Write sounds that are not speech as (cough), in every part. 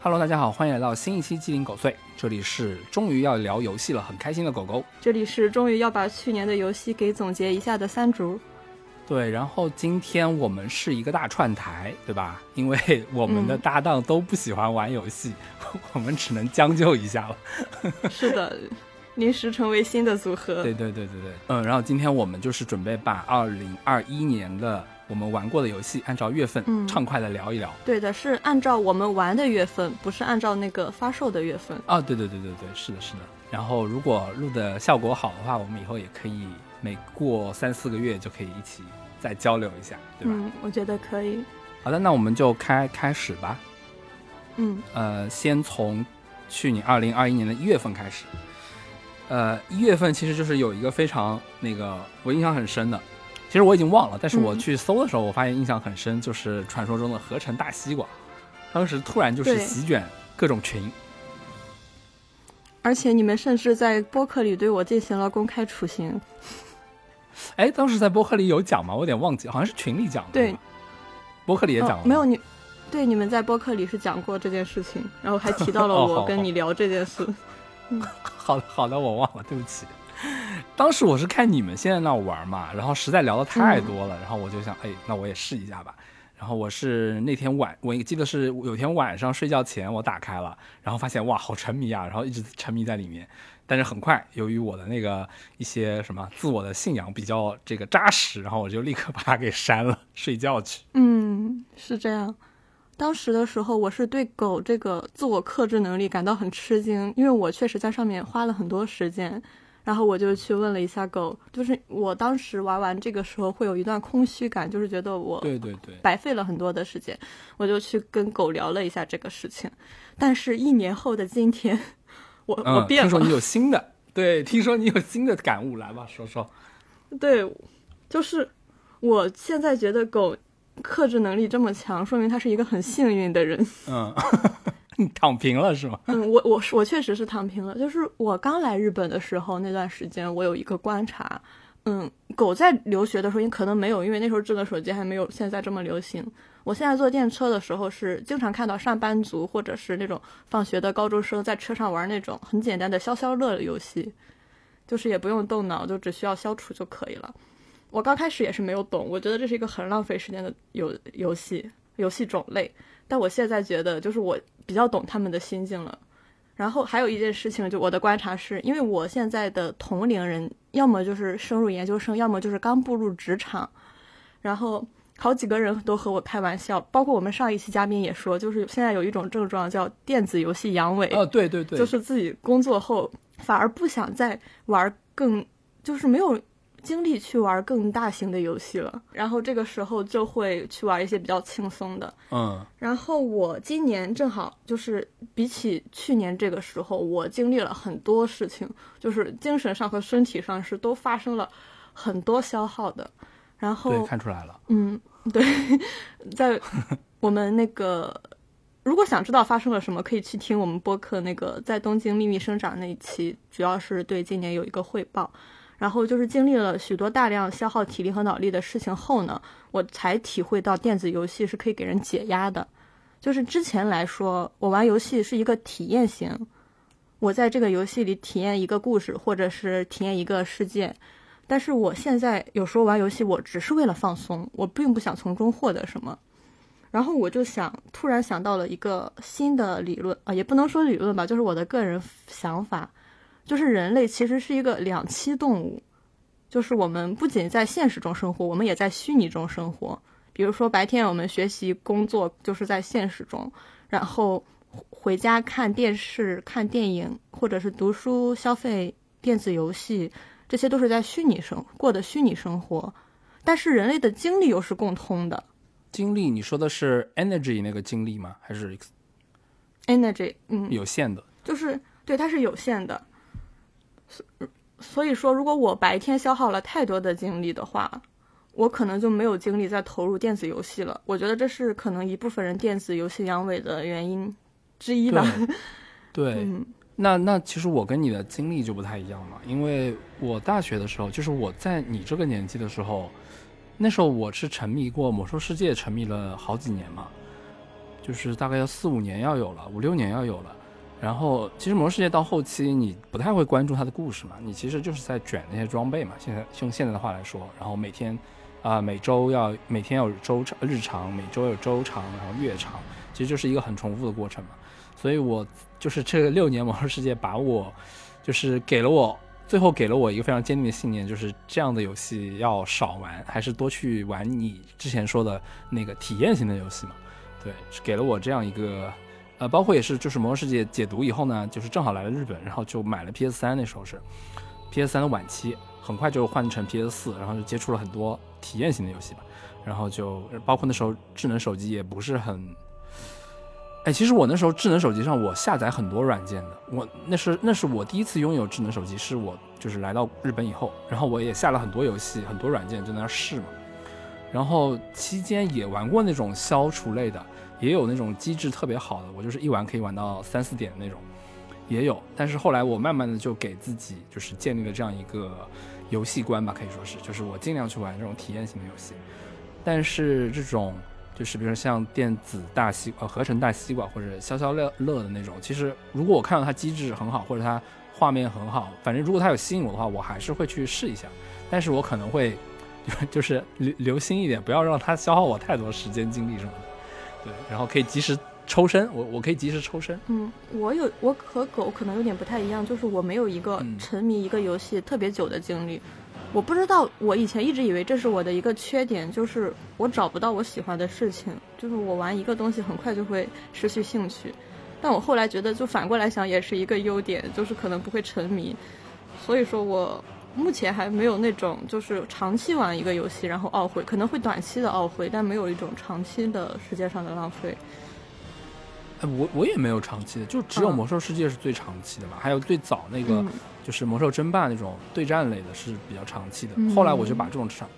Hello，大家好，欢迎来到新一期鸡零狗碎，这里是终于要聊游戏了，很开心的狗狗。这里是终于要把去年的游戏给总结一下的三竹。对，然后今天我们是一个大串台，对吧？因为我们的搭档都不喜欢玩游戏，(laughs) 我们只能将就一下了。(laughs) 是的，临时成为新的组合。对对对对对，嗯，然后今天我们就是准备把二零二一年的。我们玩过的游戏，按照月份畅快的聊一聊。对的，是按照我们玩的月份，不是按照那个发售的月份。啊，对对对对对，是的，是的。然后如果录的效果好的话，我们以后也可以每过三四个月就可以一起再交流一下，对吧？嗯，我觉得可以。好的，那我们就开开始吧。嗯，呃，先从去年二零二一年的一月份开始。呃，一月份其实就是有一个非常那个我印象很深的。其实我已经忘了，但是我去搜的时候，我发现印象很深，就是传说中的合成大西瓜，当时突然就是席卷各种群，而且你们甚至在播客里对我进行了公开处刑。哎，当时在播客里有讲吗？我有点忘记，好像是群里讲的。对，播客里也讲了。没有你，对，你们在播客里是讲过这件事情，然后还提到了我跟你聊这件事。嗯，(laughs) 好的，好的，我忘了，对不起。当时我是看你们现在那玩嘛，然后实在聊的太多了，然后我就想，哎，那我也试一下吧。然后我是那天晚，我记得是有天晚上睡觉前我打开了，然后发现哇，好沉迷啊，然后一直沉迷在里面。但是很快，由于我的那个一些什么自我的信仰比较这个扎实，然后我就立刻把它给删了，睡觉去。嗯，是这样。当时的时候，我是对狗这个自我克制能力感到很吃惊，因为我确实在上面花了很多时间。然后我就去问了一下狗，就是我当时玩完这个时候会有一段空虚感，就是觉得我对对对白费了很多的时间，我就去跟狗聊了一下这个事情。但是，一年后的今天，我我变了。听说你有新的，(laughs) 对，听说你有新的感悟，来吧，说说。对，就是我现在觉得狗克制能力这么强，说明它是一个很幸运的人。嗯。(laughs) 你躺平了是吗？嗯，我我我确实是躺平了。就是我刚来日本的时候那段时间，我有一个观察，嗯，狗在留学的时候，你可能没有，因为那时候智能手机还没有现在这么流行。我现在坐电车的时候，是经常看到上班族或者是那种放学的高中生在车上玩那种很简单的消消乐游戏，就是也不用动脑，就只需要消除就可以了。我刚开始也是没有懂，我觉得这是一个很浪费时间的游游戏游戏种类。但我现在觉得，就是我比较懂他们的心境了。然后还有一件事情，就我的观察是，因为我现在的同龄人，要么就是升入研究生，要么就是刚步入职场。然后好几个人都和我开玩笑，包括我们上一期嘉宾也说，就是现在有一种症状叫电子游戏阳痿。哦，对对对，就是自己工作后反而不想再玩更，就是没有。精力去玩更大型的游戏了，然后这个时候就会去玩一些比较轻松的。嗯，然后我今年正好就是比起去年这个时候，我经历了很多事情，就是精神上和身体上是都发生了很多消耗的。然后对，看出来了。嗯，对，(laughs) 在我们那个如果想知道发生了什么，可以去听我们播客那个在东京秘密生长那一期，主要是对今年有一个汇报。然后就是经历了许多大量消耗体力和脑力的事情后呢，我才体会到电子游戏是可以给人解压的。就是之前来说，我玩游戏是一个体验型，我在这个游戏里体验一个故事，或者是体验一个世界。但是我现在有时候玩游戏，我只是为了放松，我并不想从中获得什么。然后我就想，突然想到了一个新的理论啊，也不能说理论吧，就是我的个人想法。就是人类其实是一个两栖动物，就是我们不仅在现实中生活，我们也在虚拟中生活。比如说白天我们学习工作就是在现实中，然后回家看电视、看电影，或者是读书、消费电子游戏，这些都是在虚拟生过的虚拟生活。但是人类的经历又是共通的。经历，你说的是 energy 那个经历吗？还是 energy？嗯，有限的，就是对，它是有限的。所所以说，如果我白天消耗了太多的精力的话，我可能就没有精力再投入电子游戏了。我觉得这是可能一部分人电子游戏阳痿的原因之一吧。对，(laughs) 嗯那那其实我跟你的经历就不太一样嘛，因为我大学的时候，就是我在你这个年纪的时候，那时候我是沉迷过《魔兽世界》，沉迷了好几年嘛，就是大概要四五年要有了，五六年要有了。然后其实《魔兽世界》到后期你不太会关注它的故事嘛，你其实就是在卷那些装备嘛。现在用现在的话来说，然后每天啊、每周要每天要有周长日常，每周有周长，然后月长，其实就是一个很重复的过程嘛。所以我就是这六年魔兽世界把我，就是给了我最后给了我一个非常坚定的信念，就是这样的游戏要少玩，还是多去玩你之前说的那个体验型的游戏嘛。对，给了我这样一个，呃，包括也是就是魔兽世界解读以后呢，就是正好来了日本，然后就买了 PS 三，那时候是 PS 三的晚期，很快就换成 PS 四，然后就接触了很多体验型的游戏吧，然后就包括那时候智能手机也不是很。哎，其实我那时候智能手机上我下载很多软件的，我那是那是我第一次拥有智能手机，是我就是来到日本以后，然后我也下了很多游戏、很多软件就在那试嘛，然后期间也玩过那种消除类的，也有那种机制特别好的，我就是一玩可以玩到三四点那种，也有，但是后来我慢慢的就给自己就是建立了这样一个游戏观吧，可以说是，就是我尽量去玩这种体验型的游戏，但是这种。就是比如像电子大西呃合成大西瓜或者消消乐乐的那种，其实如果我看到它机制很好或者它画面很好，反正如果它有吸引我的话，我还是会去试一下。但是我可能会就是留留心一点，不要让它消耗我太多时间精力什么的。对，然后可以及时抽身，我我可以及时抽身。嗯，我有我和狗可能有点不太一样，就是我没有一个嗯沉迷一个游戏特别久的经历。我不知道，我以前一直以为这是我的一个缺点，就是我找不到我喜欢的事情，就是我玩一个东西很快就会失去兴趣。但我后来觉得，就反过来想也是一个优点，就是可能不会沉迷。所以说我目前还没有那种就是长期玩一个游戏然后懊悔，可能会短期的懊悔，但没有一种长期的时间上的浪费。哎，我我也没有长期的，就只有嗯魔兽世界是最长期的嘛，还有最早那个嗯就是魔兽争霸那种对战类的是比较长期的。嗯后来我就把这种长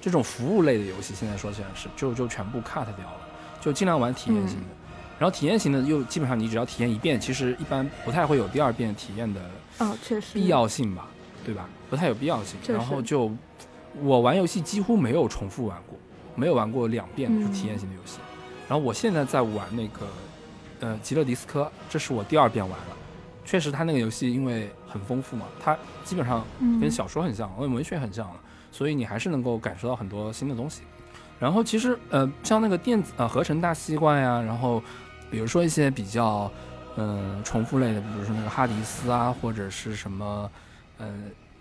这种服务类的游戏，现在说起来是就就全部 cut 掉了，就尽量玩体验型的。嗯然后体验型的又基本上你只要体验一遍，其实一般不太会有第二遍体验的哦，确实必要性吧，对吧？不太有必要性。然后就我玩游戏几乎没有重复玩过，没有玩过两遍嗯就体验型的游戏。然后我现在在玩那个呃极乐迪斯科，这是我第二遍玩了。确实，它那个游戏因为很丰富嘛，它基本上跟嗯小说很像，跟文学很像了，所以你还是能够感受到很多新的东西。然后其实呃，像那个电子呃合成大西瓜呀，然后比如说一些比较嗯、呃重复类的，比如说那个哈迪斯啊，或者是什么呃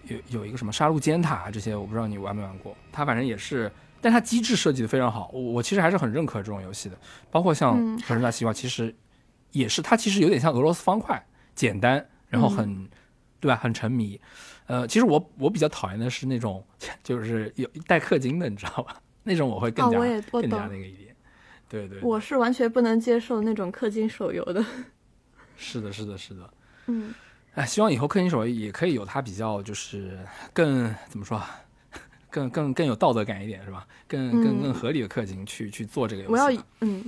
有有一个什么杀戮尖塔啊这些，我不知道你玩没玩过。它反正也是，但它机制设计的非常好，我我其实还是很认可这种游戏的。包括像嗯合成大西瓜，其实也是它其实有点像俄罗斯方块，简单，然后很、对吧，很沉迷。呃，其实我我比较讨厌的是那种 (laughs) 就是有带氪金的，你知道吧？(laughs) 那种我会更加、更加懂那个一点。对对，我是完全不能接受那种氪金手游的。是的，是的，是的。嗯，哎，希望以后氪金手游也可以有它比较就是更怎么说啊，(laughs) 更更更有道德感一点是吧？更更嗯更合理的氪金去去做这个游戏我。要嗯，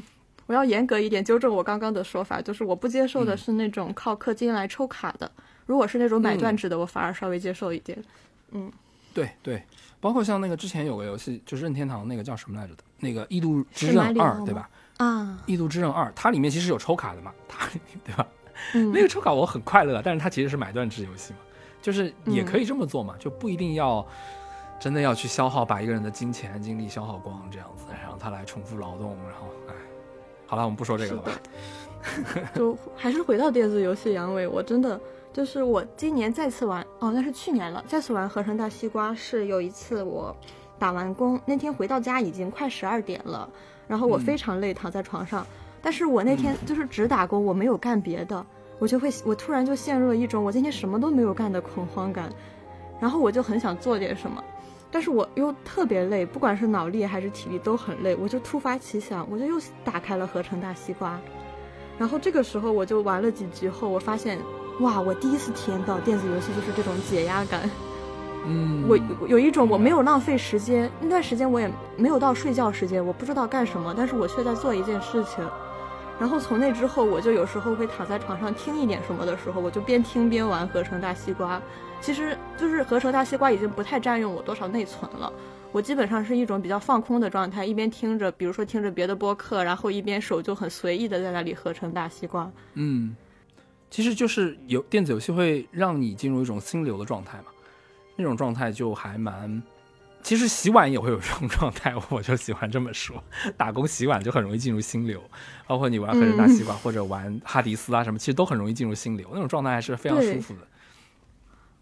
我要严格一点纠正我刚刚的说法，就是我不接受的嗯是那种靠氪金来抽卡的。如果是那种买断嗯制的，我反而稍微接受一点。嗯对对，包括像那个之前有个游戏，就是任天堂那个叫什么来着的，那个《异度之刃二》对吧？啊，《异度之刃二》它里面其实有抽卡的嘛，它对吧？嗯，(laughs) 那个抽卡我很快乐，但是它其实是买断制游戏嘛，就是也可以这么做嘛，就不一定要真的要去消耗把一个人的金钱精力消耗光这样子，然后他来重复劳动，然后哎，好了，我们不说这个了吧？(laughs) 就还是回到电子游戏阳痿，我真的就是我今年再次玩，哦，那是去年了，再次玩合成大西瓜是有一次我打完工那天回到家已经快十二点了，然后我嗯非常累，躺在床上，但是我那天就是只打工，我没有干别的，我就会我突然就陷入了一种我今天什么都没有干的恐慌感，然后我就很想做点什么。但是我又特别累，不管是脑力还是体力都很累，我就突发奇想，我就又打开了合成大西瓜，然后这个时候我就玩了几局后，我发现，哇，我第一次体验到电子游戏就是这种解压感，嗯，我有有一种我没有浪费时间，那段时间我也没有到睡觉时间，我不知道干什么，但是我却在做一件事情。然后从那之后，我就有时候会躺在床上听一点什么的时候，我就边听边玩合成大西瓜。其实就是合成大西瓜已经不太占用我多少内存了，我基本上是一种比较放空的状态，一边听着，比如说听着别的播客，然后一边手就很随意的在那里合成大西瓜。嗯，其实就是有电子游戏会让你进入一种心流的状态嘛，那种状态就还蛮。其实洗碗也会有这种状态，我就喜欢这么说。打工洗碗就很容易进入心流，包括你玩合成大西瓜或者玩哈迪斯啊什么，其实都很容易进入心流，那种状态还是非常舒服的。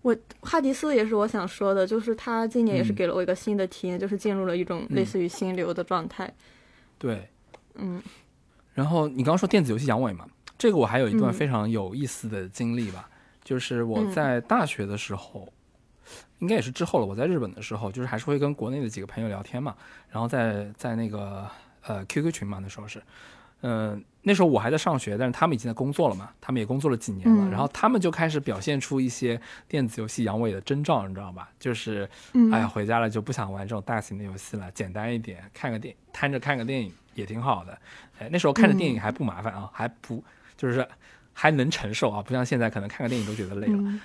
我哈迪斯也是我想说的，就是他今年也是给了我一个新的体验，就是进入了一种类似于心流的状态。对，嗯。然后你刚刚说电子游戏阳痿嘛，这个我还有一段非常有意思的经历吧，就是我在大学的时候。应该也是之后了。我在日本的时候，就是还是会跟国内的几个朋友聊天嘛，然后在在那个呃 QQ 群嘛，那时候是，嗯，那时候我还在上学，但是他们已经在工作了嘛，他们也工作了几年了，然后他们就开始表现出一些电子游戏阳痿的征兆，你知道吧？就是，哎呀，回家了就不想玩这种大型的游戏了，简单一点，看个电，摊着看个电影也挺好的。哎，那时候看着电影还不麻烦啊，还不就是。还能承受啊，不像现在可能看个电影都觉得累了。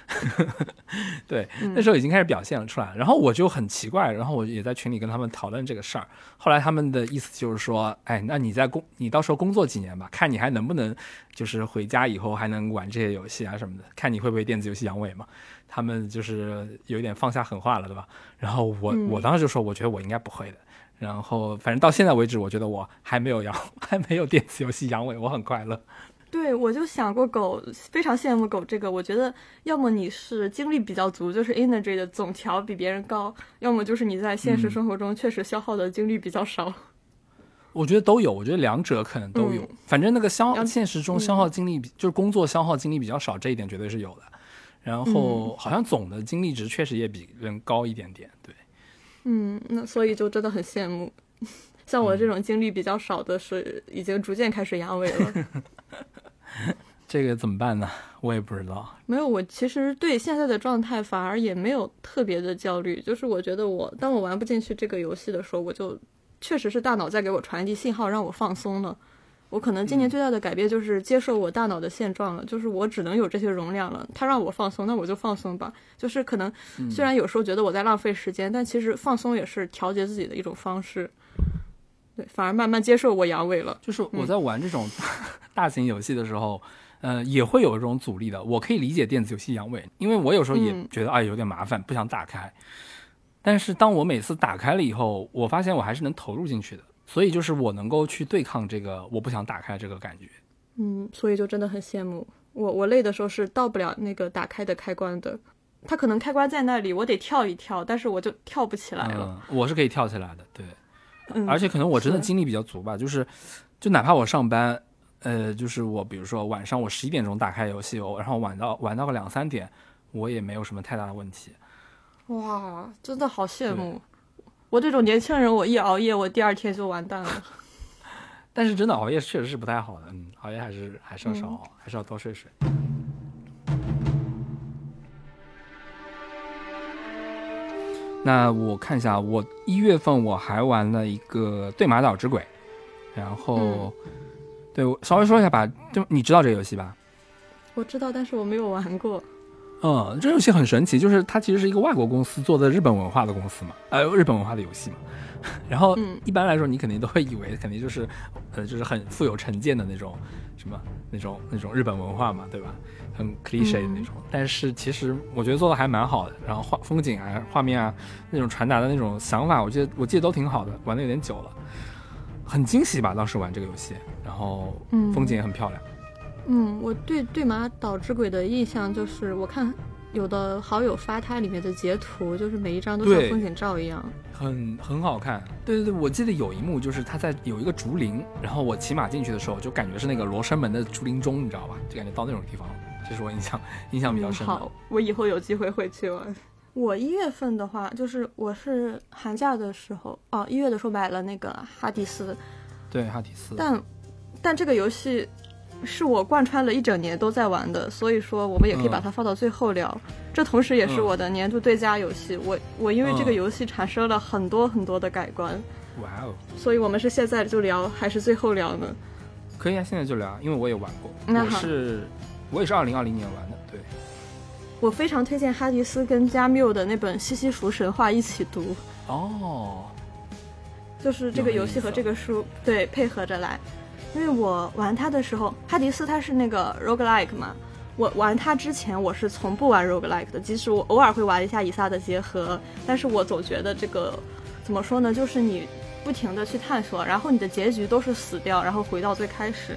(laughs) 对，那时候已经开始表现了出来。然后我就很奇怪，然后我也在群里跟他们讨论这个事儿。后来他们的意思就是说，哎，那你在工，你到时候工作几年吧，看你还能不能，就是回家以后还能玩这些游戏啊什么的，看你会不会电子游戏阳痿嘛。他们就是有一点放下狠话了，对吧？然后我我当时就说，我觉得我应该不会的。然后反正到现在为止，我觉得我还没有阳，(laughs) 还没有电子游戏阳痿，我很快乐。对，我就想过狗，非常羡慕狗这个。我觉得，要么你是精力比较足，就是 energy 的总条比别人高；要么就是你在现实生活中确实消耗的精力比较少。我觉得都有，我觉得两者可能都有。反正那个消现实中消耗精力，就是工作消耗精力比较少，这一点绝对是有的。然后好像总的精力值确实也比人高一点点。对，嗯，那所以就真的很羡慕，像我这种经历比较少的，是已经逐渐开始阳痿了。(laughs) 这个怎么办呢？我也不知道。没有，我其实对现在的状态反而也没有特别的焦虑。就是我觉得，我当我玩不进去这个游戏的时候，我就确实是大脑在给我传递信号，让我放松了。我可能今年最大的改变就是接受我大脑的现状了，就是我只能有这些容量了。它让我放松，那我就放松吧。就是可能虽然有时候觉得我在浪费时间，但其实放松也是调节自己的一种方式。对，反而慢慢接受我阳痿了。就是我在玩这种大型游戏的时候，呃，也会有这种阻力的。我可以理解电子游戏阳痿，因为我有时候也觉得啊有点麻烦，不想打开。但是当我每次打开了以后，我发现我还是能投入进去的。所以就是我能够去对抗这个我不想打开这个感觉。嗯，所以就真的很羡慕我。我累的时候是到不了那个打开的开关的，它可能开关在那里，我得跳一跳，但是我就跳不起来了。我是可以跳起来的，对。而且可能我真的精力比较足吧，就是，就哪怕我上班，呃，就是我比如说晚上我十一点钟打开游戏，我然后玩到玩到个两三点，我也没有什么太大的问题。哇，真的好羡慕！我这种年轻人，我一熬夜，我第二天就完蛋了。(laughs) 但是真的熬夜确实是不太好的，嗯，熬夜还是还是要少熬，还是要多睡睡。那我看一下，我一月份我还玩了一个《对马岛之鬼》，然后，对我，稍微说一下吧，就你知道这个游戏吧？我知道，但是我没有玩过。嗯，这游戏很神奇，就是它其实是一个外国公司做的日本文化的公司嘛，呃，日本文化的游戏嘛。(laughs) 然后一般来说，你肯定都会以为肯定就是，呃，就是很富有成见的那种，什么那种那种日本文化嘛，对吧？很 cliche 的那种。但是其实我觉得做的还蛮好的，然后画风景啊、画面啊，那种传达的那种想法，我记得我记得都挺好的。玩的有点久了，很惊喜吧？当时玩这个游戏，然后风景也很漂亮。嗯，我对对马岛之鬼的印象就是，我看。有的好友发它里面的截图，就是每一张都像风景照一样，很很好看。对对对，我记得有一幕就是他在有一个竹林，然后我骑马进去的时候，就感觉是那个罗生门的竹林中，你知道吧？就感觉到那种地方，这是我印象印象比较深。好，我以后有机会会去玩。我一月份的话，就是我是寒假的时候，哦，一月的时候买了那个哈迪斯，对哈迪斯，但但这个游戏。是我贯穿了一整年都在玩的，所以说我们也可以把它放到最后聊。这同时也是我的年度最佳游戏，我我因为这个游戏产生了很多很多的改观。哇哦！所以我们是现在就聊还是最后聊呢？可以啊，现在就聊，因为我也玩过。那我是我也是二零二零年玩的，对。我非常推荐哈迪斯跟加缪的那本《西西弗神话》一起读。哦。就是这个游戏和这个书对配合着来，因为我玩它的时候，哈迪斯它是那个 roguelike 嘛，我玩它之前我是从不玩 roguelike 的，即使我偶尔会玩一下以撒的结合，但是我总觉得这个怎么说呢，就是你不停的去探索，然后你的结局都是死掉，然后回到最开始，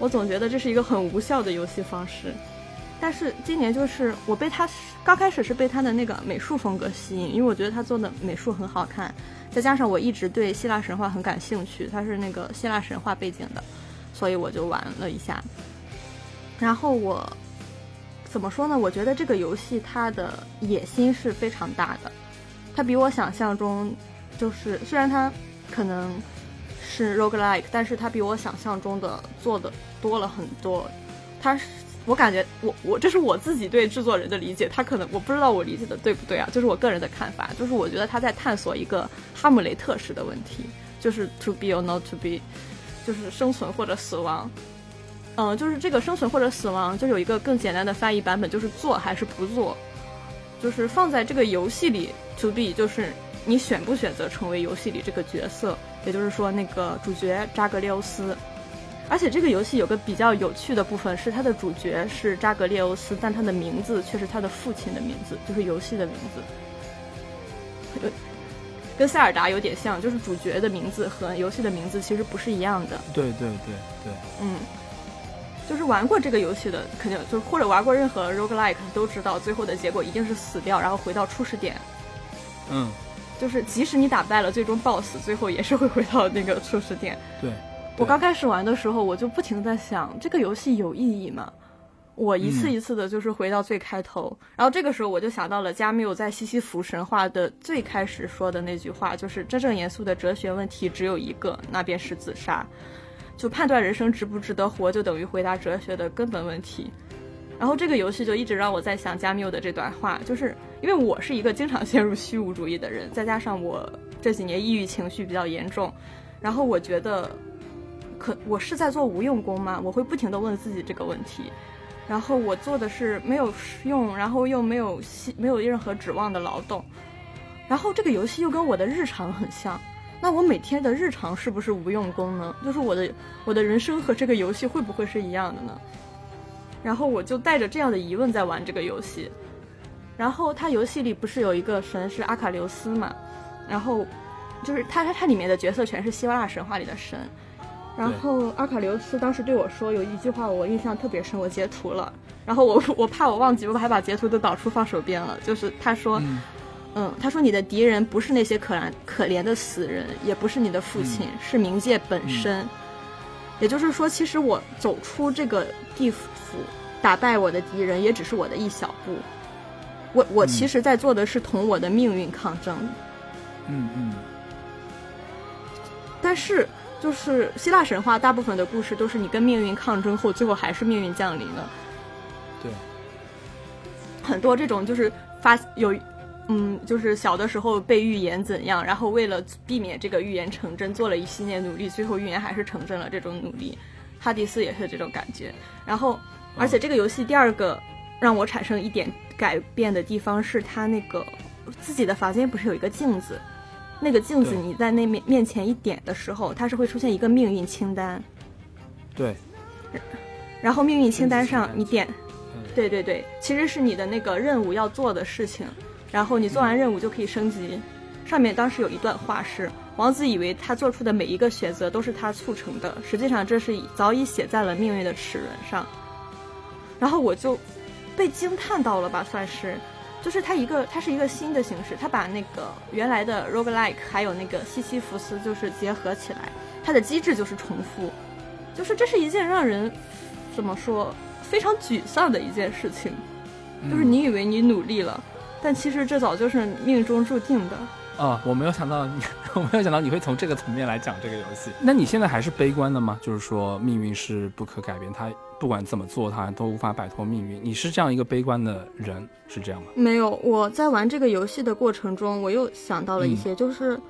我总觉得这是一个很无效的游戏方式。但是今年就是我被他刚开始是被他的那个美术风格吸引，因为我觉得他做的美术很好看。再加上我一直对希腊神话很感兴趣，它是那个希腊神话背景的，所以我就玩了一下。然后我怎么说呢？我觉得这个游戏它的野心是非常大的，它比我想象中就是虽然它可能是 roguelike，但是它比我想象中的做的多了很多。它是。我感觉我我这是我自己对制作人的理解，他可能我不知道我理解的对不对啊，就是我个人的看法，就是我觉得他在探索一个哈姆雷特式的问题，就是 to be or not to be，就是生存或者死亡，嗯，就是这个生存或者死亡就有一个更简单的翻译版本，就是做还是不做，就是放在这个游戏里 to be，就是你选不选择成为游戏里这个角色，也就是说那个主角扎格列欧斯。而且这个游戏有个比较有趣的部分是，它的主角是扎格列欧斯，但他的名字却是他的父亲的名字，就是游戏的名字。跟塞尔达有点像，就是主角的名字和游戏的名字其实不是一样的。对对对对。嗯，就是玩过这个游戏的，肯定就是或者玩过任何 roguelike 都知道，最后的结果一定是死掉，然后回到初始点。嗯。就是即使你打败了最终 BOSS，最后也是会回到那个初始点。对。我刚开始玩的时候，我就不停在想，这个游戏有意义吗？我一次一次的，就是回到最开头，然后这个时候我就想到了加缪在《西西弗神话》的最开始说的那句话，就是真正严肃的哲学问题只有一个，那便是自杀。就判断人生值不值得活，就等于回答哲学的根本问题。然后这个游戏就一直让我在想加缪的这段话，就是因为我是一个经常陷入虚无主义的人，再加上我这几年抑郁情绪比较严重，然后我觉得。可我是在做无用功吗？我会不停的问自己这个问题，然后我做的是没有用，然后又没有希没有任何指望的劳动，然后这个游戏又跟我的日常很像，那我每天的日常是不是无用功呢？就是我的我的人生和这个游戏会不会是一样的呢？然后我就带着这样的疑问在玩这个游戏，然后它游戏里不是有一个神是阿卡琉斯嘛，然后就是它它它里面的角色全是希腊神话里的神。然后阿卡琉斯当时对我说有一句话我印象特别深，我截图了。然后我我怕我忘记，我还把截图都导出放手边了。就是他说，嗯，他说你的敌人不是那些可怜可怜的死人，也不是你的父亲，是冥界本身。也就是说，其实我走出这个地府，打败我的敌人，也只是我的一小步。我我其实在做的是同我的命运抗争。嗯嗯。但是。就是希腊神话，大部分的故事都是你跟命运抗争后，最后还是命运降临了。对，很多这种就是发有，嗯，就是小的时候被预言怎样，然后为了避免这个预言成真，做了一系列努力，最后预言还是成真了。这种努力，哈迪斯也是这种感觉。然后，而且这个游戏第二个让我产生一点改变的地方是，他那个自己的房间不是有一个镜子。那个镜子，你在那面面前一点的时候，它是会出现一个命运清单。对。然后命运清单上你点，对对对，其实是你的那个任务要做的事情。然后你做完任务就可以升级。上面当时有一段话是：王子以为他做出的每一个选择都是他促成的，实际上这是早已写在了命运的齿轮上。然后我就被惊叹到了吧，算是。就是它一个，它是一个新的形式，它把那个原来的 roguelike 还有那个西西弗斯就是结合起来，它的机制就是重复，就是这是一件让人怎么说非常沮丧的一件事情，就是你以为你努力了，但其实这早就是命中注定的。哦，我没有想到你，(laughs) 我没有想到你会从这个层面来讲这个游戏。那你现在还是悲观的吗？就是说命运是不可改变，他不管怎么做，他都无法摆脱命运。你是这样一个悲观的人，是这样吗？没有，我在玩这个游戏的过程中，我又想到了一些，就是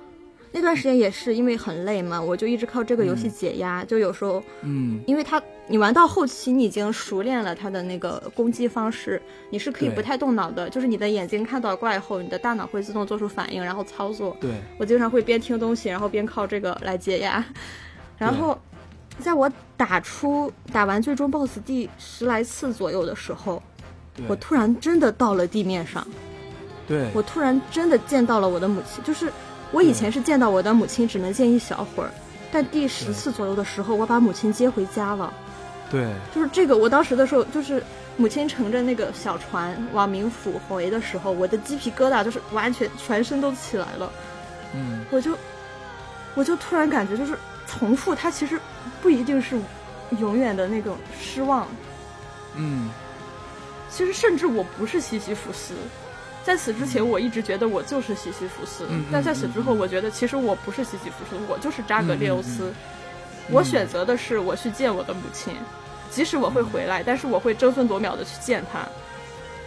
那段时间也是因为很累嘛，我就一直靠这个游戏解压。就有时候，嗯，因为它你玩到后期，你已经熟练了它的那个攻击方式，你是可以不太动脑的，就是你的眼睛看到怪后，你的大脑会自动做出反应，然后操作。对，我经常会边听东西，然后边靠这个来解压。然后，在我打出打完最终 BOSS 第十来次左右的时候，我突然真的到了地面上，对，我突然真的见到了我的母亲。就是我以前是见到我的母亲只能见一小会儿，但第十次左右的时候，我把母亲接回家了。对，就是这个，我当时的时候，就是母亲乘着那个小船往冥府回的时候，我的鸡皮疙瘩就是完全全身都起来了。嗯，我就我就突然感觉，就是重复，它其实不一定是永远的那种失望。嗯，其实甚至我不是西西弗斯，在此之前我一直觉得我就是西西弗斯，但在此之后，我觉得其实我不是西西弗斯，我就是扎格列欧斯。我选择的是我去见我的母亲，即使我会回来，但是我会争分夺秒的去见她。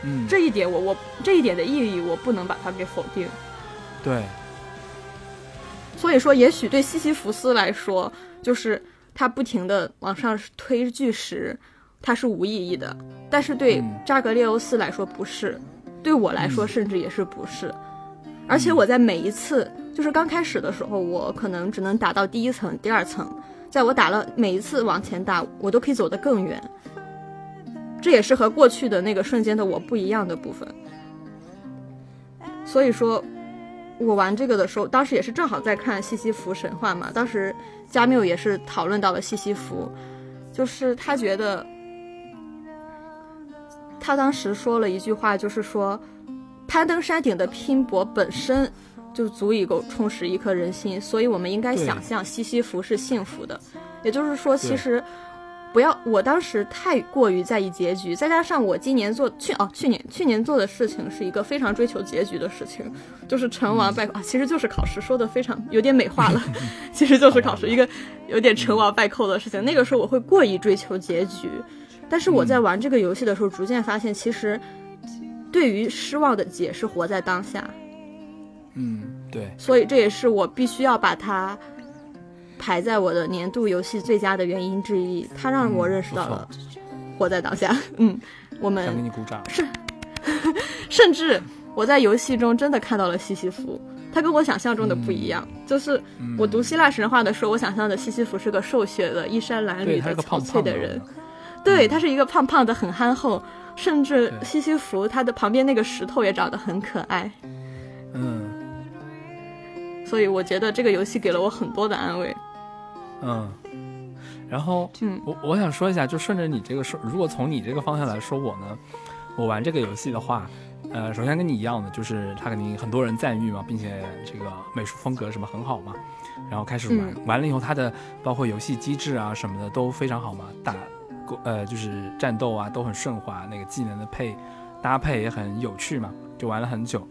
嗯，这一点我我这一点的意义我不能把它给否定。对，所以说，也许对西西弗斯来说，就是他不停的往上推巨石，它是无意义的；但是对嗯扎格列欧斯来说不是，对我来说嗯甚至也是不是。而且我在每一次，就是刚开始的时候，我可能只能打到第一层、第二层，在我打了每一次往前打，我都可以走得更远。这也是和过去的那个瞬间的我不一样的部分。所以说，我玩这个的时候，当时也是正好在看西西弗神话嘛。当时加缪也是讨论到了西西弗，就是他觉得，他当时说了一句话，就是说，攀登山顶的拼搏本身就足以够充实一颗人心，所以我们应该想象西西弗是幸福的。也就是说，其实。不要，我当时太过于在意结局，再加上我今年做去哦，去年去年做的事情是一个非常追求结局的事情，就是成王败寇、啊，其实就是考试，说的非常有点美化了，(laughs) 其实就是考试一个有点成王败寇的事情。那个时候我会过于追求结局，但是我在玩这个游戏的时候，逐渐发现，其实对于失望的解是活在当下，嗯，对，所以这也是我必须要把它排在我的年度游戏最佳的原因之一。它让我认识到了活在当下。(laughs) 嗯，我们想给你鼓掌。是 (laughs) 甚至我在游戏中真的看到了西西弗，他跟我想象中的不一样。就是我读希腊神话的时候，我想象的西西弗是个瘦削的、衣衫褴，褛的、憔悴的人。对他是一个胖胖的、很憨厚，甚至西西弗他的旁边那个石头也长得很可爱。嗯所以我觉得这个游戏给了我很多的安慰。嗯，然后嗯我我想说一下，就顺着你这个说，如果从你这个方向来说，我呢，我玩这个游戏的话，呃，首先跟你一样的，就是它肯定很多人赞誉嘛，并且这个美术风格什么很好嘛，然后开始玩，嗯完了以后它的包括游戏机制啊什么的都非常好嘛，打呃就是战斗啊都很顺滑，那个技能的配搭配也很有趣嘛，就玩了很久。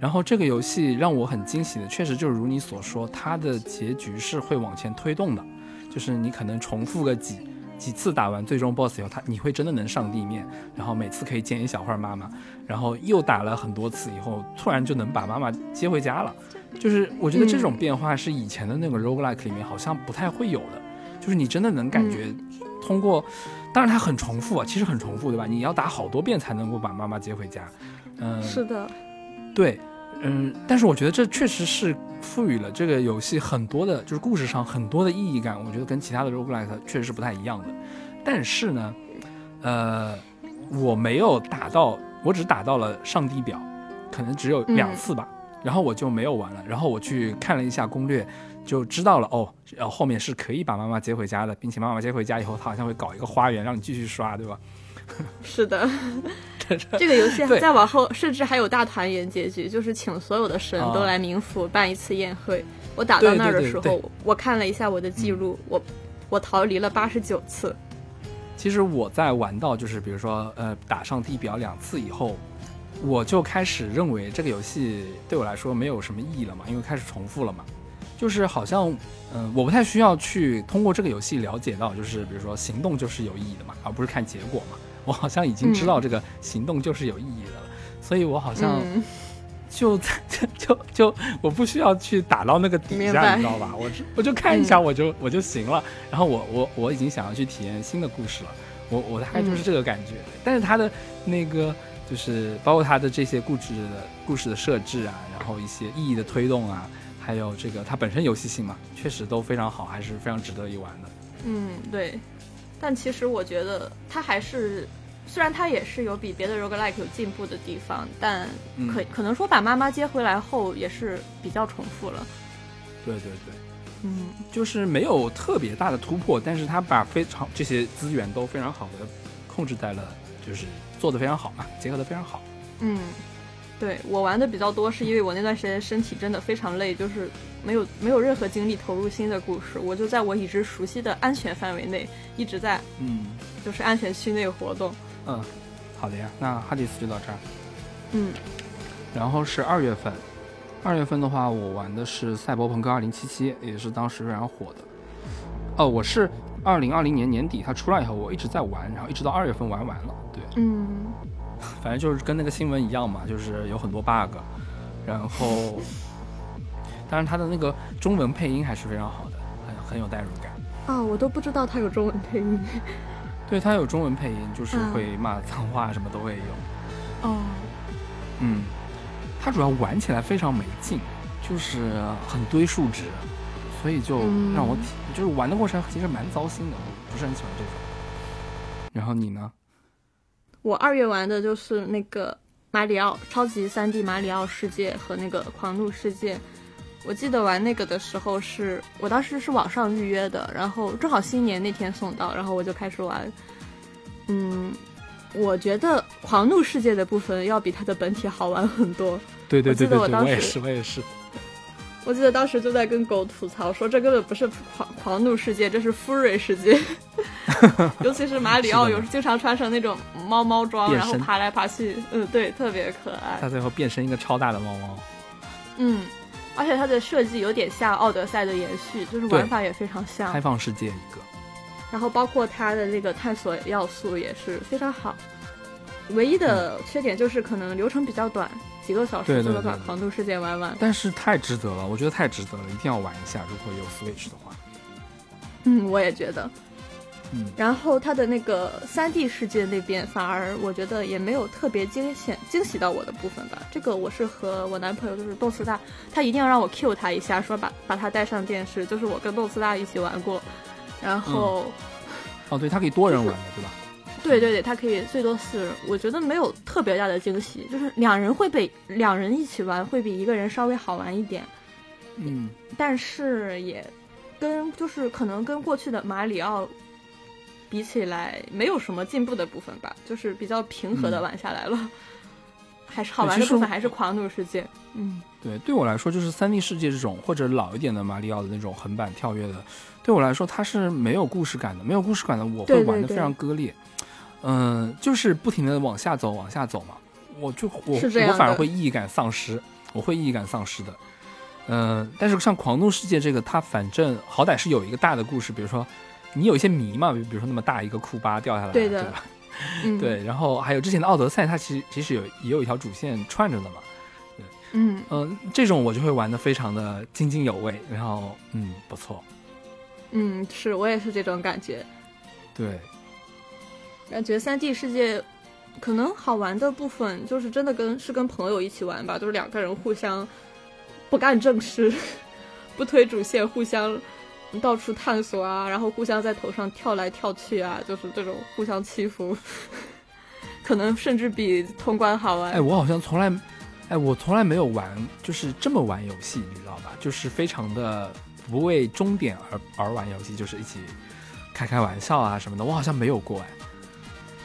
然后这个游戏让我很惊喜的，确实就是如你所说，它的结局是会往前推动的，就是你可能重复个几几次打完最终 BOSS 以后，它你会真的能上地面，然后每次可以见一小会儿妈妈，然后又打了很多次以后，突然就能把妈妈接回家了。就是我觉得这种变化是以前的那个 roguelike 里面好像不太会有的，就是你真的能感觉通过，当然它很重复啊，其实很重复，对吧？你要打好多遍才能够把妈妈接回家。嗯，是的，对，嗯，但是我觉得这确实是赋予了这个游戏很多的，就是故事上很多的意义感。我觉得跟其他的 roguelike 确实是不太一样的。但是呢，呃，我没有打到，我只打到了上帝表，可能只有两次吧，然后我就没有玩了。然后我去看了一下攻略，就知道了哦，呃，后面是可以把妈妈接回家的，并且妈妈接回家以后，她好像会搞一个花园让你继续刷，对吧？(laughs) 是的。这个游戏对再往后，甚至还有大团圆结局，就是请所有的神啊都来冥府办一次宴会。我打到那儿的时候，对对对我看了一下我的记录，我我逃离了八十九次。其实我在玩到就是比如说呃打上地表两次以后，我就开始认为这个游戏对我来说没有什么意义了嘛，因为开始重复了嘛。就是好像，嗯，我不太需要去通过这个游戏了解到，就是比如说行动就是有意义的嘛，而不是看结果嘛。我好像已经知道这个行动就是有意义的了，所以我好像就 (laughs) 就就就我不需要去打到那个底下，你知道吧？我我就看一下我就我就行了。然后我我我已经想要去体验新的故事了，我我大概就是这个感觉。但是它的那个就是包括它的这些故事的故事的设置啊，然后一些意义的推动啊。还有这个，它本身游戏性嘛，确实都非常好，还是非常值得一玩的。嗯，对。但其实我觉得它还是，虽然它也是有比别的 roguelike 有进步的地方，但可可能说把妈妈接回来后也是比较重复了。对对对，嗯，就是没有特别大的突破，但是他把非常这些资源都非常好的控制在了，就是做的非常好嘛，结合的非常好。嗯。对我玩的比较多，是因为我那段时间身体真的非常累，就是没有没有任何精力投入新的故事，我就在我已知熟悉的安全范围内一直在，嗯，就是安全区内活动。嗯，好的呀，那哈迪斯就到这儿。嗯，然后是二月份，二月份的话，我玩的是《赛博朋克2077》，也是当时非常火的。哦，我是二零二零年年底它出来以后，我一直在玩，然后一直到二月份玩完了。对，嗯。反正就是跟那个新闻一样嘛，就是有很多 bug，然后，当然它的那个中文配音还是非常好的，很很有代入感。啊，我都不知道它有中文配音。对，它有中文配音，就是会骂脏话什么都会有。哦。嗯，它主要玩起来非常没劲，就是很堆数值，所以就让我体，就是玩的过程其实蛮糟心的，我不是很喜欢这种。然后你呢？我二月玩的就是那个马里奥超级三 D 马里奥世界和那个狂怒世界。我记得玩那个的时候是我当时是网上预约的，然后正好新年那天送到，然后我就开始玩。嗯，我觉得狂怒世界的部分要比它的本体好玩很多。对对对对对，我也是我也是。我记得当时就在跟狗吐槽说，这根本不是狂狂怒世界，这是富瑞世界。(laughs) 尤其是马里奥，有时经常穿成那种猫猫装，然后爬来爬去，嗯，对，特别可爱。他最后变身一个超大的猫猫。嗯，而且它的设计有点像奥德赛的延续，就是玩法也非常像开放世界一个。然后包括它的那个探索要素也是非常好，唯一的缺点就是可能流程比较短。几个小时就能把狂徒世界玩完，但是太值得了，我觉得太值得了，一定要玩一下。如果有 Switch 的话，嗯，我也觉得，嗯。然后它的那个三 D 世界那边，反而我觉得也没有特别惊险惊喜到我的部分吧。这个我是和我男朋友就是动次大，他一定要让我 Q 他一下，说把把他带上电视，就是我跟动次大一起玩过，然后，哦，对他可以多人玩的，对吧？(laughs) 对对对，他可以最多四人，我觉得没有特别大的惊喜，就是两人会被两人一起玩会比一个人稍微好玩一点，嗯，但是也跟就是可能跟过去的马里奥比起来没有什么进步的部分吧，就是比较平和的玩下来了，(laughs) 还是好玩的部分还是狂怒世界，嗯，对，对我来说就是三 D 世界这种或者老一点的马里奥的那种横版跳跃的，对我来说它是没有故事感的，没有故事感的我会玩的非常割裂。嗯，就是不停的往下走，往下走嘛，我就我我反而会意义感丧失，我会意义感丧失的。嗯，但是像狂怒世界这个，它反正好歹是有一个大的故事，比如说你有一些谜嘛，比比如说那么大一个库巴掉下来，对吧？对，然后还有之前的奥德赛，它其实其实有也有一条主线串着的嘛。嗯嗯，这种我就会玩的非常的津津有味，然后嗯不错。嗯，是我也是这种感觉。对。感觉三 D 世界可能好玩的部分就是真的跟是跟朋友一起玩吧，就是两个人互相不干正事，(laughs) 不推主线，互相到处探索啊，然后互相在头上跳来跳去啊，就是这种互相欺负，(laughs) 可能甚至比通关好玩。哎，我好像从来，哎，我从来没有玩就是这么玩游戏，你知道吧？就是非常的不为终点而而玩游戏，就是一起开开玩笑啊什么的，我好像没有过哎。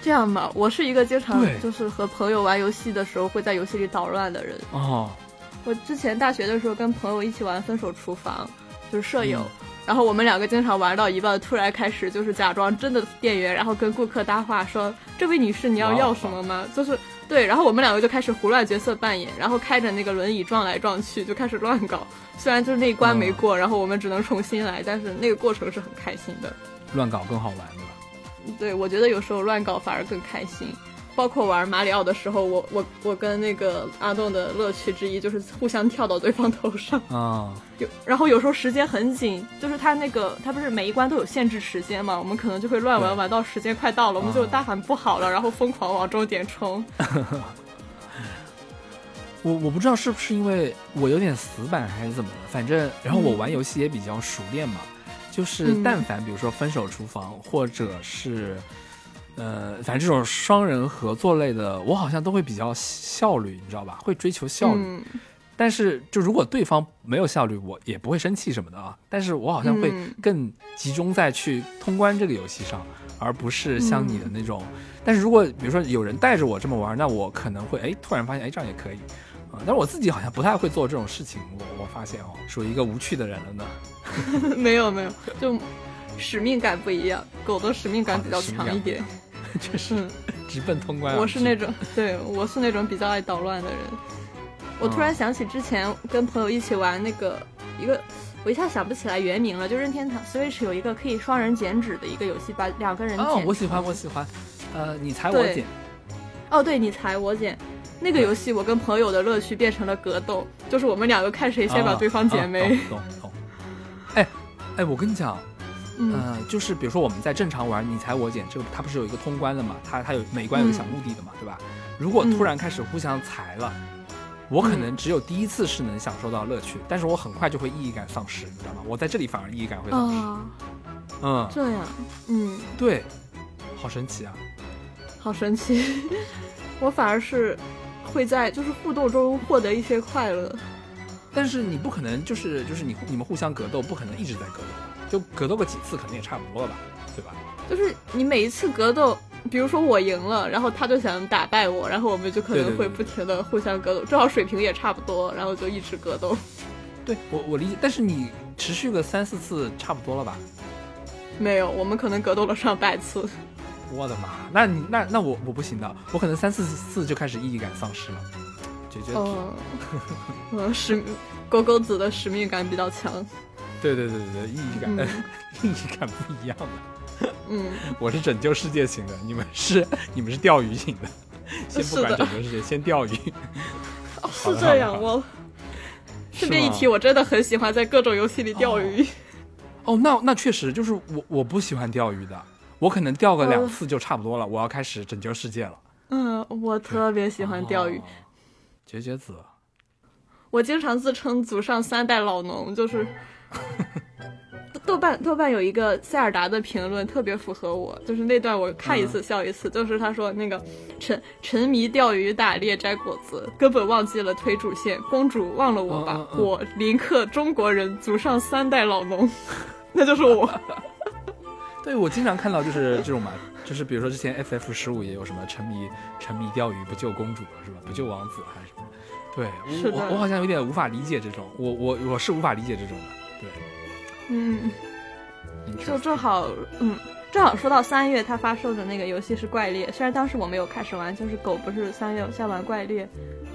这样吧，我是一个经常就是和朋友玩游戏的时候会在游戏里捣乱的人。哦，我之前大学的时候跟朋友一起玩《分手厨房》，就是舍友，然后我们两个经常玩到一半，突然开始就是假装真的店员，然后跟顾客搭话，说：“这位女士，你要要什么吗？”就是对，然后我们两个就开始胡乱角色扮演，然后开着那个轮椅撞来撞去，就开始乱搞。虽然就是那一关没过，然后我们只能重新来，但是那个过程是很开心的。乱搞更好玩，对吧？对，我觉得有时候乱搞反而更开心。包括玩马里奥的时候，我我我跟那个阿栋的乐趣之一就是互相跳到对方头上啊。有，然后有时候时间很紧，就是他那个他不是每一关都有限制时间嘛，我们可能就会乱玩，玩到时间快到了，我们就大喊不好了，然后疯狂往终点冲。(laughs) 我我不知道是不是因为我有点死板还是怎么的，反正然后我玩游戏也比较熟练嘛，就是但凡比如说分手厨房或者是。呃，反正这种双人合作类的，我好像都会比较效率，你知道吧？会追求效率。但是，就如果对方没有效率，我也不会生气什么的啊。但是我好像会更集中在去通关这个游戏上，而不是像你的那种。但是如果比如说有人带着我这么玩，那我可能会哎，突然发现哎，这样也可以啊。但是我自己好像不太会做这种事情，我我发现哦，属于一个无趣的人了呢。没有没有，就使命感不一样，狗的使命感比较强一点。确 (laughs) 实，直奔通关。我是那种，对我是那种比较爱捣乱的人。我突然想起之前跟朋友一起玩那个一个，我一下想不起来原名了，就任天堂 Switch 有一个可以双人剪纸的一个游戏，把两个人剪。哦，我喜欢，我喜欢。呃，你裁我剪。哦，对你裁我剪，那个游戏我跟朋友的乐趣变成了格斗，就是我们两个看谁先把对方剪没。懂懂。哎哎，我跟你讲。嗯，就是比如说我们在正常玩你裁我剪这个，它不是有一个通关的嘛？它它有每关有个小目的的嘛，对吧？如果突然开始互相裁了，我可能只有第一次是能享受到乐趣，但是我很快就会意义感丧失，你知道吗？我在这里反而意义感会丧失。嗯，这样，嗯，对，好神奇啊，好神奇！(laughs) 我反而是会在就是互动中获得一些快乐，但是你不可能就是就是你你们互相格斗，不可能一直在格斗。就格斗个几次，肯定也差不多了吧，对吧？就是你每一次格斗，比如说我赢了，然后他就想打败我，然后我们就可能会不停的互相格斗，正好水平也差不多，然后就一直格斗。对我我理解，但是你持续个三四次差不多了吧？没有，我们可能格斗了上百次。我的妈！那你那那我我不行的，我可能三四次就开始意义感丧失了，解决。(laughs) 嗯，使狗狗子的使命感比较强。对对对对对，意义感，(laughs) 意义感不一样的。嗯，(laughs) 我是拯救世界型的，你们是你们是钓鱼型的。(laughs) 先不管拯救世界，先钓鱼。(laughs) 是这样，我顺便一提，我真的很喜欢在各种游戏里钓鱼。哦，那那确实就是我我不喜欢钓鱼的，我可能钓个两次就差不多了，我要开始拯救世界了。嗯，我特别喜欢钓鱼。绝绝子，我经常自称祖上三代老农，就是。豆瓣豆瓣有一个塞尔达的评论特别符合我，就是那段我看一次笑一次，就是他说那个沉沉迷钓鱼打猎摘果子，根本忘记了推主线，公主忘了我吧，我林克中国人，祖上三代老农，(laughs) 那就是我。(laughs) 对，我经常看到就是这种嘛，就是比如说之前 FF 十五也有什么沉迷沉迷钓鱼不救公主了是吧？不救王子还是什么？对我我好像有点无法理解这种，我我我是无法理解这种的。对，嗯，就正好，嗯，正好说到三月它发售的那个游戏是《怪猎》，虽然当时我没有开始玩，就是狗不是三月在玩《怪猎》，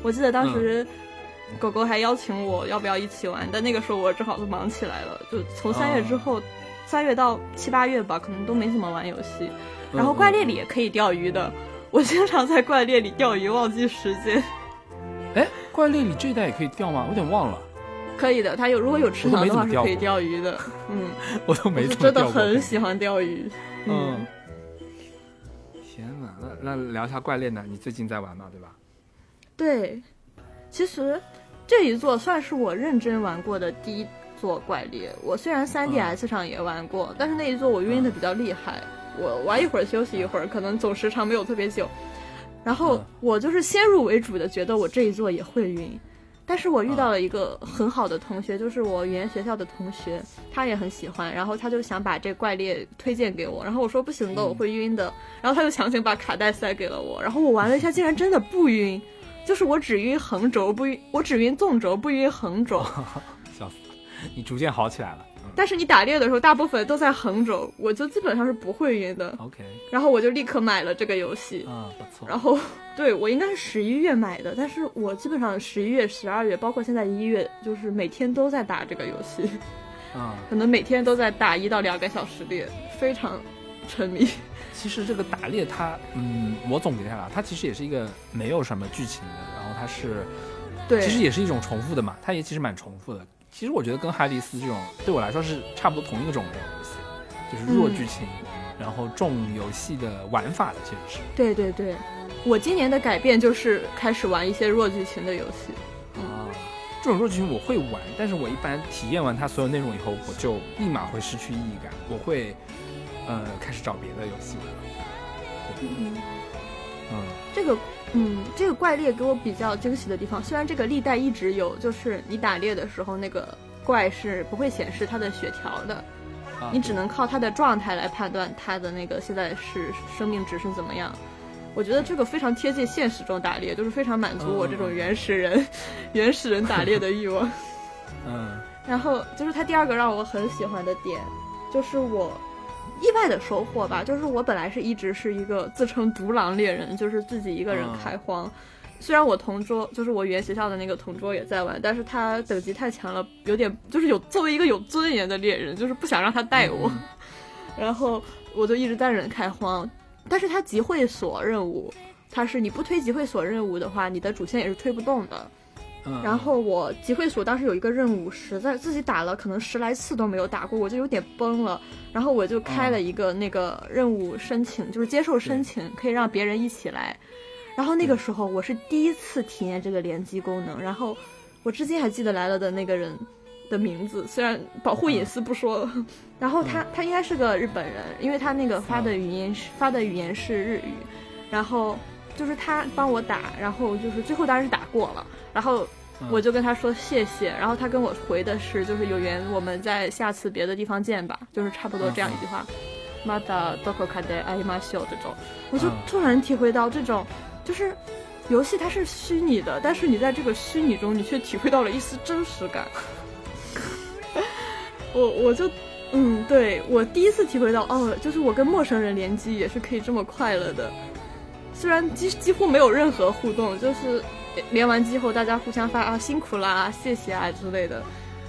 我记得当时狗狗还邀请我要不要一起玩，但那个时候我正好都忙起来了，就从三月之后，三月到七八月吧，可能都没怎么玩游戏。然后《怪猎》里也可以钓鱼的，我经常在《怪猎》里钓鱼，忘记时间。哎，《怪猎》里这一代也可以钓吗？我有点忘了。可以的，它有如果有池塘的话是可以钓鱼的。(laughs) 嗯，我都没真的很喜欢钓鱼。嗯，天哪，那那聊一下怪猎呢？你最近在玩吗？对吧？对，其实这一座算是我认真玩过的第一座怪猎。我虽然 3DS 上也玩过，但是那一座我晕的比较厉害。我玩一会儿休息一会儿，可能总时长没有特别久。然后我就是先入为主的觉得我这一座也会晕。但是我遇到了一个很好的同学，就是我语言学校的同学，他也很喜欢，然后他就想把这怪猎推荐给我，然后我说不行的，我会晕的，然后他就强行把卡带塞给了我，然后我玩了一下，竟然真的不晕，就是我只晕横轴不晕，我只晕纵轴不晕横轴，(laughs) 笑死，你逐渐好起来了。但是你打猎的时候，大部分都在横轴，我就基本上是不会晕的。OK，然后我就立刻买了这个游戏。嗯，不错。然后，对我应该是十一月买的，但是我基本上十一月、十二月，包括现在一月，就是每天都在打这个游戏，嗯，可能每天都在打一到两个小时猎，非常沉迷。其实这个打猎它，嗯，我总结下来，它其实也是一个没有什么剧情的，然后它是，对，其实也是一种重复的嘛，它也其实蛮重复的。其实我觉得跟哈迪斯这种对我来说是差不多同一个种类的游戏，就是弱剧情，然后重游戏的玩法的，其实是。对对对，我今年的改变就是开始玩一些弱剧情的游戏。啊，这种弱剧情我会玩，但是我一般体验完它所有内容以后，我就立马会失去意义感，我会呃开始找别的游戏玩。嗯，嗯这个，嗯，这个怪猎给我比较惊喜的地方，虽然这个历代一直有，就是你打猎的时候那个怪是不会显示它的血条的，啊你只能靠它的状态来判断它的那个现在是生命值是怎么样。我觉得这个非常贴近现实中打猎，就是非常满足我这种原始人、原始人打猎的欲望。(laughs) 嗯然后就是它第二个让我很喜欢的点，就是我意外的收获吧，就是我本来是一直是一个自称独狼猎人，就是自己一个人嗯开荒。虽然我同桌就是我原学校的那个同桌也在玩，但是他等级太强了，有点就是有作为一个有尊严的猎人，就是不想让他带我，嗯 (laughs) 然后我就一直单人开荒。但是它集会所任务，它是你不推集会所任务的话，你的主线也是推不动的。嗯，然后我集会所当时有一个任务，实在自己打了可能十来次都没有打过，我就有点崩了。然后我就开了一个那个任务申请，就是接受申请，可以让别人一起来。然后那个时候我是第一次体验这个联机功能，然后我至今还记得来了的那个人的名字，虽然保护隐私不说。然后他他应该是个日本人，因为他那个发的语音是发的语言是日语，然后就是他帮我打，然后就是最后当然是打过了，然后嗯我就跟他说谢谢，然后他跟我回的是就是有缘我们在下次别的地方见吧，就是差不多这样一句话。またどこかで会いましょう这种，我就嗯突然体会到这种，就是游戏它是虚拟的，但是你在这个虚拟中，你却体会到了一丝真实感。 我我就，嗯，对我第一次体会到，哦，就是我跟陌生人联机也是可以这么快乐的，虽然几几乎没有任何互动，就是连完机后大家互相发啊辛苦啦、谢谢啊之类的。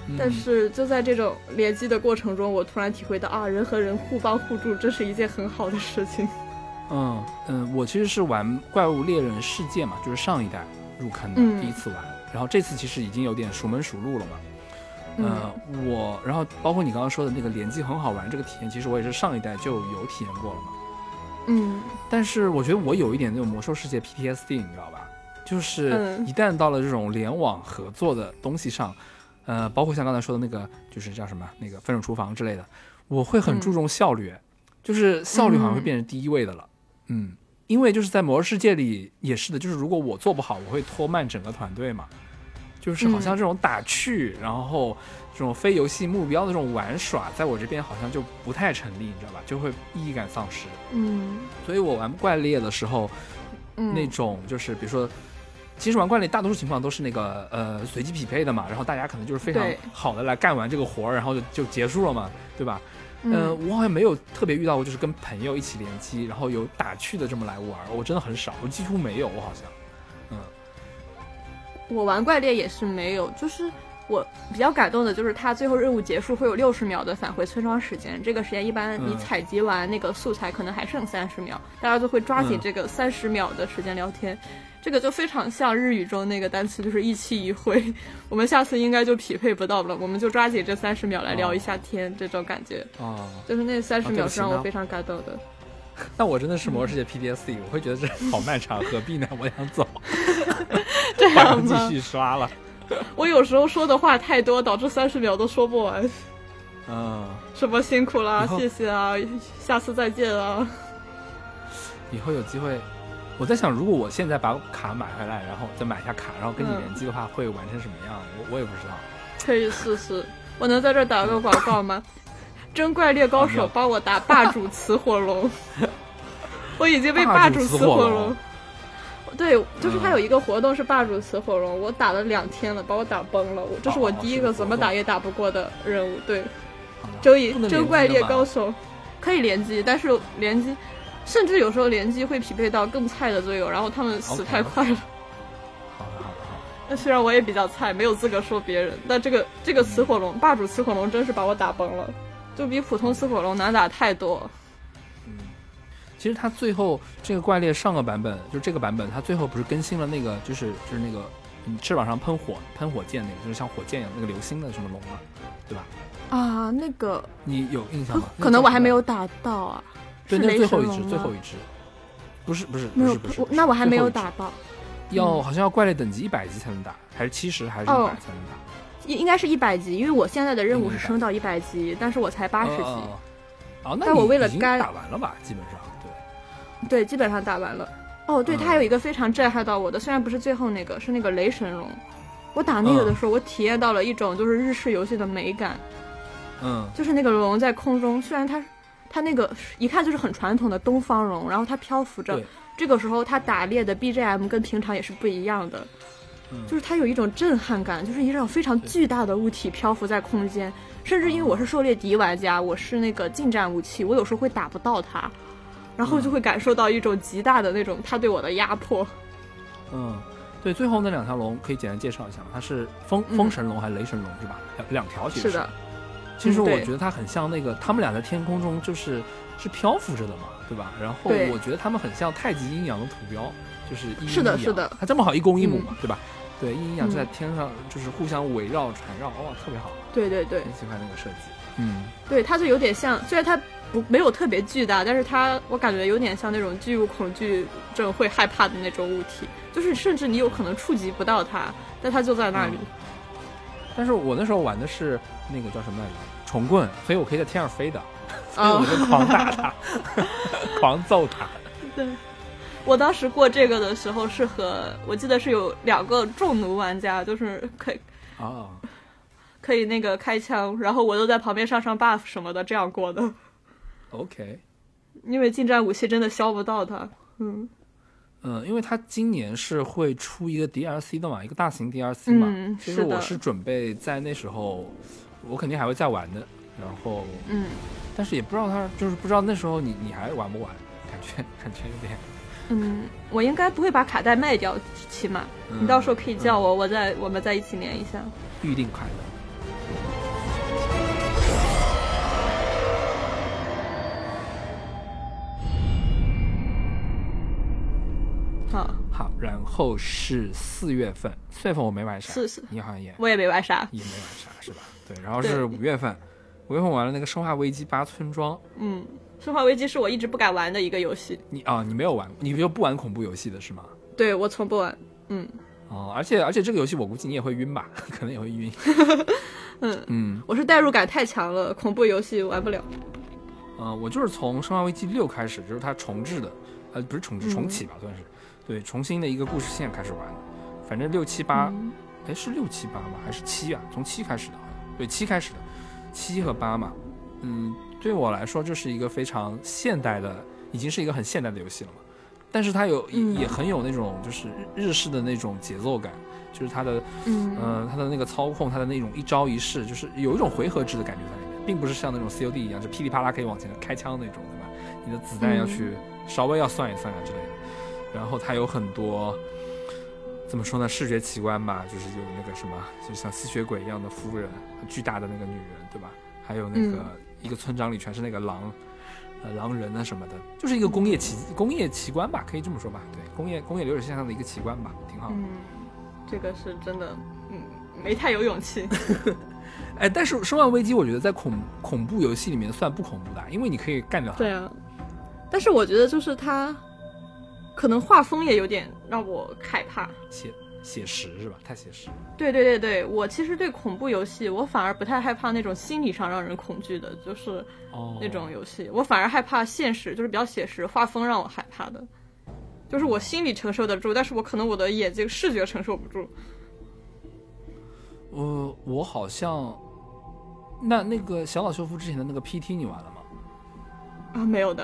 嗯但是就在这种联机的过程中，我突然体会到啊，人和人互帮互助，这是一件很好的事情。嗯嗯，我其实是玩《怪物猎人世界》嘛，就是上一代入坑的、嗯第一次玩，然后这次其实已经有点熟门熟路了嘛。嗯呃，我然后包括你刚刚说的那个联机很好玩这个体验，其实我也是上一代就有体验过了嘛。嗯但是我觉得我有一点那种魔兽世界 PTSD，你知道吧？就是嗯一旦到了这种联网合作的东西上，呃，包括像刚才说的那个，就是叫什么那个分手厨房之类的，我会很注重效率，就是效率好像会变成第一位的了。嗯，因为就是在魔兽世界里也是的，就是如果我做不好，我会拖慢整个团队嘛。就是好像这种打趣，然后这种非游戏目标的这种玩耍，在我这边好像就不太成立，你知道吧？就会意义感丧失。嗯所以我玩怪猎的时候，嗯，那种就是比如说，其实玩怪猎大多数情况都是那个呃随机匹配的嘛，然后大家可能就是非常好的来干完这个活儿，然后就就结束了嘛，对吧？嗯呃，我好像没有特别遇到过，就是跟朋友一起联机，然后有打趣的这么来玩，我真的很少，我几乎没有，我好像，嗯我玩怪猎也是没有，就是我比较感动的就是它最后任务结束会有六十秒的返回村庄时间，这个时间一般你嗯采集完那个素材可能还剩三十秒，大家就会抓紧嗯这个三十秒的时间聊天。这个就非常像日语中那个单词，就是一期一会。我们下次应该就匹配不到了，我们就抓紧这三十秒来聊一下天，这种感觉，哦，就是那三十秒是让我非常感动的。(laughs) 那我真的是魔兽世界 PDSD，我会觉得这 (laughs) 好漫长，何必呢？我想走，(laughs) 这样吗继？续刷了。我有时候说的话太多，导致三十秒都说不完。嗯，什么辛苦啦谢谢啊，下次再见啊。以后有机会，我在想，如果我现在把卡买回来，然后再买一下卡，然后跟你嗯联机的话，会玩成什么样？我我也不知道。可以试试。我能在这打个广告吗？真怪猎高手帮我打霸主雌火龙，(laughs) 我已经被霸霸主雌火龙。对，就是它有一个活动是霸主雌火龙，我打了两天了，把我打崩了。我这是我第一个怎么打也打不过的任务。对，周乙周怪猎高手可以联机，但是联机甚至有时候联机会匹配到更菜的队友，然后他们死太快了。好的好的好。(laughs) 那虽然我也比较菜，没有资格说别人，但这个这个雌火龙霸主雌火龙真是把我打崩了，就比普通雌火龙难打太多。嗯其实它最后这个怪猎上个版本，就这个版本，它最后不是更新了那个，就是就是那个，嗯，翅膀上喷火喷火箭那个，就是像火箭一样那个流星的什么龙嘛，对吧？啊，那个你有印象吗？可能我还没有打到啊。对，那最后一只，最后一只，不是不是不是不是，那我还没有打到。要好像要怪猎等级一百级才能打，还是七十还是一百才能打？应应该是一百级，因为我现在的任务是升到一百级，但是我才八十级。哦，那但我为了该打完了吧，基本上。对，对基本上打完了。哦，对，它还有一个非常震撼到我的，虽然不是最后那个，是那个雷神龙。我打那个的时候，我体验到了一种就是日式游戏的美感。嗯。就是那个龙在空中，虽然它，它那个一看就是很传统的东方龙，然后它漂浮着。这个时候它打猎的 BGM 跟平常也是不一样的。就是它有一种震撼感，就是一种非常巨大的物体漂浮在空间，甚至因为我是狩猎敌玩家，我是那个近战武器，我有时候会打不到它。然后就会感受到一种极大的那种它对我的压迫。嗯，对，最后那两条龙可以简单介绍一下吗？它是风风神龙还是雷神龙是吧？两两条其实是的。其实我觉得它很像那个，他们俩在天空中就是是漂浮着的嘛，对吧？然后我觉得他们很像太极阴阳的图标，就是一阴是的，是的。它这么好一公一母嘛，对吧？对，一阴阳就在天上，就是互相围绕缠绕，哇，特别好。对对对，很喜欢那个设计。嗯，对，它就有点像，虽然它。不没有特别巨大，但是它我感觉有点像那种巨物恐惧症会害怕的那种物体，就是甚至你有可能触及不到它，但它就在那里。但是我那时候玩的是那个叫什么来着？虫棍，所以我可以在天上飞的，(laughs) 所以我就狂打它，(laughs) 狂揍它。对，我当时过这个的时候是和我记得是有两个重弩玩家，就是可以啊，可以那个开枪，然后我都在旁边上上 buff 什么的，这样过的。OK，因为近战武器真的削不到他。嗯嗯，因为他今年是会出一个 DLC 的嘛，一个大型 DLC 嘛。嗯，其实我是准备在那时候，我肯定还会再玩的。然后，嗯，但是也不知道他，就是不知道那时候你你还玩不玩？感觉感觉有点。嗯，我应该不会把卡带卖掉，起码。你到时候可以叫我，我再我们再一起连一下。预定快乐。好，然后是四月份，四月份我没玩啥，是是，你好像也，我也没玩啥，也没玩啥，是吧？对，然后是五月份，五月份玩了那个《生化危机八村庄》。嗯，《生化危机》是我一直不敢玩的一个游戏。你啊，你没有玩，你就不玩恐怖游戏的是吗？对，我从不玩。嗯。哦，而且而且这个游戏我估计你也会晕吧？(laughs) 可能也会晕。(laughs) 嗯嗯，我是代入感太强了，恐怖游戏玩不了。嗯，我就是从《生化危机六》开始，就是它重置的，呃，不是重置，重启吧，算是。对，重新的一个故事线开始玩，反正六七八，哎，是六七八吗？还是七啊？从七开始的，对，七开始的，七和八嘛。嗯，对我来说，这是一个非常现代的，已经是一个很现代的游戏了嘛。但是它有也很有那种就是日式的那种节奏感，就是它的，嗯，它的那个操控，它的那种一招一式，就是有一种回合制的感觉在里面，并不是像那种 COD 一样，就噼里啪啦可以往前开枪那种，对吧？你的子弹要去稍微要算一算啊之类的。然后它有很多怎么说呢？视觉奇观吧，就是有那个什么，就像吸血鬼一样的夫人，巨大的那个女人，对吧？还有那个一个村庄里全是那个狼，呃，狼人啊什么的，就是一个工业奇工业奇观吧，可以这么说吧？对，工业工业流水线上的一个奇观吧，挺好。嗯，这个是真的，嗯，没太有勇气。(laughs) 哎，但是《生化危机》我觉得在恐恐怖游戏里面算不恐怖的，因为你可以干掉它。对啊，但是我觉得就是它。可能画风也有点让我害怕，写写实是吧？太写实。对对对对，我其实对恐怖游戏，我反而不太害怕那种心理上让人恐惧的，就是那种游戏，我反而害怕现实，就是比较写实，画风让我害怕的，就是我心里承受得住，但是我可能我的眼睛视觉承受不住。呃，我好像，那那个小岛秀夫之前的那个 PT 你玩了吗？啊，没有的，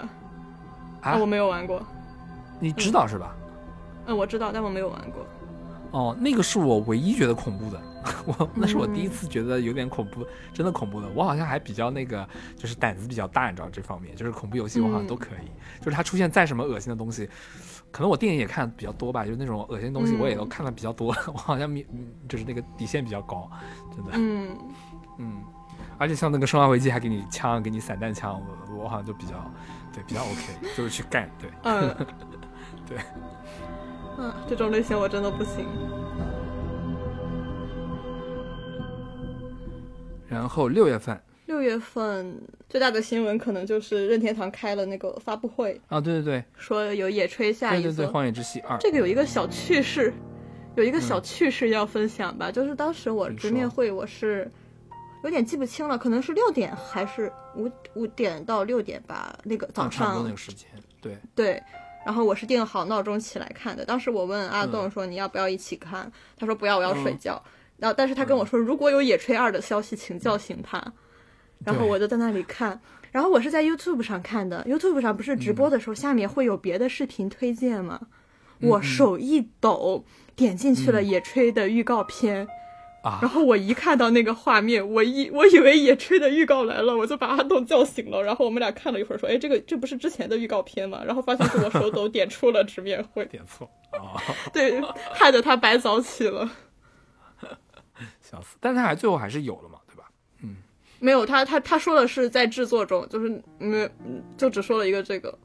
啊，我没有玩过。你知道是吧？嗯，我知道，但我没有玩过。哦，那个是我唯一觉得恐怖的，(laughs) 我那是我第一次觉得有点恐怖，真的恐怖的。我好像还比较那个，就是胆子比较大，你知道这方面，就是恐怖游戏我好像都可以。就是它出现再什么恶心的东西，可能我电影也看的比较多吧，就是那种恶心的东西我也都看的比较多，(laughs) 我好像米就是那个底线比较高，真的。嗯 (laughs) 嗯，而且像那个《生化危机》还给你枪，给你散弹枪，我我好像就比较对比较 OK，就是去干，对，嗯，对。嗯，这种类型我真的不行。然后六月份，六月份最大的新闻可能就是任天堂开了那个发布会啊，对对对，说有野炊下一对对对，荒野之息二。这个有一个小趣事，有一个小趣事要分享吧，就是当时我直面会我是有点记不清了，可能是六点还是五五点到六点吧，那个早上那个时间，对对。然后我是定好闹钟起来看的。当时我问阿栋说：“你要不要一起看？”他说：“不要，我要睡觉。”然后，但是他跟我说：“如果有野炊二的消息，请叫醒他。”然后我就在那里看。然后我是在 YouTube 上看的。YouTube 上不是直播的时候下面会有别的视频推荐吗？我手一抖，点进去了野炊的预告片。然后我一看到那个画面，我一我以为野炊的预告来了，我就把阿栋叫醒了。然后我们俩看了一会儿，说：“哎，这个这不是之前的预告片吗？”然后发现是我手抖点出了直面会，点错啊！(laughs) 对，害得他白早起了，(laughs) 笑死！但是他还最后还是有了嘛，对吧？嗯，没有，他他他说的是在制作中，就是没就只说了一个这个。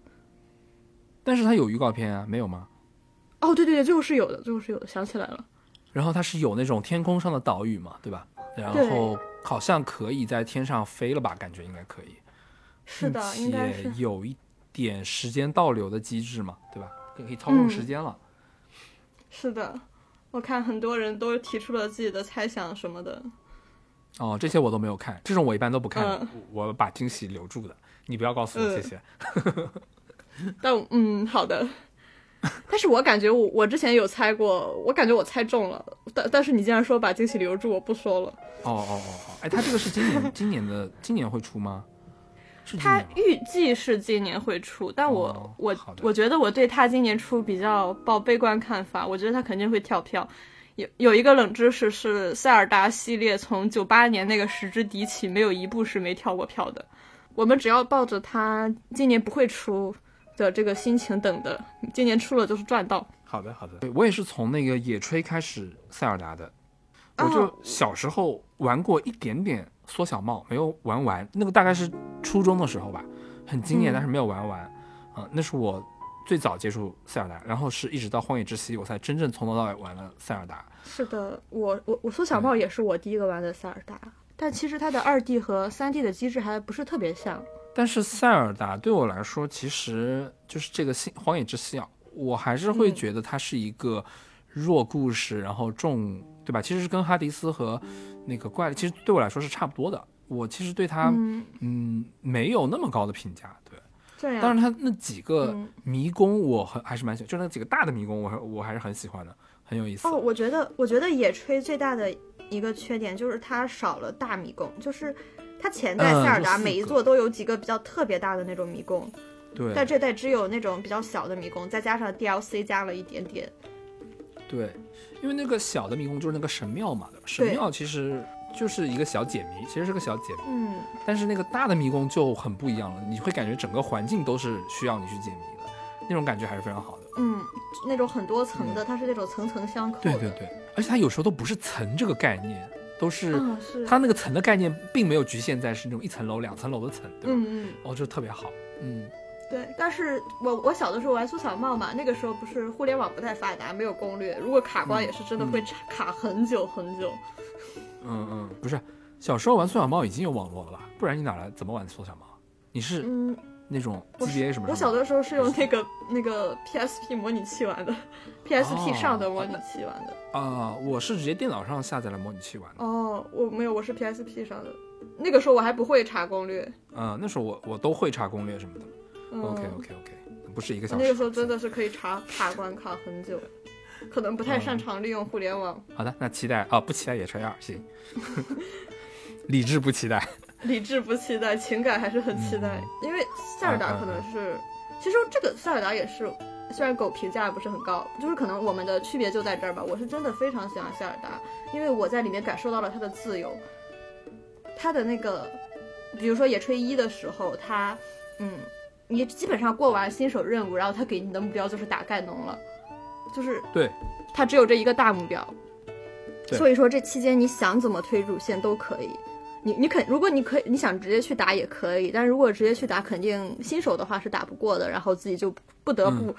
但是他有预告片啊，没有吗？哦，对对对，最后是有的，最后是有的，想起来了。然后它是有那种天空上的岛屿嘛，对吧？然后好像可以在天上飞了吧？感觉应该可以。是的，应该是有一点时间倒流的机制嘛，对吧？可以操控时间了。是的，我看很多人都提出了自己的猜想什么的。哦，这些我都没有看，这种我一般都不看，我把惊喜留住的。你不要告诉我，谢谢。(laughs) 但嗯，好的。(laughs) 但是我感觉我我之前有猜过，我感觉我猜中了，但但是你竟然说把惊喜留住，我不说了。哦哦哦哦，哎，他这个是今年 (laughs) 今年的今年会出吗？他预计是今年会出，但我我我觉得我对他今年出比较抱悲观看法，我觉得他肯定会跳票。有有一个冷知识是，塞尔达系列从九八年那个时之敌起，没有一部是没跳过票的。我们只要抱着他今年不会出。的这个心情等的，今年出了就是赚到。好的，好的。我也是从那个野炊开始塞尔达的，我就小时候玩过一点点缩小帽，没有玩完。那个大概是初中的时候吧，很经典，但是没有玩完。嗯，那是我最早接触塞尔达，然后是一直到荒野之息，我才真正从头到尾玩了塞尔达。是的，我我我缩小帽也是我第一个玩的塞尔达，但其实它的二 D 和三 D 的机制还不是特别像。但是塞尔达对我来说，其实就是这个《新荒野之息》啊，我还是会觉得它是一个弱故事，然后重，对吧？其实是跟哈迪斯和那个怪，其实对我来说是差不多的。我其实对它，嗯，没有那么高的评价。对。当然，它那几个迷宫，我很还是蛮喜欢，就那几个大的迷宫，我我还是很喜欢的，很有意思。哦，我觉得，我觉得野炊最大的一个缺点就是它少了大迷宫，就是。它前代塞尔达每一座都有几个比较特别大的那种迷宫，对，但这代只有那种比较小的迷宫，再加上 DLC 加了一点点。对，因为那个小的迷宫就是那个神庙嘛，神庙其实就是一个小解谜，其实是个小解谜。嗯。但是那个大的迷宫就很不一样了，你会感觉整个环境都是需要你去解谜的，那种感觉还是非常好的。嗯，那种很多层的，它是那种层层相扣。对对对，而且它有时候都不是层这个概念。都是，它那个层的概念并没有局限在是那种一层楼、两层楼的层，对吧？嗯嗯，哦，就特别好，嗯，对。但是我我小的时候玩苏小茂嘛，那个时候不是互联网不太发达，没有攻略，如果卡关也是真的会卡很久很久。嗯嗯，不是，小时候玩苏小茂已经有网络了吧？不然你哪来怎么玩苏小茂？你是嗯。那种 GBA 什么？我小的时候是用那个那个 PSP 模拟器玩的，PSP 上的模拟器玩的。啊，我是直接电脑上下载了模拟器玩的。哦，我没有，我是 PSP 上的。那个时候我还不会查攻略。嗯，那时候我我都会查攻略什么的。OK OK OK，不是一个小时。那个时候真的是可以查卡关卡很久，可能不太擅长利用互联网。(laughs) 好的，那期待啊，不期待野炊二，行。(laughs) 理智不期待。(laughs) 理智不期待，情感还是很期待，因为塞尔达可能是，其实这个塞尔达也是虽然狗评价不是很高，就是可能我们的区别就在这儿吧。我是真的非常喜欢希尔达，因为我在里面感受到了他的自由，他的那个，比如说野炊一的时候，他，嗯，你基本上过完新手任务，然后他给你的目标就是打盖农了，就是对，他只有这一个大目标，所以说这期间你想怎么推主线都可以。你你肯，如果你可以，你想直接去打也可以，但是如果直接去打，肯定新手的话是打不过的，然后自己就不得不，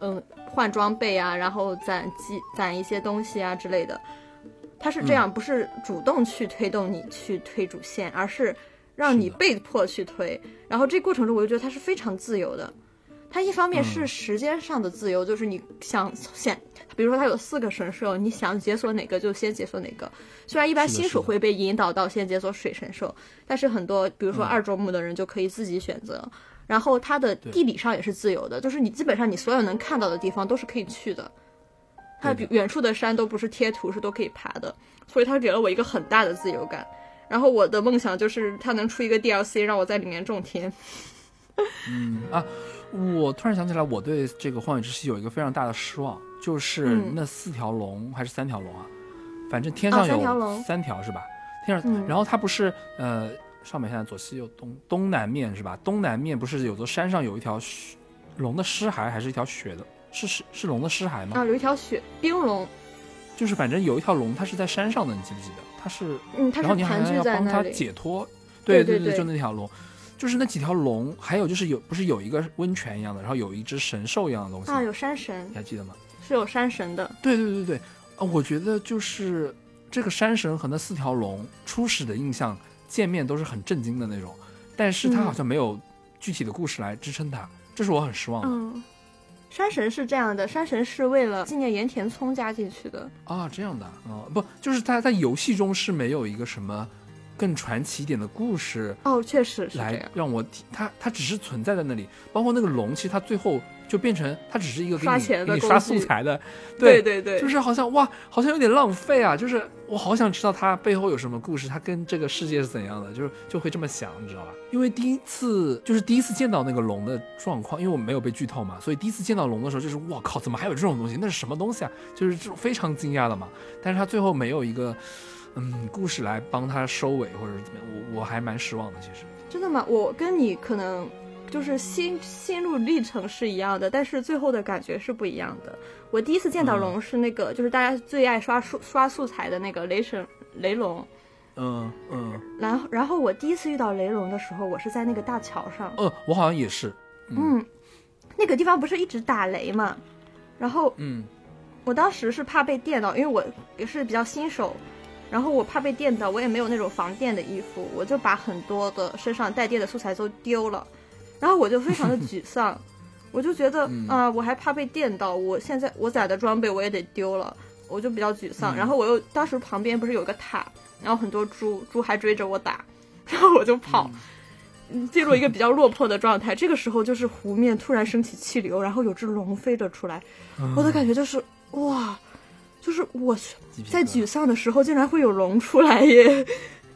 嗯，换装备啊，然后攒积攒一些东西啊之类的。他是这样，不是主动去推动你去推主线，而是让你被迫去推。然后这过程中，我就觉得它是非常自由的。它一方面是嗯时间上的自由，就是你想先，比如说它有四个神兽，你想解锁哪个就先解锁哪个。虽然一般新手会被引导到先解锁水神兽，但是很多比如说嗯二周目的人就可以自己选择。然后它的地理上也是自由的，就是你基本上你所有能看到的地方都是可以去的。它比远处的山都不是贴图，是都可以爬的，所以它给了我一个很大的自由感。然后我的梦想就是它能出一个 DLC，让我在里面种田。(laughs) 嗯啊，我突然想起来，我对这个《荒野之息》有一个非常大的失望，就是嗯那四条龙还是三条龙啊？反正天上有条龙三条是吧？天上，嗯然后它不是呃上北下南左西右东东南面是吧？东南面不是有座山上有一条雪龙的尸骸，还是一条雪的？是是是龙的尸骸吗？啊，有一条雪冰龙，就是反正有一条龙，它是在山上的，你记不记得？它是嗯，它然后你好像要帮它。解脱。对对对对就那条龙，就是那几条龙，还有就是有不是有一个温泉一样的，然后有一只神兽一样的东西，啊，有山神你，还记得吗？是有山神的。对对对对，啊，我觉得就是这个山神和那四条龙初始的印象，见面都是很震惊的那种，但是它嗯好像没有具体的故事来支撑它，这是我很失望的、嗯，山神是这样的，山神是为了纪念盐田聪加进去的。啊，这样的啊，不就是他在游戏中是没有一个什么更传奇一点的故事。哦，确实是来。让我体，它它只是存在在那里，包括那个龙，其实它最后就变成它只是一个给你刷钱的给你刷素材的，对对对，就是好像哇，好像有点浪费啊！就是我好想知道它背后有什么故事，它跟这个世界是怎样的，就是就会这么想，你知道吧？因为第一次就是第一次见到那个龙的状况，因为我没有被剧透嘛，所以第一次见到龙的时候，就是我靠，怎么还有这种东西？那是什么东西啊？就是这种非常惊讶的嘛。但是它最后没有一个嗯故事来帮他收尾或者是怎么样，我我还蛮失望的，其实。真的吗？我跟你可能就是心心路历程是一样的，但是最后的感觉是不一样的。我第一次见到嗯龙是那个，就是大家最爱刷素刷素材的那个雷神雷龙。嗯嗯然后，然后我第一次遇到雷龙的时候，我是在那个大桥上，呃，我好像也是。嗯嗯，那个地方不是一直打雷嘛，然后嗯我当时是怕被电到，因为我也是比较新手，然后我怕被电到，我也没有那种防电的衣服，我就把很多的身上带电的素材都丢了，然后我就非常的沮丧，(laughs) 我就觉得嗯。啊、我还怕被电到，我现在我攒的装备我也得丢了，我就比较沮丧，嗯。然后我又当时旁边不是有个塔，然后很多猪，猪还追着我打，(laughs) 然后我就跑。嗯。进入一个比较落魄的状态，这个时候就是湖面突然升起气流，然后有只龙飞了出来，我的感觉就是哇，就是我在鸡皮疙瘩沮丧的时候竟然会有龙出来耶！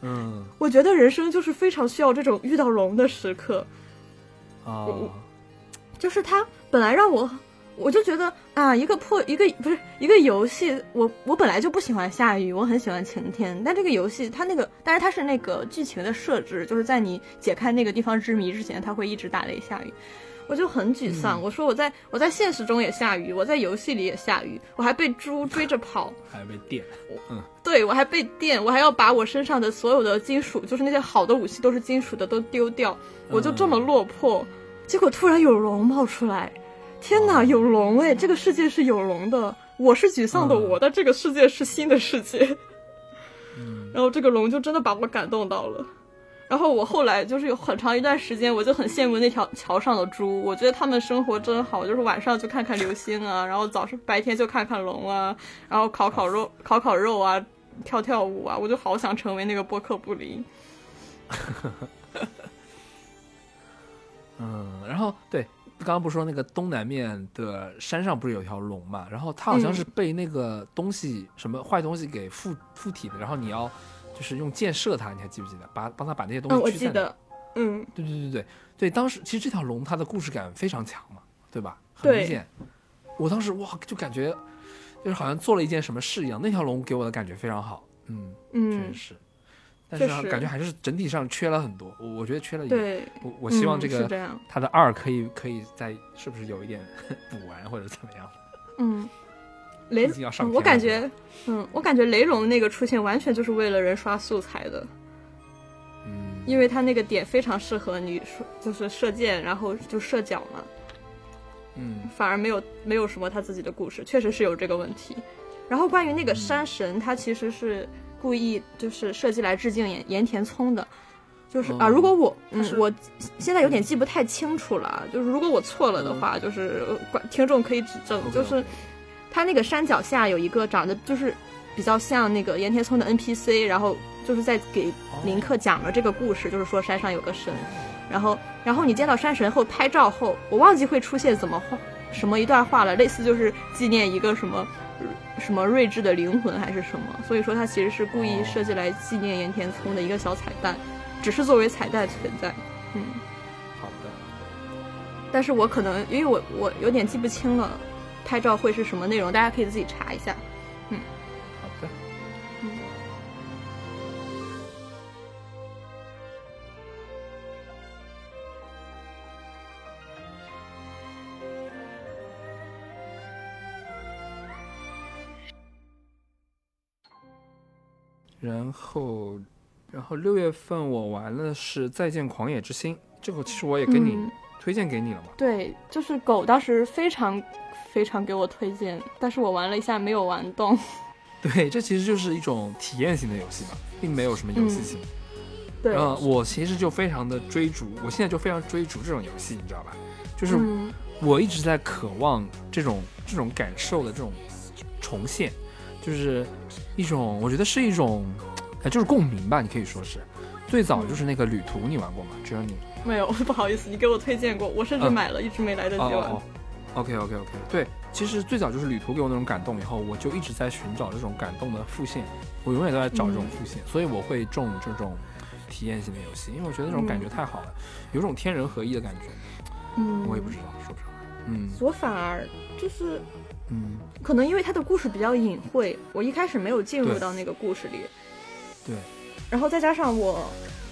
嗯我觉得人生就是非常需要这种遇到龙的时刻，啊就是他本来让我。我就觉得啊，一个破一个不是一个游戏，我我本来就不喜欢下雨，我很喜欢晴天。但这个游戏它那个，但是它是那个剧情的设置，就是在你解开那个地方之谜之前，它会一直打雷下雨。我就很沮丧。嗯我说我在我在现实中也下雨，我在游戏里也下雨，我还被猪 (laughs) 追着跑，还被电。对我还被电，我还要把我身上的所有的金属，就是那些好的武器都是金属的都丢掉，我就这么落魄。结果突然有龙冒出来，天哪，哦有龙哎！这个世界是有龙的，我是沮丧的嗯我，但这个世界是新的世界。嗯 (laughs) 然后这个龙就真的把我感动到了。然后我后来就是有很长一段时间，我就很羡慕那条桥上的猪，我觉得他们生活真好，就是晚上就看看流星啊，然后早上白天就看看龙啊，然后烤烤肉、烤烤肉啊，跳跳舞啊，我就好想成为那个波克布林。(laughs) 嗯，然后对，刚刚不是说那个东南面的山上不是有条龙嘛？然后它好像是被那个东西、什么坏东西给附附体的，然后你要就是用箭射它，你还记不记得？把帮他把那些东嗯，西驱散掉。我记得，嗯，对对对对对对，当时其实这条龙它的故事感非常强嘛，对吧？很对明显。我当时哇，就感觉就是好像做了一件什么事一样。那条龙给我的感觉非常好，嗯，确嗯实，是。但是感觉还是整体上缺了很多，我我觉得缺了一点。对，我我希望嗯这个它的二可以可以再是不是有一点 (laughs) 补完或者怎么样？嗯，雷我感觉，嗯，我感觉雷龙那个出现完全就是为了人刷素材的，嗯，因为他那个点非常适合你说就是射箭，然后就射脚嘛，嗯。反而没有没有什么他自己的故事，确实是有这个问题。然后关于那个山神，他其实是故意就是设计来致敬岩岩田聪的，就是、啊，哦如果我嗯我现在有点记不太清楚了，就是如果我错了的话，就是呃观听众可以指正就是他那个山脚下有一个长得就是比较像那个岩田聪的 NPC，然后就是在给林克讲了这个故事，就是说山上有个神，然后然后你见到山神后拍照后，我忘记会出现怎么画什么一段话了，类似就是纪念一个什么呃什么睿智的灵魂还是什么，所以说它其实是故意设计来纪念岩田聪的一个小彩蛋，只是作为彩蛋存在，嗯。好的，但是我可能因为我我有点记不清了，拍照会是什么内容，大家可以自己查一下。好的。嗯然后，然后六月份我玩的是《再见狂野之心》，这个其实我也跟你嗯推荐给你了嘛。对，就是狗当时非常非常给我推荐，但是我玩了一下没有玩动。(laughs) 对，这其实就是一种体验型的游戏嘛，并没有什么游戏性。对，呃，我其实就非常的追逐，我现在就非常追逐这种游戏，你知道吧？就是嗯我一直在渴望这种这种感受的这种重现，就是一种我觉得是一种，呃，就是共鸣吧，你可以说是。最早就是那个旅途，你玩过吗？Journey。没有，(laughs) 不好意思，你给我推荐过，我甚至嗯买了，一直没来得及玩。哦哦，OK OK OK，对，其实最早就是旅途给我那种感动，以后我就一直在寻找这种感动的复现，我永远都在找这种复现，所以我会中这种体验型的游戏，因为我觉得那种感觉太好了，有种天人合一的感觉，嗯，我也不知道说不上。来，嗯。我反而就是嗯，可能因为他的故事比较隐晦，我一开始没有进入到那个故事里，对，然后再加上我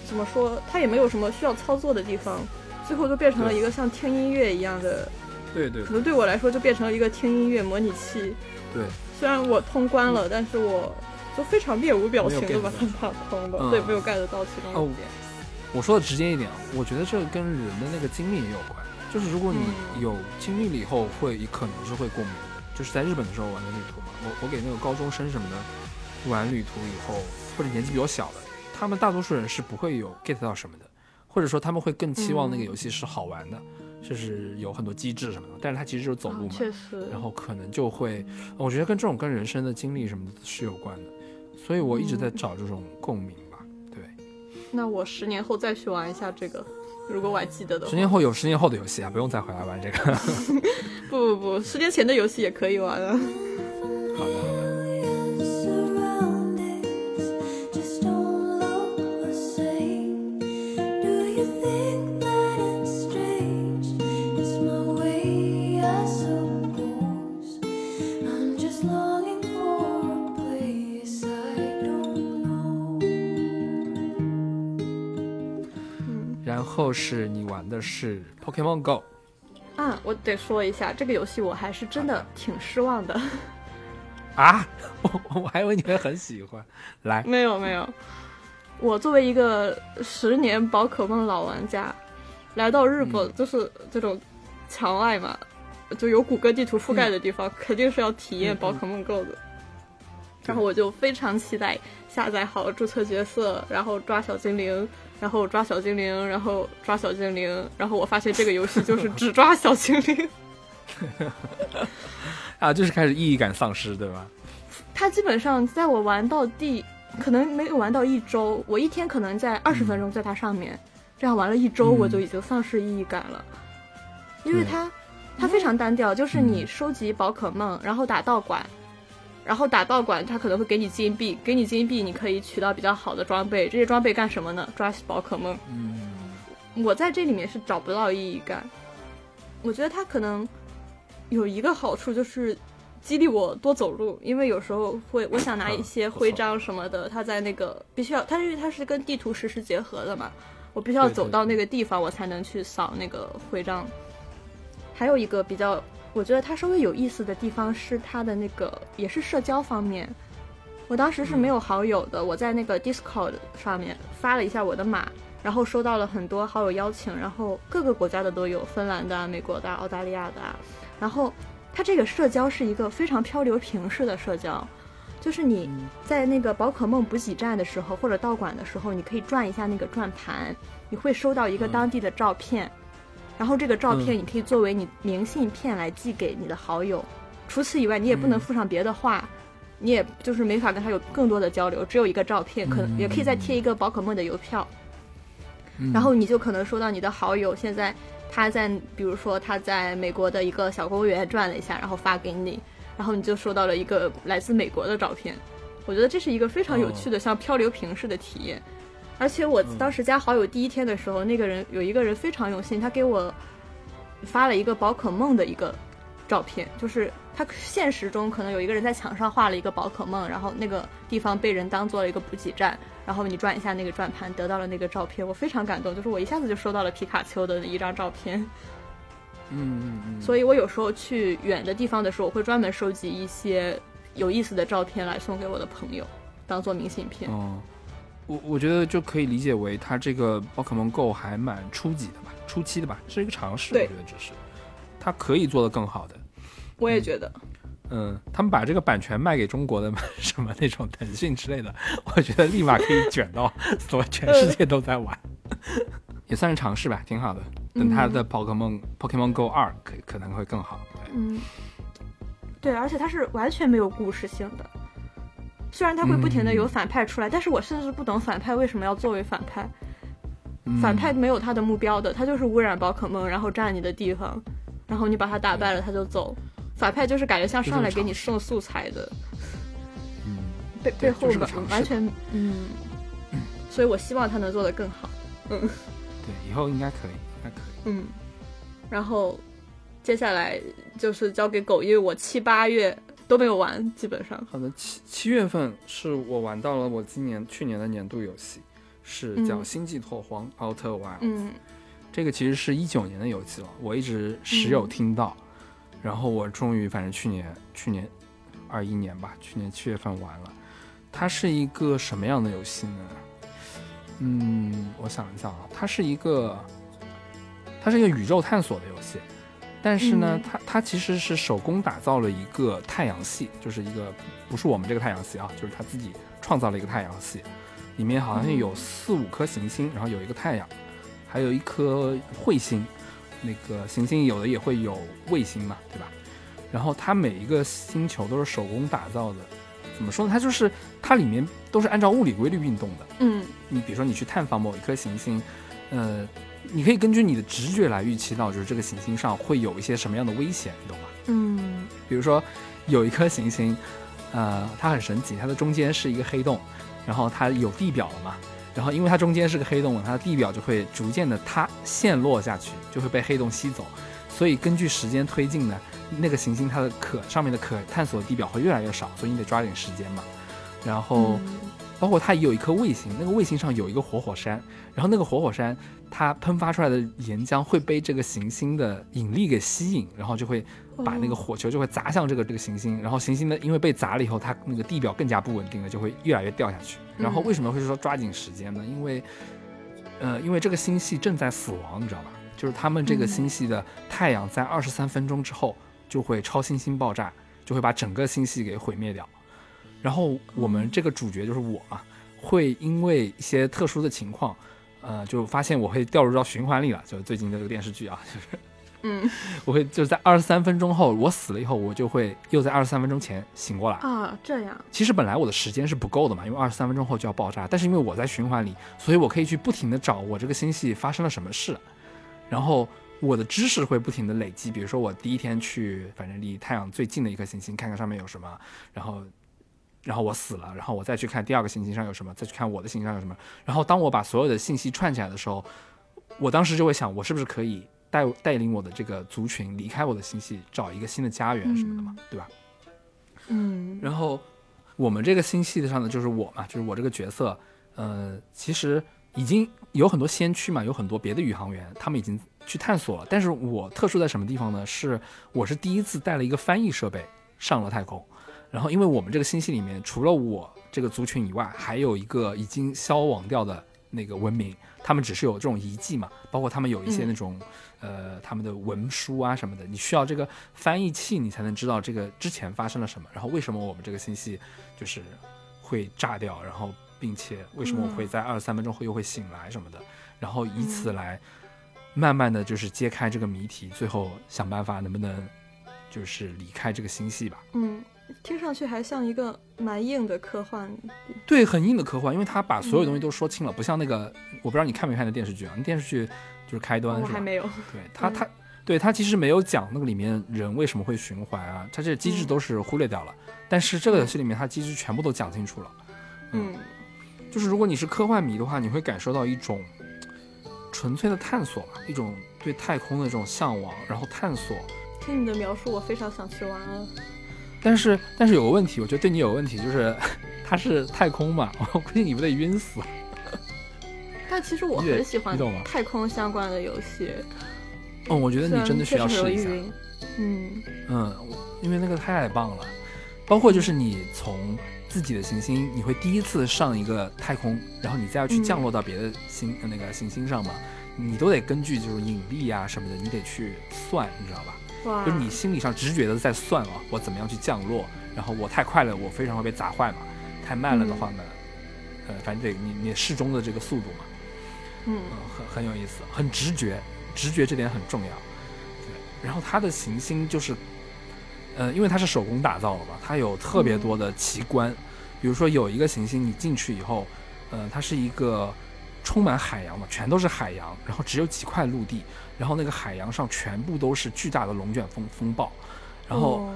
怎么说，他也没有什么需要操作的地方，最后就变成了一个像听音乐一样的，对对可能对我来说就变成了一个听音乐模拟器。对，虽然我通关了，但是我就非常面无表情的把它打通了，嗯对，没有 get 到其中的哦点。我说的直接一点，我觉得这跟人的那个经历也有关。就是如果你嗯有经历了以后，会可能是会共鸣的。就是在日本的时候玩的旅途嘛，我我给那个高中生什么的玩旅途以后，或者年纪比我小的，他们大多数人是不会有 get 到什么的，或者说他们会更期望那个游戏是好玩的，就是有很多机制什么的。但是它其实就是走路啊嘛，确实，然后可能就会，我觉得跟这种跟人生的经历什么的是有关的。所以我一直在找这种共鸣吧。对，那我十年后再去玩一下这个，如果我还记得的话。十年后有十年后的游戏啊，不用再回来玩这个。(laughs) 不不不，十年前的游戏也可以玩啊。好的，好的。后是你玩的是 Pokemon Go，啊，我得说一下，这个游戏我还是真的挺失望的。啊，(laughs) 我我还以为你会很喜欢。来，没有没有，我作为一个十年宝可梦老玩家，来到日本、就是这种墙外嘛，就有谷歌地图覆盖的地方，肯定是要体验宝可梦 Go 的。然后我就非常期待下载好注册角色，然后抓小精灵，然后抓小精灵，然后抓小精灵，然后我发现这个游戏就是只抓小精灵。(laughs) 啊，就是开始意义感丧失，对吧？它基本上在我玩到第，可能没有玩到一周，我一天可能在二十分钟在它上面，这样玩了一周，嗯我就已经丧失意义感了，因为它它非常单调，就是你嗯收集宝可梦，然后打道馆。然后打道馆，他可能会给你金币，给你金币，你可以取到比较好的装备。这些装备干什么呢？抓宝可梦。嗯，我在这里面是找不到意义感。我觉得它可能有一个好处就是激励我多走路，因为有时候会我想拿一些徽章什么的，(laughs) 它在那个必须要，它因为它是跟地图实时结合的嘛，我必须要走到那个地方，我才能去扫那个徽章。还有一个比较，我觉得它稍微有意思的地方是它的那个也是社交方面。我当时是没有好友的，我在那个 Discord 上面发了一下我的码，然后收到了很多好友邀请，然后各个国家的都有，芬兰的啊、美国的啊、澳大利亚的啊。然后它这个社交是一个非常漂流瓶式的社交，就是你在那个宝可梦补给站的时候或者道馆的时候，你可以转一下那个转盘，你会收到一个当地的照片，然后这个照片嗯你可以作为你明信片来寄给你的好友。除此以外，你也不能附上别的话。你也就是没法跟他有更多的交流，只有一个照片，可能也可以再贴一个宝可梦的邮票，嗯然后你就可能收到你的好友现在他在，比如说他在美国的一个小公园转了一下，然后发给你，然后你就收到了一个来自美国的照片。我觉得这是一个非常有趣的，像漂流瓶似的体验。而且我当时加好友第一天的时候，那个人有一个人非常用心，他给我发了一个宝可梦的一个照片，就是他现实中可能有一个人在墙上画了一个宝可梦，然后那个地方被人当做了一个补给站，然后你转一下那个转盘，得到了那个照片，我非常感动，就是我一下子就收到了皮卡丘的一张照片。嗯嗯嗯，所以我有时候去远的地方的时候，我会专门收集一些有意思的照片来送给我的朋友，当做明信片。哦，我我觉得就可以理解为它这个宝可梦 Go 还蛮初级的吧，初期的吧，是一个尝试，我觉得只是它可以做得更好的。我也觉得，嗯，他们把这个版权卖给中国的 (laughs) 什么那种腾讯之类的，我觉得立马可以卷到 (laughs) 所全世界都在玩，也算是尝试吧，挺好的。等它的宝可梦 Pokemon Go 二可可能会更好。对嗯，对，而且它是完全没有故事性的。虽然它会不停的有嗯反派出来，但是我甚至不懂反派为什么要作为反派。嗯反派没有他的目标的，他就是污染宝可梦，然后占你的地方，然后你把他打败了，他就走。反派就是感觉像上来给你送素材的，嗯，背对背后完就是个尝试完全嗯，所以我希望他能做得更好。嗯 (laughs) 对，以后应该可以，应该可以。嗯，然后接下来就是交给狗，因为我七八月都没有玩，基本上。好的，七七月份是我玩到了我今年去年的年度游戏，是叫《嗯星际拓荒 Outer Wild》。嗯这个其实是一九年的游戏了，我一直时有嗯听到，然后我终于反正去年去年二一年吧，去年七月份玩了。它是一个什么样的游戏呢？嗯，我想一下啊，它是一个它是一个宇宙探索的游戏，但是呢，嗯它它其实是手工打造了一个太阳系，就是一个不是我们这个太阳系啊，就是他自己创造了一个太阳系，里面好像有四五颗行星，然后有一个太阳。还有一颗彗星，那个行星有的也会有卫星嘛，对吧？然后它每一个星球都是手工打造的，怎么说呢？它就是它里面都是按照物理规律运动的。嗯你比如说你去探访某一颗行星，呃，你可以根据你的直觉来预期到，就是这个行星上会有一些什么样的危险，你懂吗？嗯比如说有一颗行星，呃，它很神奇，它的中间是一个黑洞，然后它有地表了嘛，然后因为它中间是个黑洞，它的地表就会逐渐的塌陷落下去，就会被黑洞吸走，所以根据时间推进呢，那个行星它的可上面的可探索地表会越来越少，所以你得抓紧时间嘛。然后嗯包括它也有一颗卫星，那个卫星上有一个活火山，然后那个活火山它喷发出来的岩浆会被这个行星的引力给吸引，然后就会把那个哦火球就会砸向这个这个行星，然后行星呢因为被砸了以后，它那个地表更加不稳定了，就会越来越掉下去。然后为什么会说抓紧时间呢？因为呃，因为这个星系正在死亡，你知道吧？就是他们这个嗯星系的太阳在二十三分钟之后就会超新星爆炸，就会把整个星系给毁灭掉。然后我们这个主角就是我嘛，会因为一些特殊的情况，呃，就发现我会掉入到循环里了。就是最近的这个电视剧啊，(laughs) 就是嗯我会就是在二十三分钟后，我死了以后，我就会又在二十三分钟前醒过来。啊，这样其实本来我的时间是不够的嘛，因为二十三分钟后就要爆炸，但是因为我在循环里，所以我可以去不停的找我这个星系发生了什么事，然后我的知识会不停的累积。比如说我第一天去，反正离太阳最近的一颗行星，看看上面有什么，然后。然后我死了，然后我再去看第二个行星上有什么，再去看我的行星上有什么。然后当我把所有的信息串起来的时候，我当时就会想，我是不是可以带带领我的这个族群离开我的星系，找一个新的家园什么的嘛，对吧？嗯然后我们这个星系上的就是我嘛，就是我这个角色，呃，其实已经有很多先驱嘛，有很多别的宇航员，他们已经去探索了。但是我特殊在什么地方呢？是我是第一次带了一个翻译设备上了太空。然后因为我们这个星系里面，除了我这个族群以外，还有一个已经消亡掉的那个文明，他们只是有这种遗迹嘛，包括他们有一些嗯。那种、呃他们的文书啊什么的，你需要这个翻译器，你才能知道这个之前发生了什么，然后为什么我们这个星系就是会炸掉，然后并且为什么我会在二三分钟后又会醒来什么的，然后以此来慢慢的就是揭开这个谜题，最后想办法能不能就是离开这个星系吧。嗯，听上去还像一个蛮硬的科幻。对，很硬的科幻，因为他把所有东西嗯都说清了，不像那个我不知道你看没看那电视剧啊？那电视剧就是开端还没有。对他，嗯他对他其实没有讲那个里面人为什么会循环啊，他这机制嗯都是忽略掉了。但是这个游戏里面，它机制全部都讲清楚了。嗯就是如果你是科幻迷的话，你会感受到一种纯粹的探索吧，一种对太空的这种向往，然后探索。听你的描述，我非常想去玩了。但是但是有个问题，我觉得对你有个问题，就是 (laughs) 它是太空嘛，(laughs) 我估计你不得晕死。(laughs) 但其实我很喜欢太空相关的游戏，嗯，我觉得你真的需要试一下。嗯嗯，因为那个太棒了，包括就是你从自己的行星，你会第一次上一个太空，然后你再要去嗯降落到别的星、呃那个行星上嘛，你都得根据就是引力啊什么的，你得去算，你知道吧？哇，就是你心理上直觉的在算啊，我怎么样去降落，然后我太快了，我非常会被砸坏嘛，太慢了的话呢，呃，反正得你你适中的这个速度嘛，嗯。嗯，很很有意思，很直觉，直觉这点很重要。对，然后它的行星就是，呃，因为它是手工打造的嘛，它有特别多的奇观，比如说有一个行星，你进去以后，呃，它是一个充满海洋嘛，全都是海洋，然后只有几块陆地，然后那个海洋上全部都是巨大的龙卷风风暴，然后。哦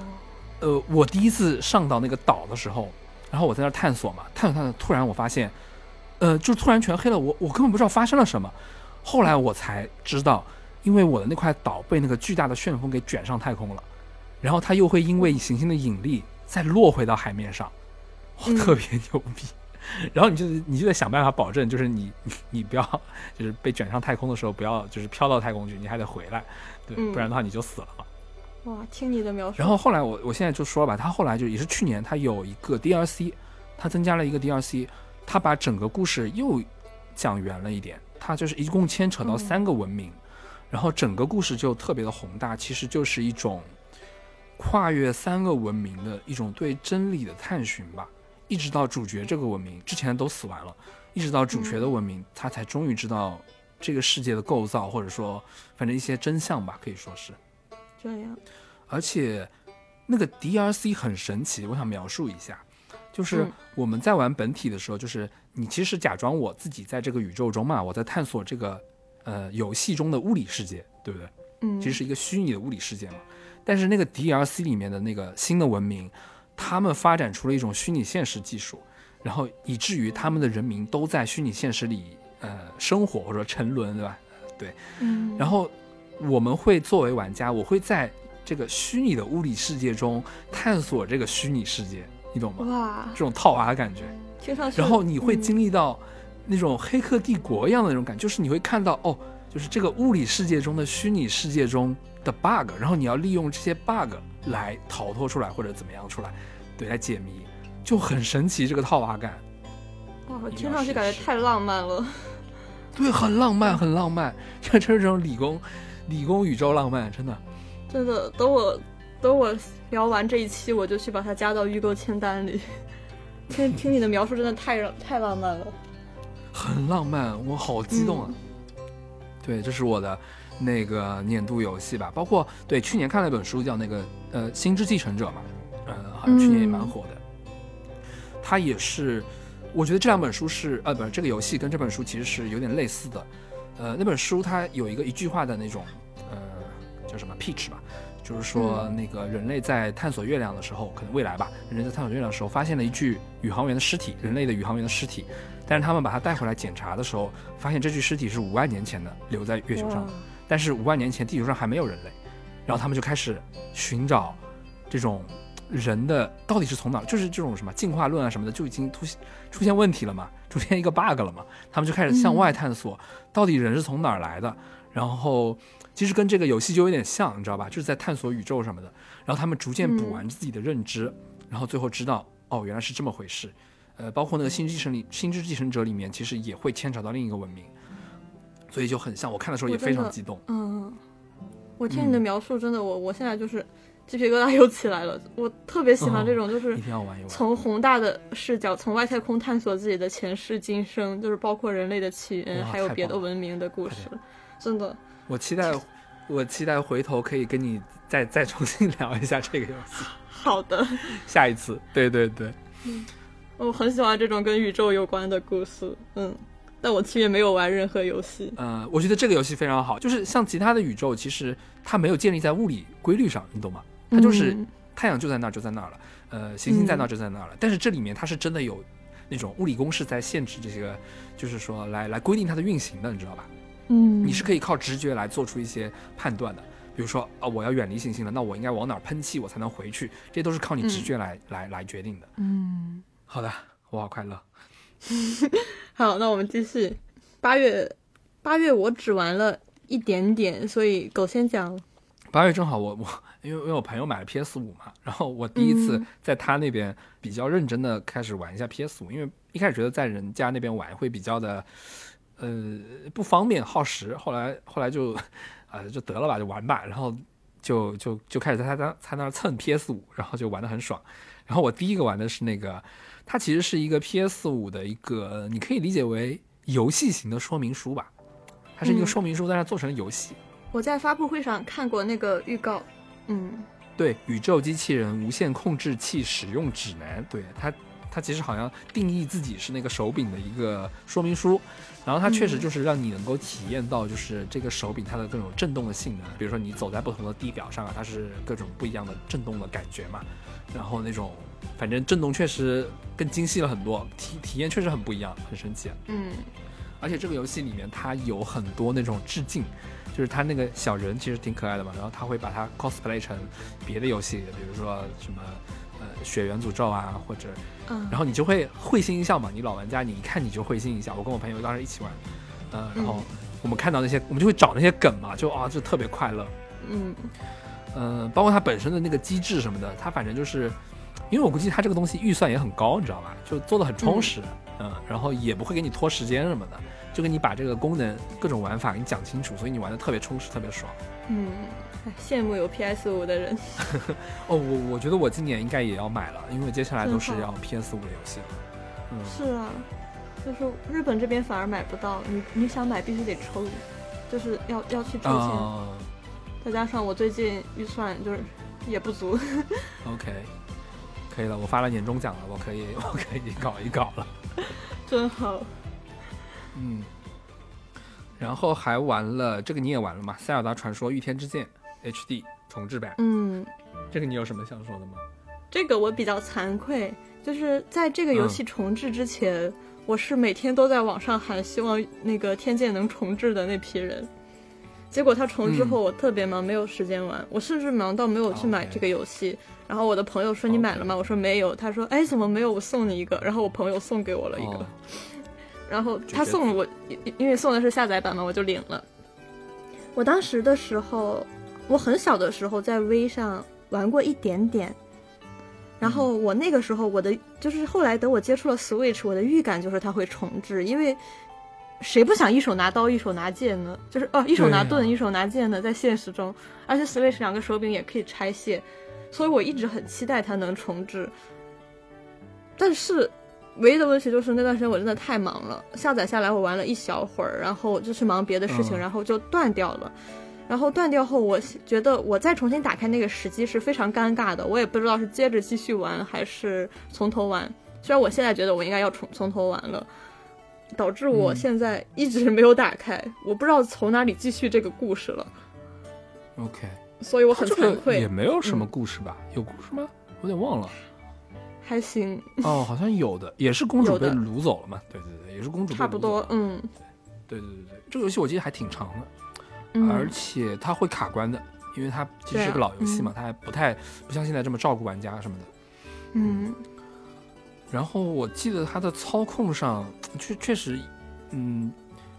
呃，我第一次上到那个岛的时候，然后我在那儿探索嘛，探索探索，突然我发现，呃，就突然全黑了，我我根本不知道发生了什么。后来我才知道，因为我的那块岛被那个巨大的旋风给卷上太空了，然后它又会因为行星的引力再落回到海面上，特别牛逼。然后你就你就得想办法保证，就是你你 (laughs) 你不要就是被卷上太空的时候，不要就是飘到太空去，你还得回来，对，嗯不然的话你就死了嘛。哇，听你的描。述，然后后来我我现在就说吧，他后来就也是去年他有一个 DLC，他增加了一个 DLC，他把整个故事又讲圆了一点，他就是一共牵扯到嗯。三个文明，然后整个故事就特别的宏大，其实就是一种跨越三个文明的一种对真理的探寻吧，一直到主角这个文明之前都死完了，一直到主角的文明，他才终于知道这个世界的构造，或者说反正一些真相吧，可以说是。这样，而且那个 D R C 很神奇，我想描述一下，就是嗯我们在玩本体的时候，就是你其实假装我自己在这个宇宙中嘛，我在探索这个呃游戏中的物理世界，对不对？嗯，其实是一个虚拟的物理世界嘛。但是那个 D R C 里面的那个新的文明，他们发展出了一种虚拟现实技术，然后以至于他们的人民都在虚拟现实里呃生活或者说沉沦，对吧？对嗯，然后我们会作为玩家，我会在这个虚拟的物理世界中探索这个虚拟世界，你懂吗？哇，这种套娃的感觉，听上去，然后你会嗯经历到那种黑客帝国一样的那种感觉，就是你会看到哦，就是这个物理世界中的虚拟世界中的 bug，然后你要利用这些 bug 来逃脱出来或者怎么样出来，对，来解谜，就很神奇这个套娃感。哇，听上去感觉太浪漫了。对，很浪漫，很浪漫，(laughs) 这这是这种理工，理工宇宙浪漫，真的。真的，等我等我聊完这一期，我就去把它加到预购清单里。(laughs) 听听你的描述，真的太浪太浪漫了。很浪漫，我好激动啊！嗯对，这是我的那个年度游戏吧，包括对去年看了一本书叫那个呃《星之继承者》嘛，呃，好像去年也蛮火的。它也是，我觉得这两本书是呃不是这个游戏跟这本书其实是有点类似的。呃，那本书它有一个一句话的那种呃叫什么 pitch 吧，就是说那个人类在探索月亮的时候，可能未来吧，人类在探索月亮的时候发现了一具宇航员的尸体，人类的宇航员的尸体。但是他们把它带回来检查的时候，发现这具尸体是五万年前的留在月球上的，但是五万年前地球上还没有人类，然后他们就开始寻找这种人的到底是从哪儿，就是这种什么进化论啊什么的就已经出现出现问题了嘛，出现一个 bug 了嘛，他们就开始向外探索，到底人是从哪儿来的，然后其实跟这个游戏就有点像，你知道吧？就是在探索宇宙什么的，然后他们逐渐补完自己的认知，然后最后知道哦原来是这么回事，呃，包括那个星之继承里星之继承者里面其实也会牵扯到另一个文明，所以就很像，我看的时候也非常激动。嗯，我听你的描述，真的，我我现在就是鸡皮疙瘩又起来了。我特别喜欢这种，就是。从宏大的视角，从外太空探索自己的前世今生，就是包括人类的起源，还有别的文明的故事。真的，我期待，我期待回头可以跟你再再重新 (laughs) 聊一下这个游戏。(laughs) 好的，下一次，对对对，嗯我很喜欢这种跟宇宙有关的故事。嗯，但我其实也没有玩任何游戏。呃，我觉得这个游戏非常好，就是像其他的宇宙，其实它没有建立在物理规律上，你懂吗？它就是嗯太阳就在那儿就在那儿了，呃，行星在那儿就在那儿了。但是这里面它是真的有那种物理公式在限制这些，就是说来来规定它的运行的，你知道吧？嗯，你是可以靠直觉来做出一些判断的。比如说啊、我要远离行星了，那我应该往哪儿喷气，我才能回去？这都是靠你直觉来、来来决定的。嗯。好的，我好快乐。(laughs) 好，那我们继续。八月，八月我只玩了一点点，所以狗先讲。八月正好我我因为因为我朋友买了 PS 五嘛，然后我第一次嗯在他那边比较认真的开始玩一下 PS 五，因为一开始觉得在人家那边玩会比较的呃不方便耗时，后来后来就呃就得了吧，就玩吧，然后就就就开始在他他他那儿蹭 PS 五，然后就玩的很爽。然后我第一个玩的是那个，它其实是一个 PS 五的一个，你可以理解为游戏型的说明书吧，它是一个嗯。说明书，但是做成了游戏。我在发布会上看过那个预告，嗯，对，宇宙机器人无线控制器使用指南，对它，它其实好像定义自己是那个手柄的一个说明书，然后它确实嗯。就是让你能够体验到，就是这个手柄它的各种震动的性能，比如说你走在不同的地表上啊，它是各种不一样的震动的感觉嘛，然后那种反正震动确实更精细了很多，体体验确实很不一样，很神奇。嗯。而且这个游戏里面它有很多那种致敬，就是它那个小人其实挺可爱的嘛，然后他会把它 cosplay 成别的游戏，比如说什么呃血缘诅咒啊，或者，嗯，然后你就会会心一笑嘛，你老玩家你一看你就会心一笑。我跟我朋友当时一起玩，呃，然后嗯我们看到那些，我们就会找那些梗嘛，就啊就特别快乐。嗯嗯、包括它本身的那个机制什么的，它反正就是，因为我估计它这个东西预算也很高，你知道吧？就做的很充实，嗯然后也不会给你拖时间什么的，就给你把这个功能各种玩法给你讲清楚，所以你玩的特别充实，特别爽。嗯，哎 (laughs) 羡慕有 PS 五的人。(laughs) 哦，我我觉得我今年应该也要买了，因为接下来都是要 PS 五的游戏了。嗯，是啊，就是日本这边反而买不到，你你想买必须得抽，就是要要去抽签，啊、再加上我最近预算就是也不足。o k 可以了，我发了年终奖了，我可以我可以搞一搞了。(laughs) 真好。嗯，然后还玩了这个你也玩了吗？《塞尔达传说：御天之剑》HD 重置版，嗯，这个你有什么想说的吗？这个我比较惭愧，就是在这个游戏重置之前，我是每天都在网上喊希望那个天剑能重置的那批人。结果它重置后，我特别忙，没有时间玩。我甚至忙到没有去买这个游戏。然后我的朋友说：“你买了吗？”我说：“没有。”他说：“哎，怎么没有？我送你一个。”然后我朋友送给我了一个。哦然后他送了我，因因为送的是下载版嘛，我就领了。我当时的时候，我很小的时候在 V 上玩过一点点，然后我那个时候我的就是后来等我接触了 Switch，我的预感就是它会重置，因为谁不想一手拿刀一手拿剑呢？就是哦，一手拿盾、啊一手拿剑呢，在现实中，而且 Switch 两个手柄也可以拆卸，所以我一直很期待它能重置。但是唯一的问题就是那段时间我真的太忙了，下载下来我玩了一小会儿，然后就去忙别的事情，嗯然后就断掉了。然后断掉后，我觉得我再重新打开那个时机是非常尴尬的，我也不知道是接着继续玩还是从头玩。虽然我现在觉得我应该要从从头玩了，导致我嗯现在一直没有打开，我不知道从哪里继续这个故事了，OK，所以我很惭愧。也没有什么嗯故事吧？有故事吗？我有点忘了。还行，哦，好像有的，也是公主被掳走了嘛？对对对，也是公主被掳走了差不多，嗯，对对对对，这个游戏我记得还挺长的，嗯而且它会卡关的，因为它其实是个老游戏嘛，它还不太不像现在这么照顾玩家什么的。嗯然后我记得它的操控上确确实，嗯，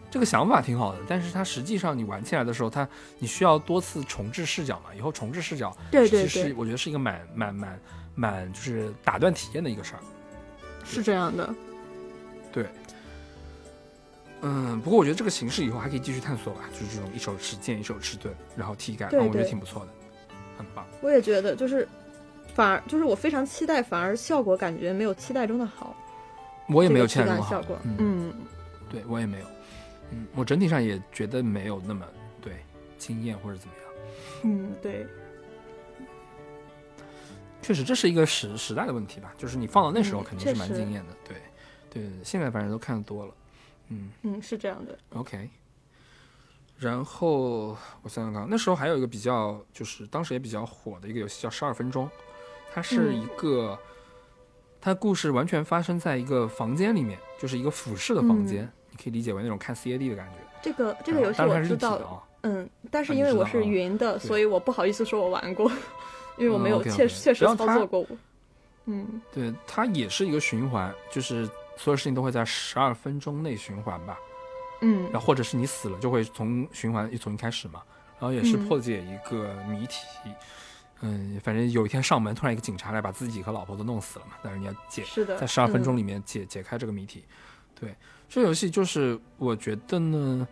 这个想法挺好的，但是它实际上你玩起来的时候，它你需要多次重置视角嘛，以后重置视角，对对对其实我觉得是一个蛮蛮蛮蛮就是打断体验的一个事儿。是这样的。对，嗯，不过我觉得这个形式以后还可以继续探索吧，就是这种一手持剑一手持盾，然后体感，我觉得挺不错的，很棒。我也觉得，就是反而就是我非常期待，反而效果感觉没有期待中的好。我也没有这个期待中的效果，嗯，嗯对我也没有，嗯，我整体上也觉得没有那么对惊艳或者怎么样。嗯，对，确实，这是一个时时代的问题吧，就是你放到那时候嗯肯定是蛮惊艳的，对，对，现在反正都看得多了，嗯嗯，是这样的。，OK。然后我想想看，那时候还有一个比较，就是当时也比较火的一个游戏叫《十二分钟》，它是嗯一个，它故事完全发生在一个房间里面，就是一个俯视的房间，你可以理解为那种看 CAD 的感觉。这个这个游戏我知道嗯，但是因为我是云的，对所以我不好意思说我玩过，因为我没有确确实操作过我。嗯对，它也是一个循环，就是所有事情都会在十二分钟内循环吧。嗯。然后或者是你死了就会从循环又重新开始嘛，然后也是嗯。破解一个谜题，嗯反正有一天上门突然一个警察来把自己和老婆都弄死了嘛，但是你要解是的，在十二分嗯。钟里面解、解开这个谜题，对，这游戏就是我觉得呢，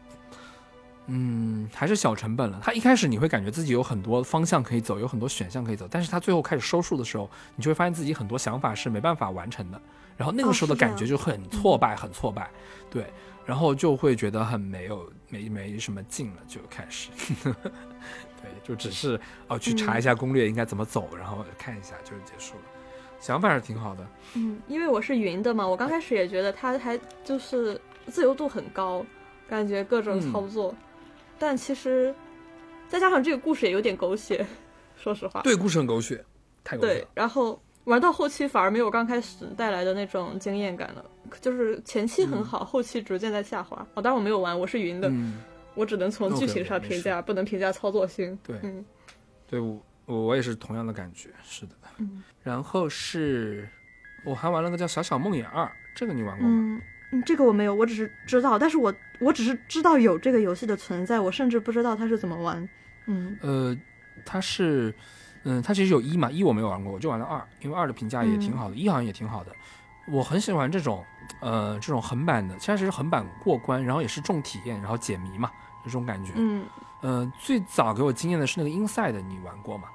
嗯，还是小成本了。它一开始你会感觉自己有很多方向可以走，有很多选项可以走，但是它最后开始收束的时候，你就会发现自己很多想法是没办法完成的，然后那个哦时候的感觉就很挫败，很挫败，对，然后就会觉得很没有没没什么劲了，就开始，(laughs) 对，就只是哦去查一下攻略应该怎么走，然后看一下就结束了，想法是挺好的。嗯，因为我是云的嘛，我刚开始也觉得它还就是自由度很高，感觉各种嗯。操作，但其实再加上这个故事也有点狗血，说实话。对，故事很狗血，太狗血了。，对然后玩到后期反而没有刚开始带来的那种惊艳感了，就是前期很好，后期逐渐在下滑。哦，当然我没有玩，我是云的，嗯，我只能从剧情上评价，不能评价操作性。对嗯对我我我也是同样的感觉，是的。嗯然后是我还玩了个叫《小小梦魇二》，这个你玩过吗？嗯嗯，这个我没有，我只是知道，但是我我只是知道有这个游戏的存在，我甚至不知道它是怎么玩。嗯呃，它是，嗯，它其实有一嘛，一我没有玩过，我就玩了二，因为二的评价也挺好的，一好像也挺好的。我很喜欢这种，呃，这种横版的，其实是横版过关，然后也是重体验，然后解谜嘛，这种感觉。嗯，呃，最早给我惊艳的是那个 Inside，你玩过吗？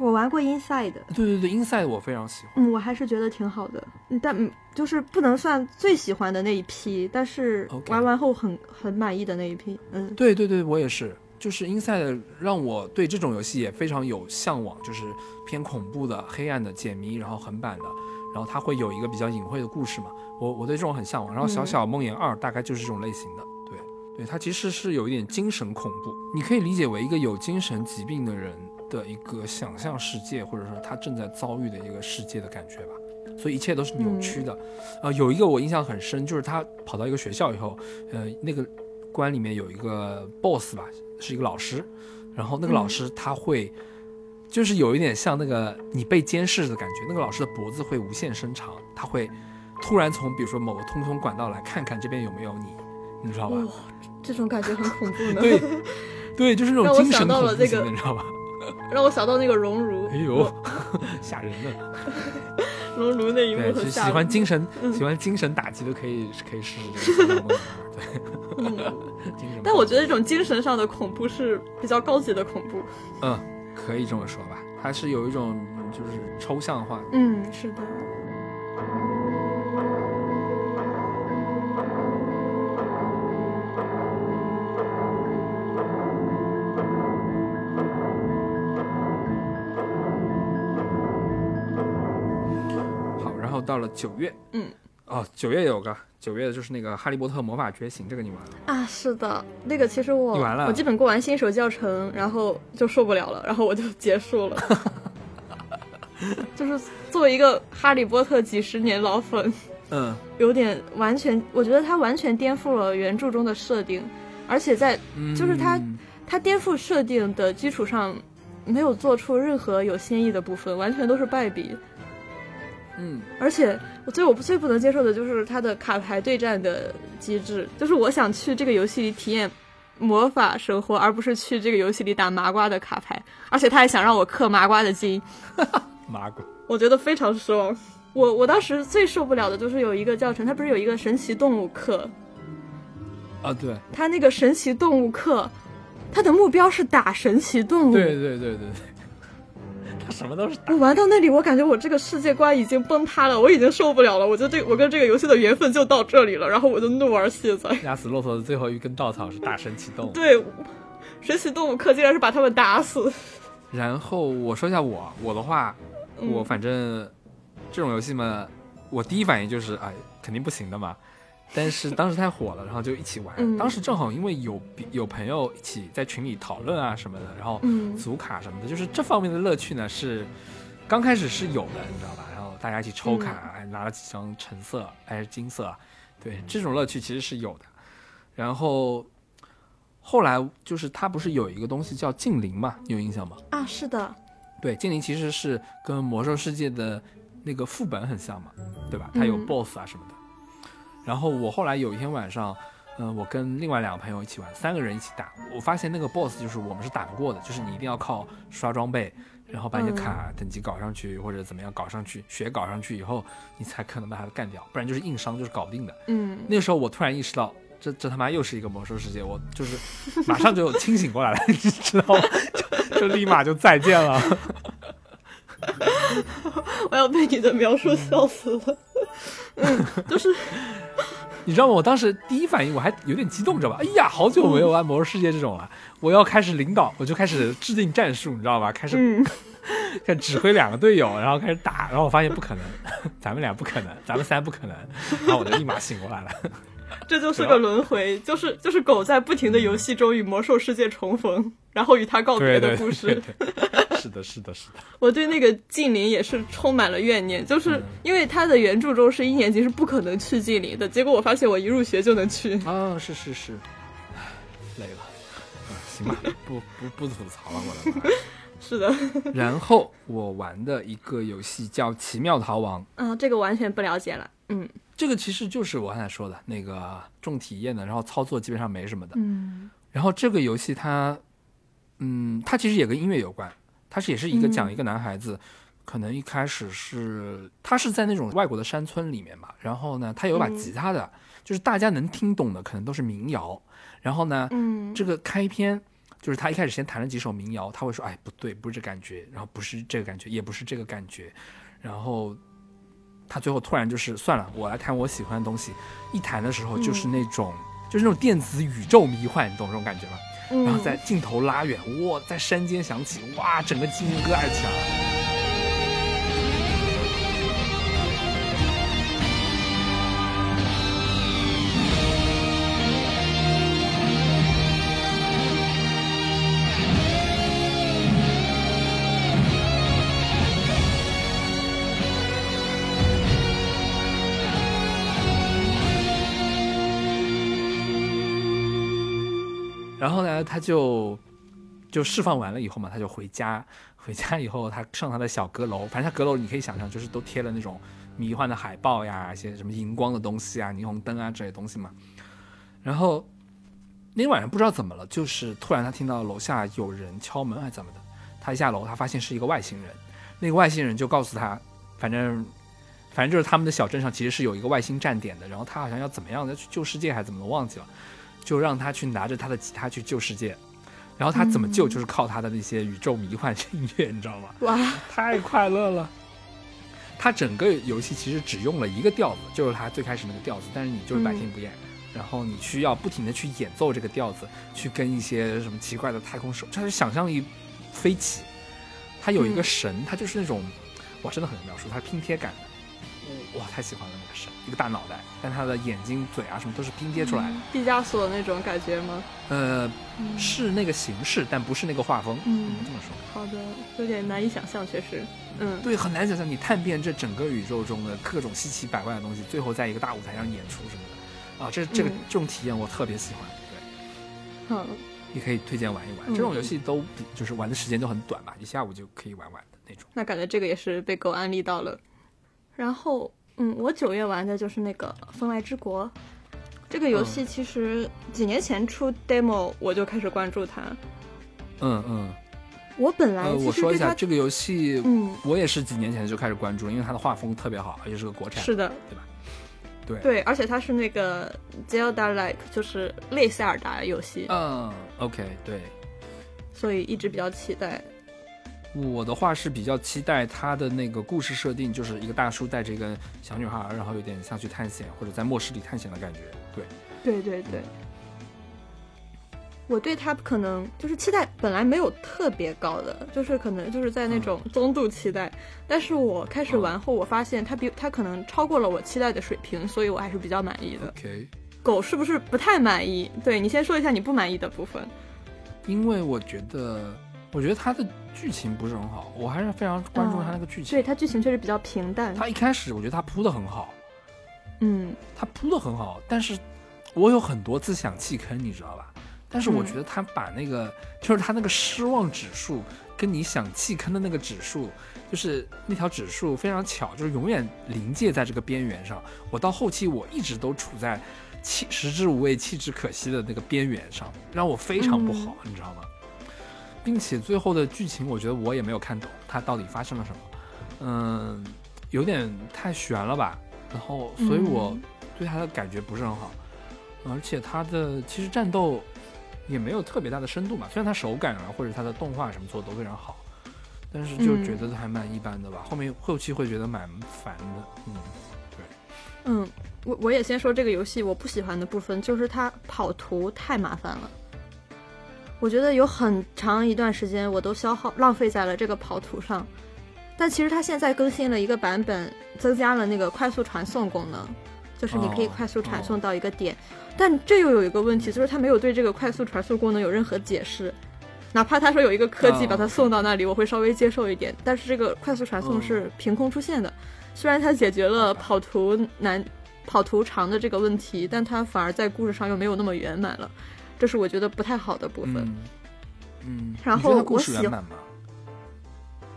我玩过 Inside，对对对，Inside 我非常喜欢。嗯，我还是觉得挺好的，嗯但嗯就是不能算最喜欢的那一批，但是玩完后很很满意的那一批。嗯。对对对，我也是，就是 Inside 让我对这种游戏也非常有向往，就是偏恐怖的、黑暗的解谜，然后横版的，然后它会有一个比较隐晦的故事嘛，我我对这种很向往。然后《小嗯。小梦魇二》大概就是这种类型的，对。对，它其实是有一点精神恐怖，你可以理解为一个有精神疾病的人的一个想象世界，或者说他正在遭遇的一个世界的感觉吧。所以一切都是扭曲的，呃，有一个我印象很深，就是他跑到一个学校以后，呃，那个关里面有一个 boss 吧，是一个老师，然后那个老嗯师他会，就是有一点像那个你被监视的感觉，那个老师的脖子会无限伸长，他会突然从比如说某个通风管道来看看这边有没有你，你知道吧？哇，这种感觉很恐怖呢。对，对，就是那种精神恐怖型的，你知道吧？让我想到那个熔炉，哎呦，吓人的。(laughs) 熔炉那一幕很吓人。欢精神、嗯喜欢精神打击的可以可以试试这个对，嗯，(laughs) 精神。但我觉得这种精神上的恐怖是比较高级的恐怖。嗯，可以这么说吧，它是有一种嗯就是抽象化的。嗯，是的。到了九月，嗯，哦，九月有个九月的就是那个《哈利波特魔法觉醒》，这个你玩了？啊，是的，那个其实我你玩了我基本过完新手教程，然后就受不了了，然后我就结束了。(laughs) 就是作为一个哈利波特几十年老粉，嗯，(laughs) 有点完全，我觉得它完全颠覆了原著中的设定，而且在就是它嗯它颠覆设定的基础上，没有做出任何有新意的部分，完全都是败笔。嗯，而且我最我最不能接受的就是它的卡牌对战的机制，就是我想去这个游戏里体验魔法生活，而不是去这个游戏里打麻瓜的卡牌，而且他还想让我氪麻瓜的金，(laughs) 麻瓜，我觉得非常失望。我我当时最受不了的就是有一个教程，它不是有一个神奇动物课，啊，对，它那个神奇动物课，它的目标是打神奇动物。对对对对对，他什么都是打我玩到那里，我感觉我这个世界观已经崩塌了，我已经受不了了。我觉得这我跟这个游戏的缘分就到这里了，然后我就怒而卸载。压死骆驼的最后一根稻草是大神启动。(laughs) 对，神奇动物课竟然是把他们打死。(laughs) 然后我说一下我我的话，嗯我反正这种游戏嘛，我第一反应就是哎，肯定不行的嘛。但是当时太火了，然后就一起玩。嗯当时正好因为有有朋友一起在群里讨论啊什么的，然后嗯组卡什么的，就是这方面的乐趣呢是刚开始是有的，你知道吧？然后大家一起抽卡，还拿了几张橙色还是金色，对，这种乐趣其实是有的。然后后来就是它不是有一个东西叫禁灵嘛，你有印象吗？啊，是的，对，精灵其实是跟魔兽世界的那个副本很像嘛，对吧？它有嗯 BOSS 啊什么的。然后我后来有一天晚上，嗯、我跟另外两个朋友一起玩，三个人一起打，我发现那个 BOSS 就是我们是打不过的，就是你一定要靠刷装备，然后把你的嗯卡等级搞上去，或者怎么样搞上去，血搞上去以后，你才可能把它干掉，不然就是硬伤就是搞不定的。嗯，那个时候我突然意识到。这这他妈又是一个魔兽世界，我就是马上就清醒过来了，(laughs) 你知道吗？就就立马就再见了。(laughs) 我要被你的描述笑死了。嗯，就是 (laughs) 你知道吗？我当时第一反应我还有点激动，知道吧？哎呀，好久没有玩《魔兽世界》这种了，我要开始领导，我就开始制定战术，你知道吧？开始嗯，(laughs) 开始指挥两个队友，然后开始打，然后我发现不可能，咱们俩不可能，咱们三不可能，然后我就立马醒过来了。这就是个轮回，就是就是狗在不停的游戏中与魔兽世界重逢，然后与他告别的故事。对对，是的，是的，是的。我对那个近邻也是充满了怨念，就是嗯因为他的原著中是一年级是不可能去近邻的，结果我发现我一入学就能去。啊，是是是，累了。嗯行吧，不不不吐槽了，我的妈。(laughs) 是的，然后我玩的一个游戏叫《奇妙逃亡》，啊，这个完全不了解了。嗯这个其实就是我刚才说的那个重体验的，然后操作基本上没什么的。嗯然后这个游戏它，嗯，它其实也跟音乐有关，它是也是一个嗯讲一个男孩子，可能一开始是他是在那种外国的山村里面嘛，然后呢，他有一把嗯吉他的，就是大家能听懂的可能都是民谣，然后呢，嗯这个开篇。就是他一开始先弹了几首民谣，他会说：“哎，不对，不是这感觉，然后不是这个感觉，也不是这个感觉。”然后他最后突然就是算了，我来弹我喜欢的东西。一弹的时候就是那种，就是那种电子宇宙迷幻，你懂这种感觉吗？嗯，然后在镜头拉远，哇，在山间响起，哇，整个鸡皮疙瘩起来了。然后呢，他就就释放完了以后嘛，他就回家。回家以后，他上他的小阁楼，反正他阁楼你可以想象，就是都贴了那种迷幻的海报呀，一些什么荧光的东西啊、霓虹灯啊这些东西嘛。然后那天晚上不知道怎么了，就是突然他听到楼下有人敲门还是怎么的，他一下楼，他发现是一个外星人。那个外星人就告诉他，反正反正就是他们的小镇上其实是有一个外星站点的，然后他好像要怎么样要去救世界还是怎么的忘记了，就让他去拿着他的吉他去救世界。然后他怎么救，就是靠他的那些宇宙迷幻音乐，你知道吗？哇，太快乐了。他整个游戏其实只用了一个调子，就是他最开始那个调子，但是你就是百听不厌。然后你需要不停的去演奏这个调子，去跟一些什么奇怪的太空手，他是想象力飞起。他有一个嗯神，他就是那种，哇，真的很难描述，他拼贴感的。哇，太喜欢了那个神，一个大脑袋，但他的眼睛、嘴啊什么都是拼接出来的。毕加索那种感觉吗？呃，嗯是那个形式，但不是那个画风。嗯这么说。好的，有点难以想象，确实。嗯对，很难想象你探遍这整个宇宙中的各种稀奇百怪的东西，最后在一个大舞台上演出什么的，啊，这这个嗯这种体验我特别喜欢。对，嗯，你可以推荐玩一玩。嗯这种游戏都比就是玩的时间都很短吧，一下午就可以玩完的那种。那感觉这个也是被狗安利到了。然后，嗯，我九月玩的就是那个《风来之国》，这个游戏其实几年前出 demo 我就开始关注它。嗯嗯。我本来我说一下，这个游戏，嗯，我也是几年前就开始关注了，因为它的画风特别好，而且是个国产，是的，对吧？对，对，而且它是那个 Zelda like，就是类塞尔达游戏，嗯，OK，对。所以一直比较期待。我的话是比较期待他的那个故事设定，就是一个大叔带着一个小女孩，然后有点像去探险或者在末世里探险的感觉。对，对对对，我对他可能就是期待本来没有特别高的，就是可能就是在那种中度期待，但是我开始玩后，我发现他比他可能超过了我期待的水平，所以我还是比较满意的。OK，狗是不是不太满意？对你先说一下你不满意的部分。因为我觉得，我觉得它的剧情不是很好，我还是非常关注它那个剧情。对它剧情确实比较平淡。它一开始我觉得它铺的很好，嗯它铺的很好，但是我有很多次想弃坑，你知道吧？但是我嗯觉得他把那个，就是他那个失望指数跟你想弃坑的那个指数，就是那条指数非常巧，就是永远临界在这个边缘上。我到后期我一直都处在弃食之无味，弃之可惜的那个边缘上，让我非常不好，你知道吗？并且最后的剧情，我觉得我也没有看懂，它到底发生了什么，嗯，有点太悬了吧。然后，所以我嗯对它的感觉不是很好，而且它的其实战斗也没有特别大的深度嘛。虽然它手感啊或者它的动画什么做的都非常好，但是就嗯觉得还蛮一般的吧。后面后期会觉得蛮烦的，嗯，对嗯，我我也先说这个游戏我不喜欢的部分，就是它跑图太麻烦了。我觉得有很长一段时间我都消耗浪费在了这个跑图上，但其实它现在更新了一个版本，增加了那个快速传送功能，就是你可以哦快速传送到一个点。但这又有一个问题，就是它没有对这个快速传送功能有任何解释。哪怕他说有一个科技哦把它送到那里，我会稍微接受一点。但是这个快速传送嗯是凭空出现的，虽然它解决了跑图难、跑图长的这个问题，但它反而在故事上又没有那么圆满了，这是我觉得不太好的部分。嗯嗯。然后我喜事圆满吗？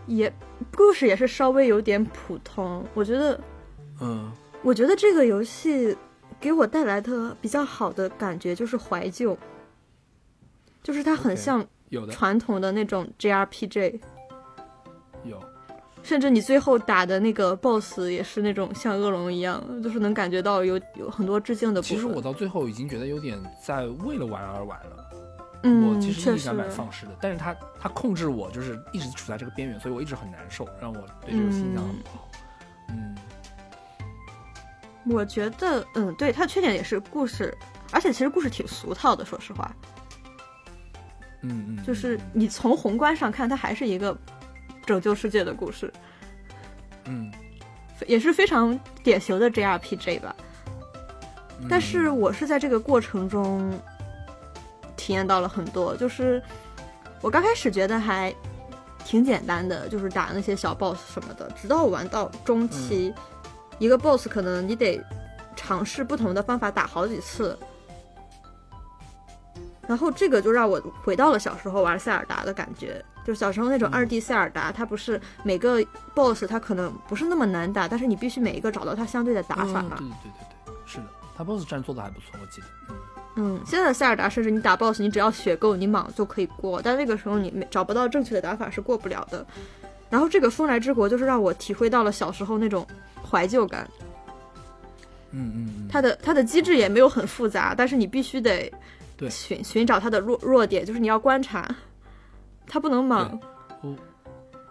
也故事也是稍微有点普通，我觉得，嗯我觉得这个游戏给我带来的比较好的感觉就是怀旧，就是它很像传统的那种 JRPG。有，甚至你最后打的那个 BOSS 也是那种像恶龙一样，就是能感觉到有有很多致敬的部分。其实我到最后已经觉得有点在为了玩而玩了。嗯，我其实确实意感蛮放肆的，但是他他控制我就是一直处在这个边缘，所以我一直很难受，让我对这个印象很不好。嗯我觉得，嗯，对，它的缺点也是故事，而且其实故事挺俗套的，说实话，嗯嗯，就是嗯你从宏观上看，它还是一个拯救世界的故事，嗯，也是非常典型的 JRPG 吧。嗯但是我是在这个过程中体验到了很多，就是我刚开始觉得还挺简单的，就是打那些小 boss 什么的，直到我玩到中期，一个 boss 可能你得尝试不同的方法打好几次。然后这个就让我回到了小时候玩塞尔达的感觉，就是小时候那种嗯二 D 塞尔达，它不是每个 BOSS 它可能不是那么难打，但是你必须每一个找到它相对的打法嘛。嗯对对对对对，是的，它 BOSS 战做的还不错，我记得。嗯嗯，现在的塞尔达甚至你打 BOSS，你只要血够，你莽就可以过，但那个时候你没找不到正确的打法是过不了的。然后这个风来之国就是让我体会到了小时候那种怀旧感，嗯嗯嗯，它的它的机制也没有很复杂，但是你必须得对寻寻找它的弱弱点，就是你要观察，它不能莽。我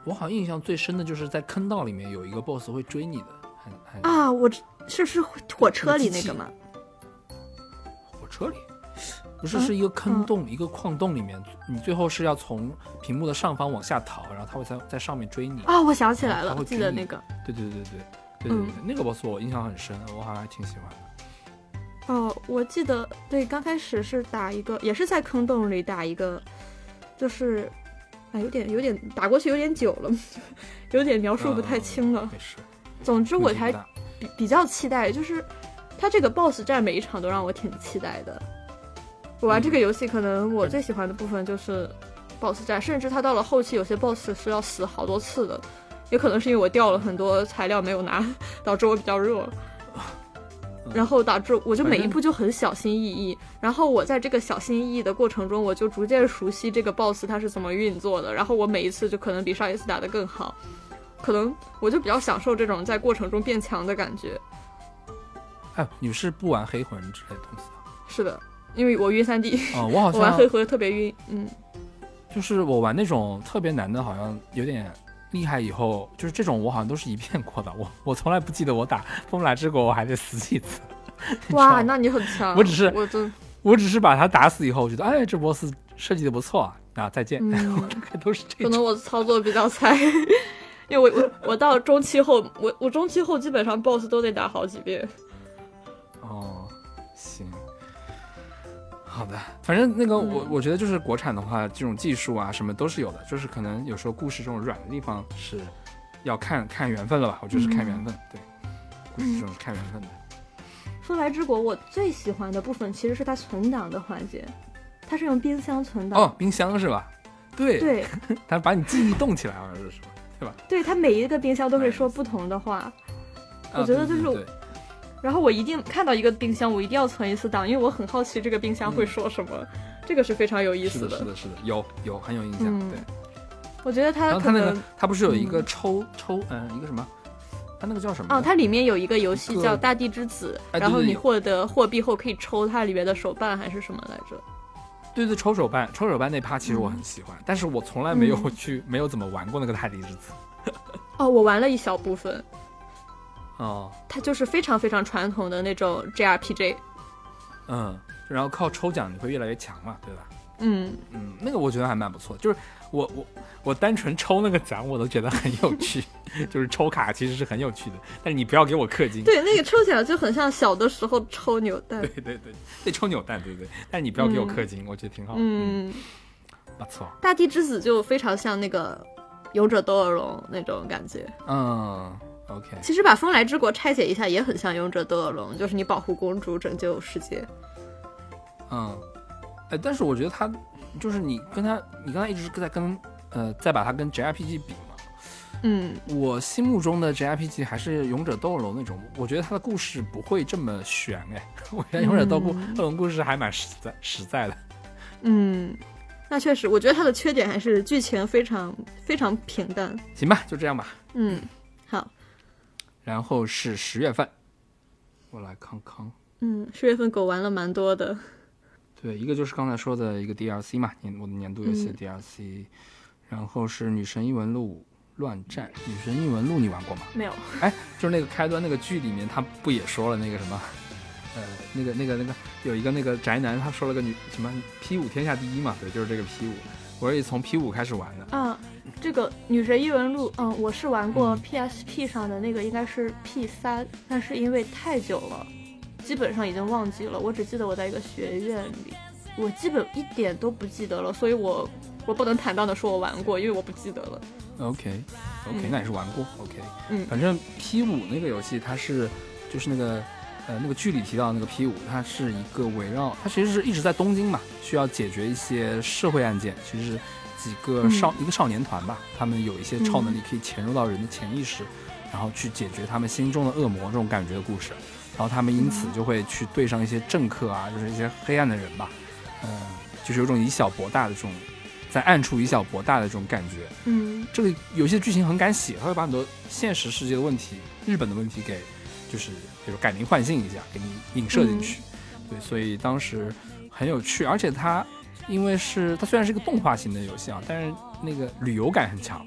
我好像印象最深的就是在坑道里面有一个 BOSS 会追你的，还还啊，我知是是火车里那个吗？火车里，不是嗯是一个坑洞，一个矿洞里面，你最后是要从屏幕的上方往下逃，然后他会在在上面追你。啊，我想起来了记得那个。对对对对对对对嗯对，那个 BOSS 我印象很深，我好像还挺喜欢的。哦，我记得对，刚开始是打一个，也是在坑洞里打一个，就是，啊，有点有点打过去有点久了，(laughs) 有点描述不太清了。没事，总之我还比比较期待，就是他这个 BOSS 战每一场都让我挺期待的。我玩这个游戏，可能我最喜欢的部分就是 BOSS 战，甚至它到了后期，有些 BOSS 是要死好多次的，也可能是因为我掉了很多材料没有拿，(laughs) 导致我比较弱。然后导致我就每一步就很小心翼翼，然后我在这个小心翼翼的过程中，我就逐渐熟悉这个 BOSS 它是怎么运作的，然后我每一次就可能比上一次打得更好，可能我就比较享受这种在过程中变强的感觉。哎，你是不玩黑魂之类的东西的？是的，因为我晕三 D，哦，我好 (laughs) 我玩黑魂特别晕，嗯。就是我玩那种特别难的，好像有点厉害。以后就是这种，我好像都是一遍过的。(laughs) 我我从来不记得我打风来之国我还得死几次。(laughs) 哇，那你很强。我只是我真，我只是把他打死以后，我觉得哎，这 boss 设计的不错啊，啊再见。嗯 (laughs) 我大概都是这种。可能我操作比较菜，因为我我我到中期后，我我中期后基本上 BOSS 都得打好几遍。哦，行，好的，反正那个我嗯我觉得就是国产的话，这种技术啊什么都是有的，就是可能有时候故事这种软的地方是要看看缘分了吧，我觉得是看缘分，对，故事这种是看缘分的。风来之国我最喜欢的部分其实是它存档的环节，它是用冰箱存档。哦，冰箱是吧？对，对 (laughs) 它把你记忆冻起来，好像是说，对吧？对，它每一个冰箱都会说不同的话。我啊觉得就是然后我一定看到一个冰箱，我一定要存一次档，因为我很好奇这个冰箱会说什么，这个是非常有意思是的，是的，是的，有有很有印象，嗯对。我觉得它可然后它那个能，它不是有一个嗯抽抽，嗯，一个什么？它那个叫什么？哦，它里面有一个游戏叫《大地之子》，然后你获得货币后可以抽它里面的手办还是什么来着？对对，抽手办，抽手办那趴其实我很喜欢，但是我从来没有嗯去，没有怎么玩过那个大地之子。哦，我玩了一小部分，哦，它就是非常非常传统的那种 JRPG。嗯，然后靠抽奖你会越来越强嘛，对吧？嗯，嗯，那个我觉得还蛮不错，就是我我我单纯抽那个奖我都觉得很有趣，(laughs) 就是抽卡其实是很有趣的，但是你不要给我氪金。对，那个抽起来就很像小的时候抽扭蛋 (laughs) 对。对对，得抽扭蛋，对对对，但你不要给我氪金，我觉得挺好。嗯，嗯，不错。大地之子就非常像那个勇者斗恶龙那种感觉。嗯，OK，其实把风来之国拆解一下，也很像勇者斗恶龙，就是你保护公主，拯救世界。嗯，哎，但是我觉得他就是你跟他，你刚才一直在跟呃，再把它跟 JRPG 比嘛，嗯我心目中的 JRPG 还是勇者斗恶龙那种，我觉得他的故事不会这么悬哎，(laughs) 我觉得勇者斗恶龙故事还蛮实在实在的。嗯，那确实，我觉得它的缺点还是剧情非常非常平淡。行吧，就这样吧。嗯，好，然后是十月份，我来康康，嗯，十月份狗玩了蛮多的。(laughs) 对，一个就是刚才说的一个 DLC 嘛，年我的年度游戏的嗯 DLC，、然后是女神异闻录乱战，女神异闻录你玩过吗？没有，哎，就是那个开端那个剧里面，他不也说了那个什么，呃，那个那个那个有一个那个宅男，他说了个女什么 P 五天下第一嘛，对，就是这个 P 五，我是从 P 五开始玩的。啊，这个《女神异闻录》，嗯，我是玩过嗯 PSP 上的那个，应该是 P 三，但是因为太久了，基本上已经忘记了。我只记得我在一个学院里，我基本一点都不记得了，所以我我不能坦荡的说我玩过，因为我不记得了。OK OK，、嗯那也是玩过 OK，嗯反正 P 五那个游戏它是就是那个呃那个剧里提到那个 P 五，它是一个围绕它其实是一直在东京嘛，需要解决一些社会案件，其实是几个少、一个少年团吧，他们有一些超能力可以潜入到人的潜意识，然后去解决他们心中的恶魔这种感觉的故事，然后他们因此就会去对上一些政客啊，就是一些黑暗的人吧，嗯、就是有种以小博大的这种在暗处以小博大的这种感觉。嗯。这个游戏的剧情很敢写，他会把很多现实世界的问题、日本的问题给，就是比如改名换姓一下，给你影射进去。对，所以当时很有趣，而且它因为是它虽然是一个动画型的游戏啊，但是那个旅游感很强，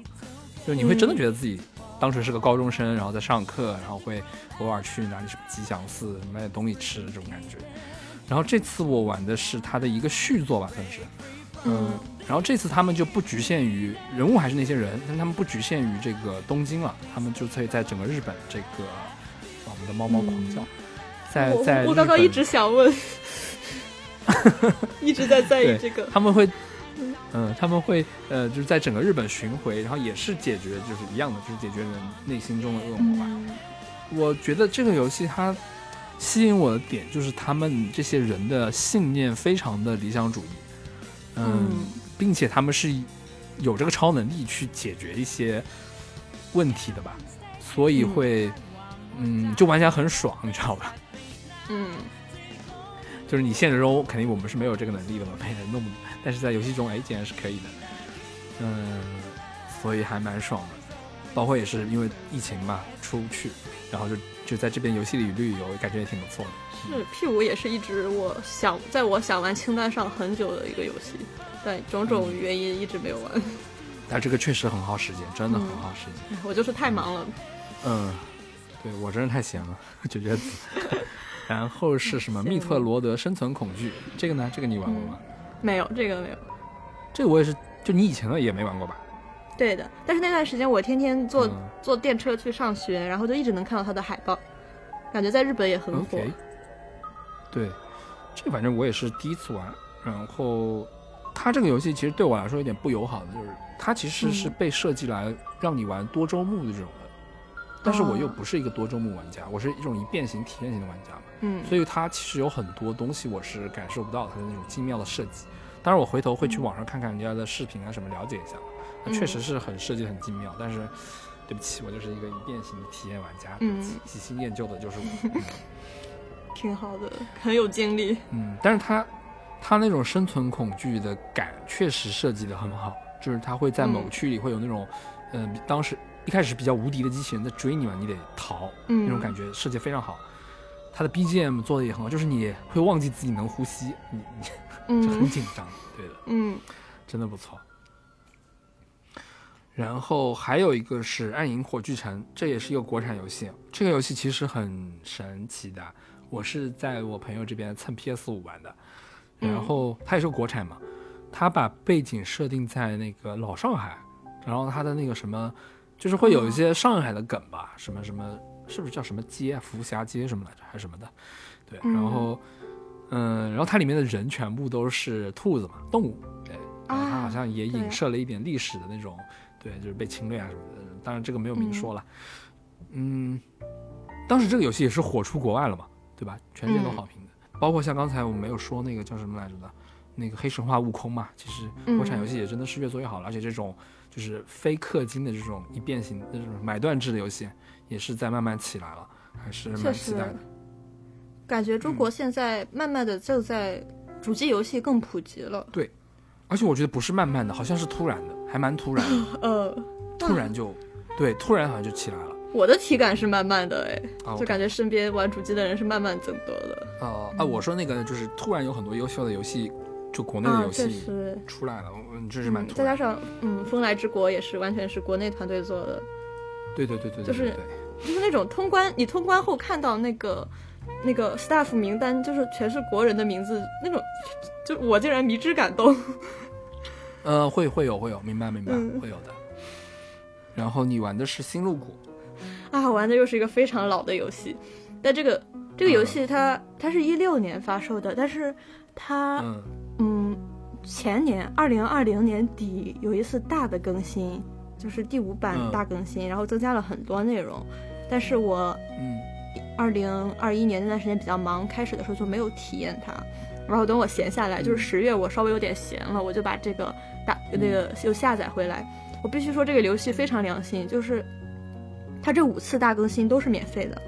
就是你会真的觉得自己当时是个高中生，然后在上课，然后会偶尔去哪里什么吉祥寺买点东西吃这种感觉。然后这次我玩的是它的一个续作吧，算是。嗯然后这次他们就不局限于人物还是那些人，但他们不局限于这个东京了，他们就可以在整个日本这个，哇我们的猫猫狂叫，在我在我刚刚一直想问，(laughs) 一直在在意这个。他们会，嗯，他们会呃，就是在整个日本巡回，然后也是解决就是一样的，就是解决人内心中的恶魔吧。嗯我觉得这个游戏它吸引我的点就是他们这些人的信念非常的理想主义，嗯，嗯并且他们是有这个超能力去解决一些问题的吧，所以会，嗯，就玩起来很爽，你知道吧？嗯就是你现实中肯定我们是没有这个能力的嘛，被人弄，但是在游戏中，哎，竟然是可以的，嗯，所以还蛮爽的。包括也是因为疫情嘛，出不去，然后就就在这边游戏里旅旅游，感觉也挺不错的。是 P 五也是一直我想在我想玩清单上很久的一个游戏，但种种原因一直没有玩。但这个确实很耗时间，真的很耗时间。我就是太忙了。嗯，对我真是太闲了，(laughs) 就觉得。然后是什么？密特罗德生存恐惧，这个呢？这个你玩过吗？没有这个没有。这个我也是，就你以前的也没玩过吧？对的，但是那段时间我天天坐、嗯坐电车去上学，然后就一直能看到它的海报，感觉在日本也很火。对，这反正我也是第一次玩。然后，它这个游戏其实对我来说有点不友好的，就是它其实是嗯被设计来让你玩多周目的这种的，但是我又哦不是一个多周目玩家，我是一种一变形体验型的玩家嘛，嗯所以它其实有很多东西我是感受不到它的那种精妙的设计。当然，我回头会去网上看看人家的视频啊什么，了解一下。那确实嗯是很设计很精妙，但是对不起，我就是一个一变型的体验玩家，嗯喜新厌旧的就是我。嗯 (laughs) 挺好的，很有精力。嗯，但是它它那种生存恐惧的感确实设计的很好，就是它会在某嗯区里会有那种，嗯、当时一开始比较无敌的机器人在追你嘛，你得逃，嗯，那种感觉设计非常好。它的 BGM 做的也很好，就是你会忘记自己能呼吸，你你 (laughs) 就很嗯紧张，对的，嗯真的不错。然后还有一个是《暗影火炬城》，这也是一个国产游戏。这个游戏其实很神奇的，我是在我朋友这边蹭 PS 五玩的，嗯然后它也是个国产嘛，它把背景设定在那个老上海，然后它的那个什么，就是会有一些上海的梗吧，什么什么，是不是叫什么街啊，福霞街什么来着，还是什么的，对，嗯。然后，嗯，然后它里面的人全部都是兔子嘛，动物，对，然后它好像也影射了一点历史的那种，对，就是被侵略啊什么的，当然这个没有明说了，嗯，当时这个游戏也是火出国外了嘛，对吧？全世界都嗯好评的，包括像刚才我们没有说那个叫什么来着的，那个黑神话悟空嘛，其实国产游戏也真的是越做越好了，而且这种就是非氪金的这种一变型的这种买断制的游戏，也是在慢慢起来了，还是蛮期待的。感觉中国现在慢慢的就在主机游戏更普及了。对而且我觉得不是慢慢的，好像是突然的，还蛮突然的，(laughs) 呃，突然就，对，突然好像就起来了。我的体感是慢慢的，哎，啊，就感觉身边玩主机的人是慢慢增多的。哦啊，我说那个就是突然有很多优秀的游戏，就国内的啊，游戏确实，出来了，嗯，这是蛮。再加上嗯，风来之国也是完全是国内团队做的，对对对对对，就是就是那种通关，你通关后看到那个那个 staff 名单，就是全是国人的名字，那种就我竟然迷之感动。呃，会会有会有，明白明白，嗯。会有的。然后你玩的是星露谷，啊，玩的又是一个非常老的游戏，但这个这个游戏它、它是一六年发售的，但是它嗯。嗯前年二零二零年底有一次大的更新，就是第五版嗯。大更新，然后增加了很多内容，但是我嗯。二零二一年那段时间比较忙，开始的时候就没有体验它。然后等我闲下来，就是十月我稍微有点闲了，我就把这个大那个又下载回来。我必须说这个游戏非常良心，就是它这五次大更新都是免费的，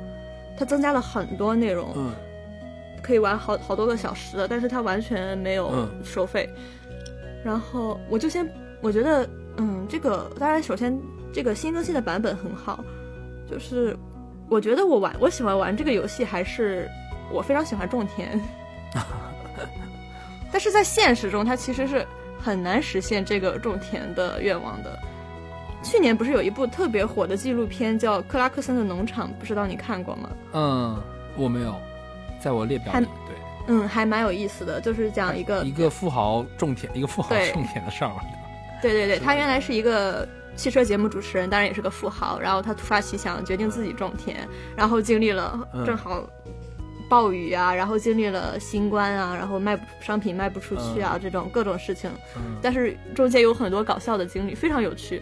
它增加了很多内容，嗯。可以玩好好多个小时的，但是它完全没有嗯。收费。然后我就先我觉得，嗯，这个当然首先这个新更新的版本很好，就是我觉得我玩我喜欢玩这个游戏，还是我非常喜欢种田，(laughs) 但是在现实中，它其实是很难实现这个种田的愿望的。去年不是有一部特别火的纪录片叫《克拉克森的农场》，不知道你看过吗？嗯，我没有，在我列表还里，对，嗯，还蛮有意思的，就是讲一个一个富豪种田，一个富豪种田的事儿嘛。对对对，他原来是一个汽车节目主持人，当然也是个富豪。然后他突发奇想，决定自己种田，然后经历了嗯正好暴雨啊，然后经历了新冠啊，然后卖不商品卖不出去啊，这种各种事情。嗯但是中间有很多搞笑的经历，非常有趣。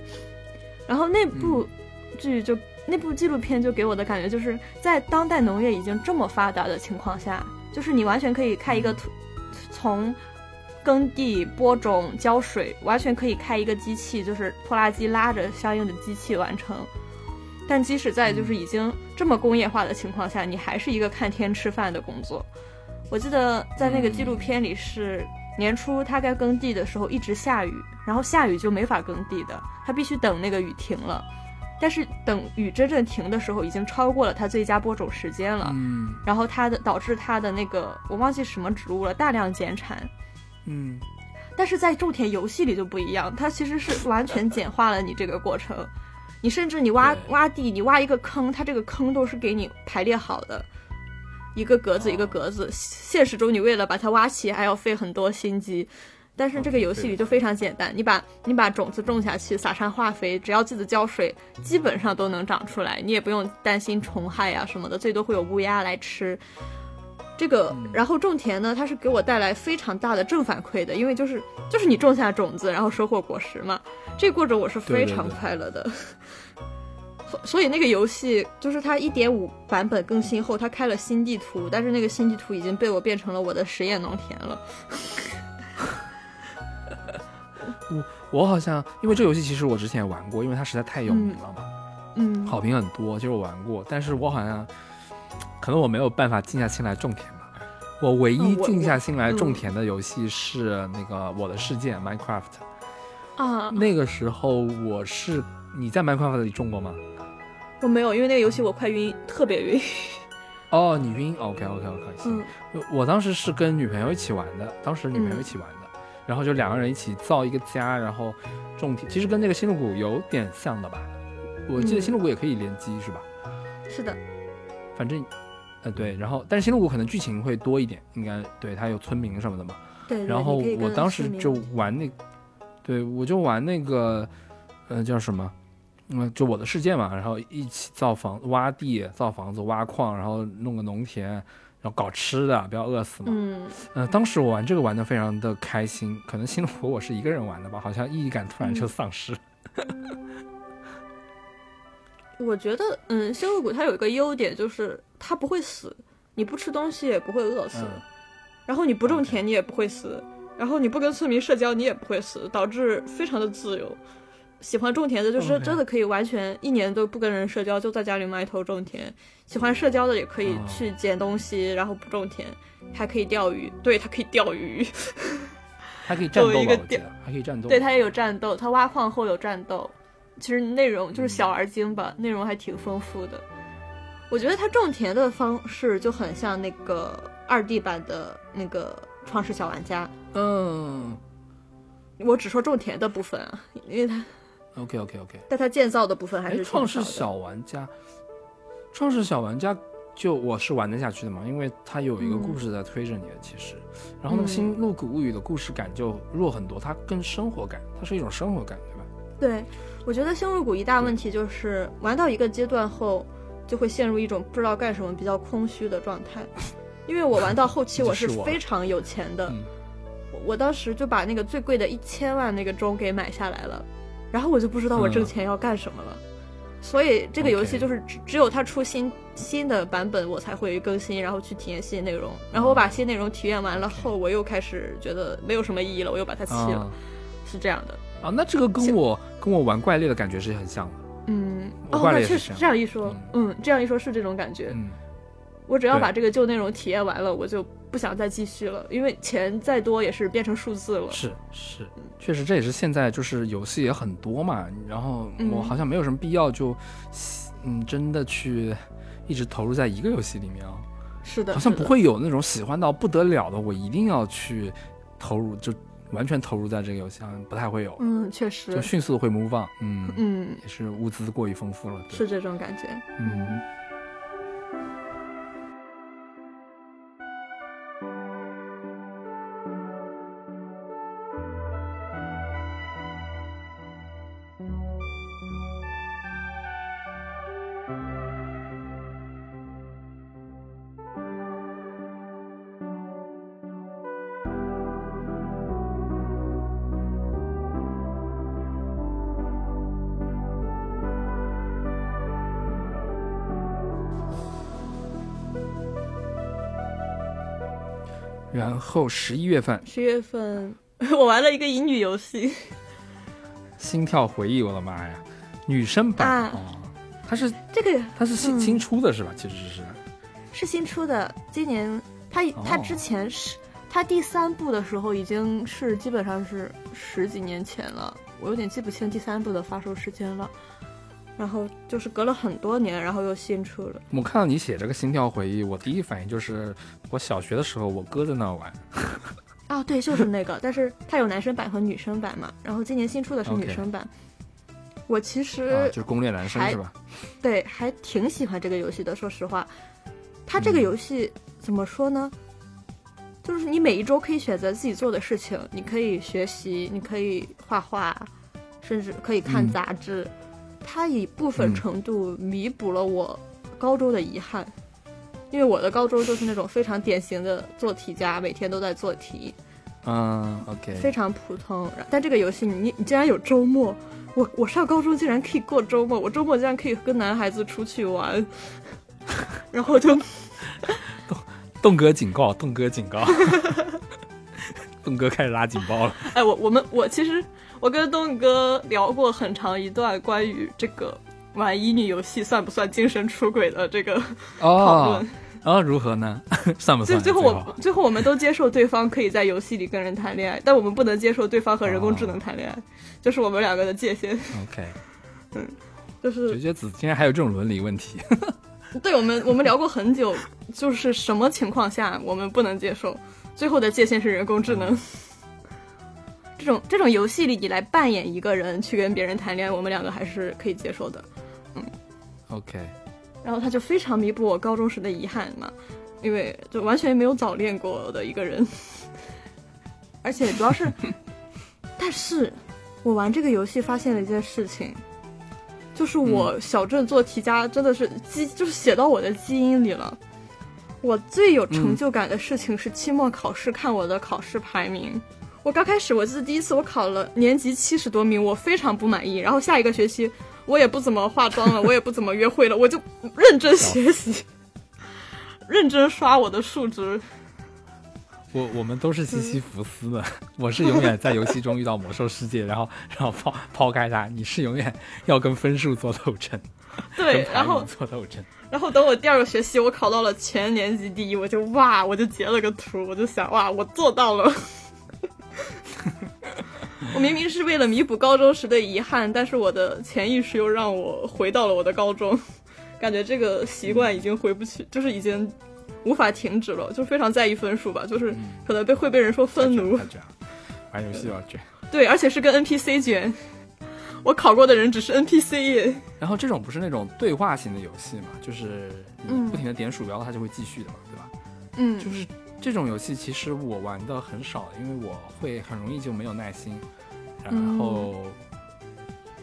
然后那部剧就那部纪录片就给我的感觉，就是在当代农业已经这么发达的情况下，就是你完全可以开一个土从耕地播种、浇水，完全可以开一个机器，就是拖拉机拉着相应的机器完成。但即使在就是已经这么工业化的情况下，你还是一个看天吃饭的工作。我记得在那个纪录片里是年初他该耕地的时候一直下雨，然后下雨就没法耕地的，他必须等那个雨停了。但是等雨真正停的时候，已经超过了它最佳播种时间了。嗯然后它的导致它的那个我忘记什么植物了，大量减产。嗯但是在种田游戏里就不一样，它其实是完全简化了你这个过程。你甚至你挖挖地，你挖一个坑，它这个坑都是给你排列好的，一个格子一个哦格子。现实中你为了把它挖起，还要费很多心机。但是这个游戏里就非常简单，你把你把种子种下去，撒上化肥，只要记得浇水，基本上都能长出来，你也不用担心虫害呀、什么的，最多会有乌鸦来吃。这个，然后种田呢，它是给我带来非常大的正反馈的，因为就是就是你种下种子，然后收获果实嘛，这个过程我是非常快乐的。(laughs) 所所以那个游戏就是它一点五版本更新后，它开了新地图，但是那个新地图已经被我变成了我的实验农田了。(laughs) 我好像因为这游戏其实我之前也玩过，因为它实在太有名了嘛，嗯，好评很多，就是我玩过，但是我好像可能我没有办法静下心来种田吧。我唯一静下心来种嗯田的游戏是那个《我的世界》（Minecraft）。啊，那个时候我是你在 Minecraft 里种过吗？我没有，因为那个游戏我快晕，特别晕。哦，你晕？OK OK OK，行。嗯我当时是跟女朋友一起玩的，当时女朋友一起玩的，然后就两个人一起造一个家，然后种田，其实跟那个星露谷有点像的吧？我记得嗯星露谷也可以联机是吧？是的，反正，呃对，然后但是星露谷可能剧情会多一点，应该对它有村民什么的嘛。对。对然后我当时就玩那，对我就玩那个，呃叫什么？嗯，就我的世界嘛，然后一起造房、挖地、造房子、挖矿，然后弄个农田，然后搞吃的，不要饿死嘛。嗯，呃，当时我玩这个玩的非常的开心，可能星露谷我是一个人玩的吧，好像意义感突然就嗯丧失。我觉得，嗯，星露谷它有一个优点就是它不会死，你不吃东西也不会饿死，嗯然后你不种田你也不会死，然后你不跟村民社交你也不会死，导致非常的自由。喜欢种田的，就是真的可以完全一年都不跟人社交，就在家里埋头种田。喜欢社交的也可以哦去捡东西，然后不种田，还可以钓鱼。对，它可以钓鱼。(laughs) 还可以战作为一个电我记得还可以战斗。对，它也有战斗，它挖矿后有战斗，其实内容嗯就是小而精吧，内容还挺丰富的。我觉得他种田的方式就很像那个二 D 版的那个《创世小玩家嗯》，我只说种田的部分啊，因为他，OK OK OK。但他建造的部分还哎，是创世小玩家，创世小玩家就我是玩得下去的嘛，因为它有一个嗯故事在推着你的，其实。然后那个《新露谷物语》的故事感就弱很多，它更生活感，它是一种生活感，对吧？对，我觉得星露谷一大问题就是玩到一个阶段后，就会陷入一种不知道干什么、比较空虚的状态。因为我玩到后期，(laughs) 我是非常有钱的，嗯我我当时就把那个最贵的一千万那个钟给买下来了，然后我就不知道我挣嗯钱要干什么了。所以这个游戏就是只只有它出新新的版本，我才会更新，然后去体验新内容。然后我把新内容体验完了后，我又开始觉得没有什么意义了，我又把它弃了，啊是这样的。啊，那这个跟我跟我玩怪猎的感觉是很像的。嗯，哦，那确实这样一说，嗯，这样一说是这种感觉。嗯，我只要把这个旧内容体验完了，我就不想再继续了，因为钱再多也是变成数字了。是是，确实这也是现在就是游戏也很多嘛，然后我嗯好像没有什么必要就，嗯，真的去一直投入在一个游戏里面啊。是的，好像不会有那种喜欢到不得了的，我一定要去投入，就完全投入在这个游戏上，不太会有，嗯，确实就，迅速的会 move on。嗯，嗯，也是物资过于丰富了。是这种感觉。嗯。然后十一月份，十月份 (laughs) 我玩了一个乙女游戏，《心跳回忆》，我的妈呀，女生版、啊。哦，它是这个它是新、嗯。新出的是吧？其实是。是新出的，今年。它它哦之前是它第三部的时候已经是基本上是十几年前了，我有点记不清第三部的发售时间了。然后就是隔了很多年，然后又新出了。我看到你写这个《心跳回忆》，我第一反应就是我小学的时候我哥在那儿玩。(laughs) 哦，对，就是那个，但是它有男生版和女生版嘛。然后今年新出的是女生版。我其实、啊，就是攻略男生是吧？对，还挺喜欢这个游戏的。说实话，它这个嗯游戏、怎么说呢？就是你每一周可以选择自己做的事情，你可以学习，你可以画画，甚至可以看嗯杂志。它以部分嗯。程度弥补了我高中的遗憾，因为我的高中就是那种非常典型的做题家，每天都在做题，嗯，OK，非常普通。但这个游戏你你竟然有周末，我我上高中竟然可以过周末，我周末竟然可以跟男孩子出去玩，(laughs) 然后就栋哥警告，栋哥警告，(laughs) 栋哥开始拉警报了。哎，我我们我其实我跟东哥聊过很长一段关于这个玩乙女游戏算不算精神出轨的这个讨哦论。，然后如何呢？(laughs) 算不算？最最后好我最后我们都接受对方可以在游戏里跟人谈恋爱，但我们不能接受对方和人工智能谈恋爱，就是我们两个的界限，OK，(laughs) 嗯就是绝绝子竟然还有这种伦理问题。对我们我们聊过很久，就是什么情况下我们不能接受，最后的界限是人工智能。这种这种游戏里，你来扮演一个人去跟别人谈恋爱，我们两个还是可以接受的。嗯 OK，然后他就非常弥补我高中时的遗憾嘛，因为就完全没有早恋过的一个人，(laughs) 而且主要是，(laughs) 但是我玩这个游戏发现了一件事情，就是我小镇做题家真的是基，就是写到我的基因里了。我最有成就感的事情是期末考试看我的考试排名。我刚开始我记得第一次我考了年级七十多名，我非常不满意。然后下一个学期我也不怎么化妆了，我也不怎么约会了，我就认真学习，(laughs) 认真刷我的数值。我我们都是西西弗斯的，(laughs) 我是永远在游戏中遇到魔兽世界，然后然后抛抛开它，你是永远要跟分数做斗争，(laughs) 对然后做斗争。然后等我第二个学期我考到了全年级第一，我就哇，我就截了个图，我就想哇，我做到了。(laughs) 我明明是为了弥补高中时的遗憾，但是我的潜意识又让我回到了我的高中，感觉这个习惯已经回不去，就是已经无法停止了，就非常在意分数吧，就是可能被会被人说愤怒。(laughs) 太，卷了，玩游戏要卷。对，而且是跟 NPC 卷，我考过的人只是 NPC 耶，然后这种不是那种对话型的游戏嘛，就是你嗯。不停的点鼠标，它就会继续的嘛，对吧？嗯。就是这种游戏，其实我玩的很少，因为我会很容易就没有耐心，然后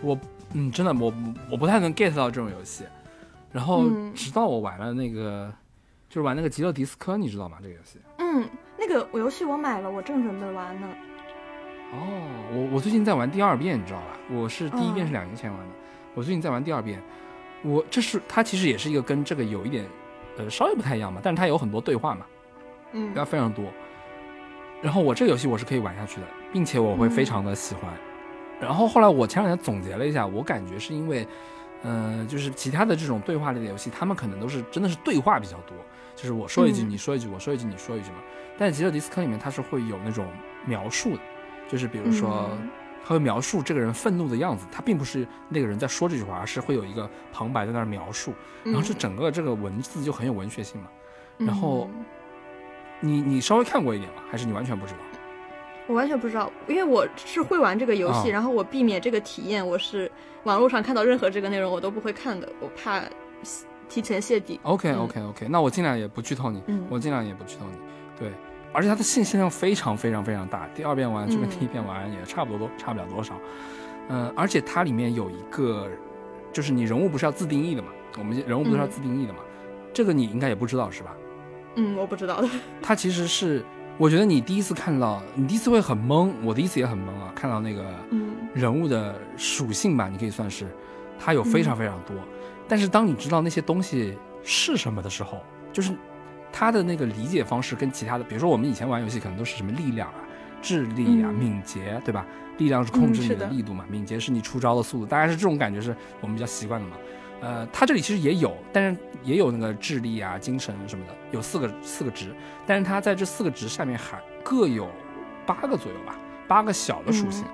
我嗯，真的我我不太能 get 到这种游戏。然后嗯直到我玩了那个，就是玩那个极乐迪斯科，你知道吗？这个游戏？嗯，那个游戏我买了，我正准备玩呢。哦，我我最近在玩第二遍，你知道吧？我是第一遍嗯是两年前玩的，我最近在玩第二遍。我这是它其实也是一个跟这个有一点呃稍微不太一样嘛，但是它有很多对话嘛，嗯它非常多。然后我这个游戏我是可以玩下去的，并且我会非常的喜欢。然后后来我前两天总结了一下，我感觉是因为，呃，就是其他的这种对话类的游戏，他们可能都是真的是对话比较多，就是我说一句嗯你说一句，我说一句你说一句嘛。但是极乐迪斯科里面它是会有那种描述的，就是比如说。嗯他会描述这个人愤怒的样子，他并不是那个人在说这句话，而是会有一个旁白在那儿描述，然后这整个这个文字就很有文学性嘛。然后嗯你你稍微看过一点吗？还是你完全不知道？我完全不知道，因为我是会玩这个游戏，啊然后我避免这个体验，我是网络上看到任何这个内容我都不会看的，我怕提前泄底。OK 嗯 OK OK，、那我尽量也不剧透你，嗯我尽量也不剧透你。对，而且它的信息量非常非常非常大，第二遍玩就跟嗯第一遍玩也差不多多，差不了多少。嗯、而且它里面有一个，就是你人物不是要自定义的嘛？我们人物不是要嗯自定义的嘛？这个你应该也不知道是吧？嗯，我不知道的。(laughs) 它其实是，我觉得你第一次看到，你第一次会很懵，我第一次也很懵啊，看到那个嗯人物的属性吧，你可以算是，他有非常非常多。但是当你知道那些东西是什么的时候，就是他的那个理解方式跟其他的，比如说我们以前玩游戏可能都是什么力量啊、智力啊、嗯敏捷，对吧？力量是控制你的力度嘛，敏捷是你出招的速度，大概是这种感觉是我们比较习惯的嘛。呃，它这里其实也有，但是也有那个智力啊、精神什么的，有四个四个值，但是它在这四个值下面还各有八个左右吧，八个小的属性。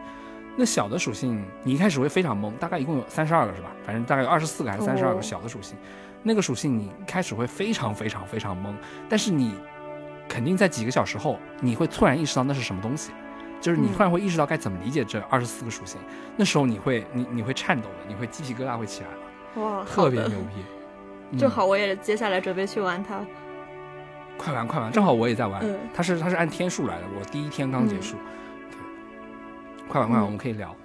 那小的属性，你一开始会非常懵，大概一共有三十二个是吧？反正大概有二十四个还是三十二哦个小的属性。那个属性你一开始会非常非常非常懵，但是你肯定在几个小时后，你会突然意识到那是什么东西，就是你嗯突然会意识到该怎么理解这二十四个属性。那时候你会你你会颤抖的，你会鸡皮疙瘩会起来的，哇，特别牛逼。(laughs) 嗯正好我也接下来准备去玩它。快玩快玩，正好我也在玩。嗯它是它是按天数来的，我第一天刚结束。对，快玩快玩，嗯我们可以聊，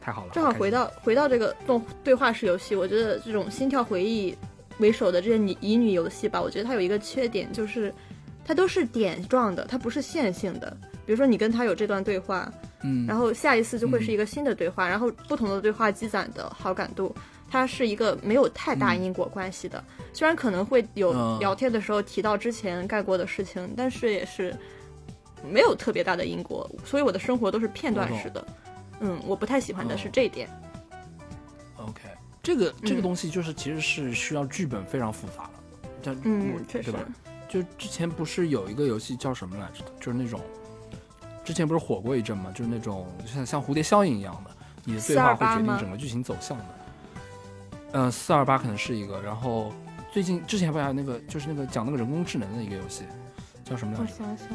太好了。正好回到回到这个动对话式游戏，我觉得这种心跳回忆为首的这些女乙女游戏吧，我觉得它有一个缺点，就是它都是点状的，它不是线性的。比如说你跟他有这段对话，嗯，然后下一次就会嗯是一个新的对话，然后不同的对话积攒的好感度，它是一个没有太大嗯因果关系的。虽然可能会有嗯聊天的时候提到之前干过的事情，但是也是没有特别大的因果，所以我的生活都是片段式的。嗯，我不太喜欢的是哦这一点。OK，这个这个嗯东西就是其实是需要剧本非常复杂的，但，嗯确实对吧？就之前不是有一个游戏叫什么来着？就是那种之前不是火过一阵嘛，就是那种像像蝴蝶效应一样的，你的对话会决定整个剧情走向的。呃，四二八可能是一个，然后最近之前不还有那个就是那个讲那个人工智能的一个游戏，叫什么来着？我想想，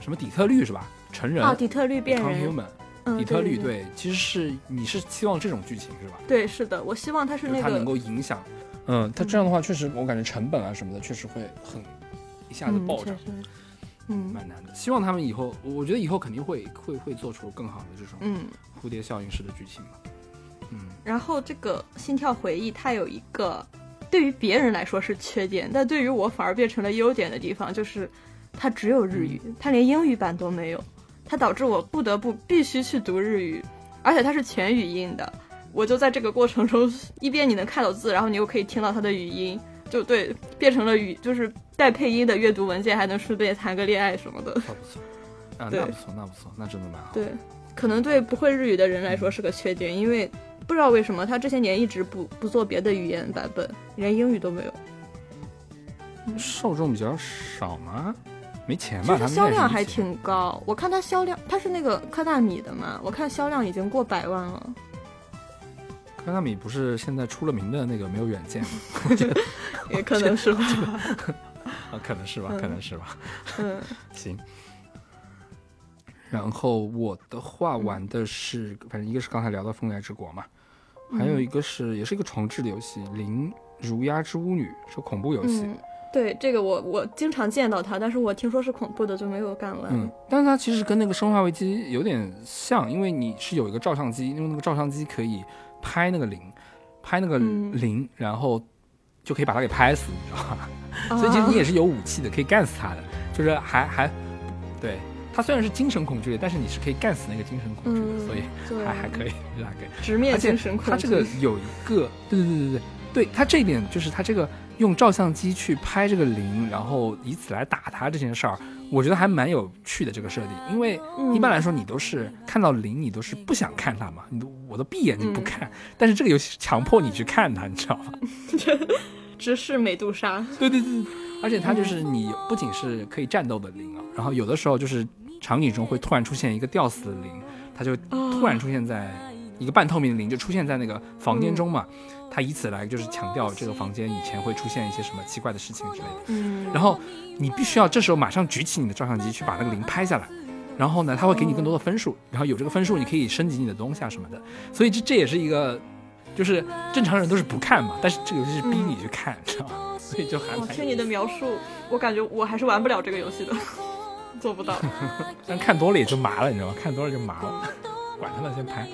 什么底特律是吧？成人啊，底特律变人，Human，嗯，底特律对对，其实是你是期望这种剧情是吧？对，是的，我希望它是那个它能，够影响。嗯，它这样的话，确实我感觉成本啊什么的，确实会很一下子嗯，暴涨，嗯蛮难的。希望他们以后，我我觉得以后肯定会会会做出更好的这种嗯。蝴蝶效应式的剧情吧。嗯，然后这个心跳回忆，它有一个对于别人来说是缺点，但对于我反而变成了优点的地方，就是它只有日语，它连英语版都没有，它导致我不得不必须去读日语，而且它是全语音的。我就在这个过程中，一边你能看到字，然后你又可以听到它的语音，就对，变成了语就是带配音的阅读文件，还能顺便谈个恋爱什么的。那不错，啊，那不错，那不错，那真的蛮好。对，可能对不会日语的人来说是个缺点，因为不知道为什么他这些年一直不不做别的语言版本，连英语都没有。受众比较少吗？没钱吧？其实他销量还挺高，我看它销量，它是那个科纳米的嘛，我看销量已经过百万了。科纳米不是现在出了名的那个没有远见吗？也可能是吧。啊，可能是吧，嗯可能是吧。嗯行。然后我的话嗯玩的是，反正一个是刚才聊到《风来之国》嘛，嗯还有一个是也是一个重置的游戏《灵如鸦之巫女》，是恐怖游戏。嗯，对，这个我我经常见到它，但是我听说是恐怖的，就没有敢玩。嗯，但是它其实跟那个《生化危机》有点像，因为你是有一个照相机，用那个照相机可以拍那个灵，拍那个嗯灵，然后就可以把它给拍死，你知道吧？啊所以其实你也是有武器的，可以干死它的，就是还还对。它虽然是精神恐惧，但是你是可以干死那个精神恐惧的，嗯，所以对，还还可以，还可以。直面精神恐惧。它这个有一个，对对对对对，对它这一点就是它这个用照相机去拍这个灵，然后以此来打它这件事儿，我觉得还蛮有趣的这个设定。因为嗯一般来说你都是看到灵，你都是不想看它嘛，你都我都闭眼睛不嗯看，但是这个游戏是强迫你去看它，你知道吗？(laughs) 直视美杜莎。对对对，而且它就是你不仅是可以战斗的灵啊，然后有的时候就是场景中会突然出现一个吊死的灵，它就突然出现在一个半透明的灵，就出现在那个房间中嘛，它以此来就是强调这个房间以前会出现一些什么奇怪的事情之类的。嗯，然后你必须要这时候马上举起你的照相机去把那个灵拍下来。然后呢，它会给你更多的分数，然后有这个分数，你可以升级你的东西啊什么的。所以这这也是一个，就是正常人都是不看嘛，但是这个游戏是逼你去看，知道吗？所以就还蛮我听你的描述，我感觉我还是玩不了这个游戏的，做不到。(laughs) 但看多了也就麻了，你知道吗？看多了就麻了，管他呢，先拍。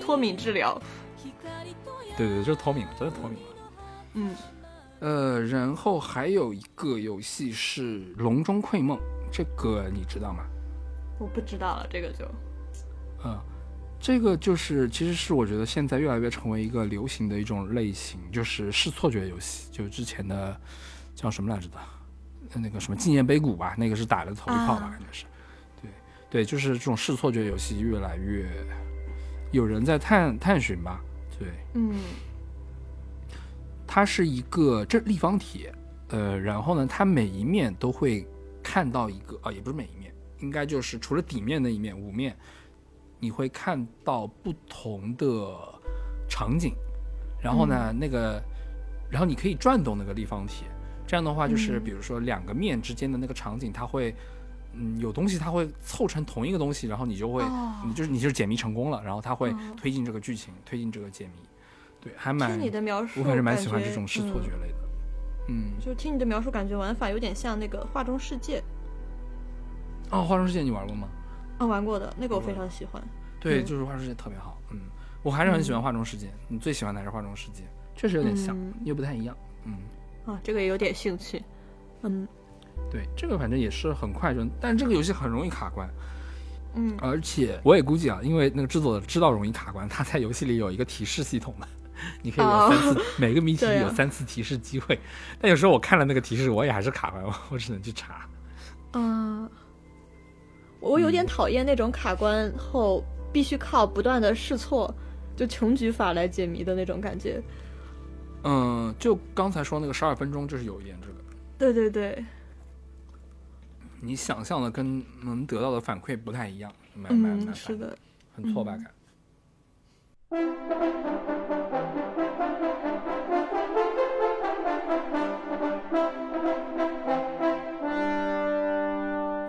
脱敏治疗。对对对，就是脱敏，真的脱敏。嗯，呃，然后还有一个游戏是《笼中窥梦》，这个你知道吗？我不知道了，这个就嗯，这个就是其实是我觉得现在越来越成为一个流行的一种类型，就是视错觉游戏，就是之前的叫什么来着的，呃那个什么纪念碑谷吧，那个是打了头一炮吧，啊感觉是。对对，就是这种试错觉游戏越来越有人在探探寻吧。对，嗯它是一个这立方体，呃，然后呢，它每一面都会看到一个，啊，也不是每一面，应该就是除了底面那一面，五面，你会看到不同的场景，然后呢，那个，然后你可以转动那个立方体，这样的话，就是嗯比如说两个面之间的那个场景，它会。嗯，有东西它会凑成同一个东西，然后你就会，哦你就是你就是解谜成功了，然后它会哦推进这个剧情，推进这个解谜，对，还蛮听你的描述，我还是蛮喜欢这种视错觉嗯类的。嗯，就听你的描述，感觉玩法有点像那个《画中世界哦，画中世界你玩过吗？》啊，玩过的那个我非常喜欢。对，嗯就是画中世界特别好。嗯，我还是很喜欢画中世界。你最喜欢的还是画中世界？确实有点像嗯，又不太一样。嗯，啊，这个也有点兴趣。嗯对，这个反正也是很快就，但这个游戏很容易卡关，嗯，而且我也估计啊，因为那个制作者知道容易卡关，他在游戏里有一个提示系统嘛，(laughs) 你可以有哦三次，每个谜题有三次提示机会。但有时候我看了那个提示，我也还是卡关，我我只能去查。啊，我有点嗯讨厌那种卡关后必须靠不断的试错，就穷举法来解谜的那种感觉。嗯，就刚才说那个十二分钟，就是有一点这个。对对对，你想象的跟能得到的反馈不太一样，蛮蛮蛮是，的，很挫败感。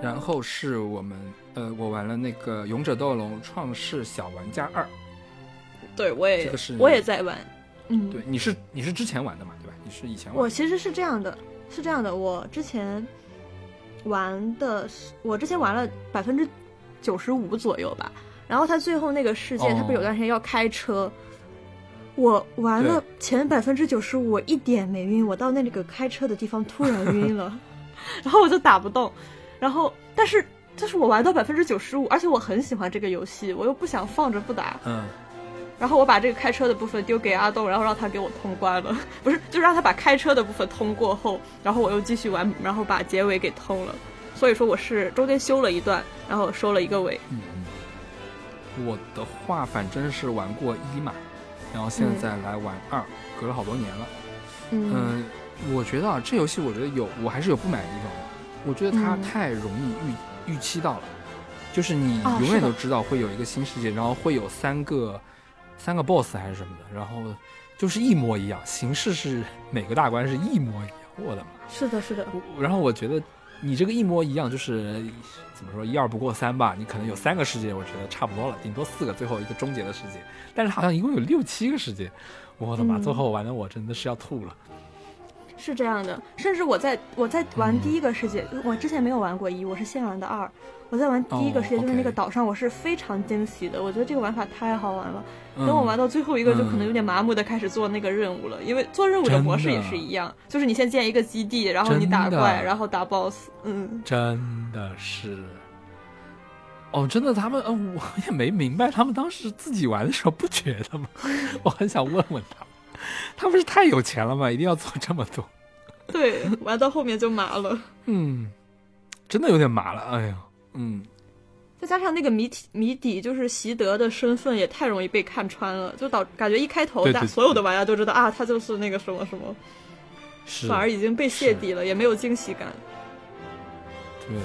然后是我们呃，我玩了那个《勇者斗龙创世小玩家二》，对我也这个是我也在玩。嗯，对，你是你是之前玩的嘛，对吧？你是以前玩的，我其实是这样的，是这样的，我之前玩的是，我之前玩了百分之九十五左右吧。然后他最后那个世界，哦他不是有段时间要开车，我玩了前百分之九十五，我一点没晕，我到那个开车的地方突然晕了，(laughs) 然后我就打不动，然后但是就是我玩到百分之九十五，而且我很喜欢这个游戏，我又不想放着不打，嗯，然后我把这个开车的部分丢给阿栋，然后让他给我通关了，(laughs) 不是，就让他把开车的部分通过后，然后我又继续玩，然后把结尾给通了。所以说我是中间修了一段，然后收了一个尾。嗯嗯。我的话，反正是玩过一嘛，然后现在来玩二，隔了好多年了。嗯嗯，我觉得啊，这游戏我觉得有，我还是有不满的地方的。我觉得它嗯太容易预预期到了，就是你啊永远都知道会有一个新世界，然后会有三个三个 BOSS 还是什么的，然后就是一模一样，形式是每个大关是一模一样。我的妈！是的，是的，然后我觉得你这个一模一样，就是怎么说一二不过三吧，你可能有三个世界，我觉得差不多了，顶多四个，最后一个终结的世界。但是好像一共有六七个世界，我的妈！嗯最后玩的我真的是要吐了。是这样的。甚至我在我在玩第一个世界，我之前没有玩过一，我是先玩的二。我在玩第一个世界，哦就是那个岛上，我是非常惊喜的。我觉得这个玩法太好玩了。嗯等我玩到最后一个，就可能嗯有点麻木的开始做那个任务了，因为做任务的模式也是一样，就是你先建一个基地，然后你打怪，然后打 BOSS。嗯，真的是，哦，真的，他们，嗯、我也没明白，他们当时自己玩的时候不觉得吗？(laughs) 我很想问问他们，他不是太有钱了吗？一定要做这么多？对，玩到后面就麻了。嗯，真的有点麻了，哎呀，嗯，再加上那个谜题谜底，就是习德的身份也太容易被看穿了，就导感觉一开头，大所有的玩家都知道啊，他就是那个什么什么，是，反而已经被泄底了，也没有惊喜感。对，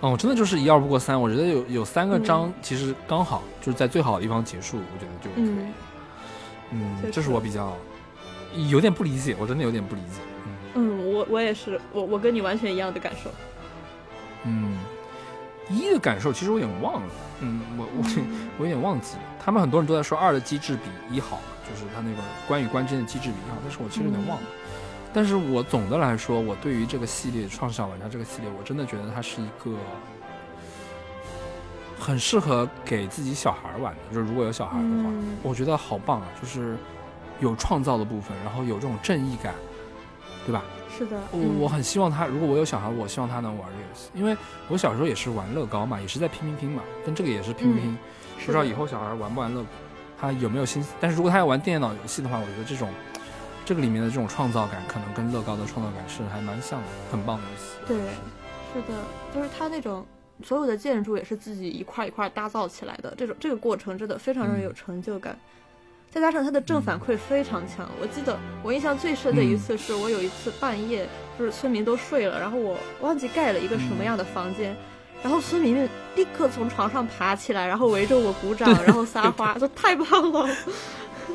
哦，真的就是一二不过三，我觉得有有三个嗯。章，其实刚好就是在最好的地方结束，我觉得就可以。嗯嗯，这是我比较有点不理解，我真的有点不理解。嗯。嗯，我我也是，我我跟你完全一样的感受。嗯，一的感受其实我有点忘了，嗯，我我、嗯我有点忘记了。他们很多人都在说二的机制比一好，就是他那个关与关之间的机制比一好，但是我其实有点忘了。但是我总的来说，我对于这个系列《创世小玩家》这个系列，我真的觉得它是一个很适合给自己小孩玩的。就是如果有小孩的话，嗯我觉得好棒啊！就是有创造的部分，然后有这种正义感，对吧？是的，我嗯我很希望他，如果我有小孩，我希望他能玩这个游戏，因为我小时候也是玩乐高嘛，也是在拼拼拼嘛，但这个也是拼拼拼，不知道以后小孩玩不玩乐，他有没有心思？但是如果他要玩电脑游戏的话，我觉得这种这这个里面的这种创造感，可能跟乐高的创造感是还蛮像的，很棒的游戏。对，是的，就是它那种所有的建筑也是自己一块一块搭造起来的，这种这个过程真的非常让人有成就感。再加上它的正反馈非常强，我记得我印象最深的一次是我有一次半夜，就是村民都睡了，然后我忘记盖了一个什么样的房间，然后村民们立刻从床上爬起来，然后围着我鼓掌，然后撒花，(laughs) 说太棒了，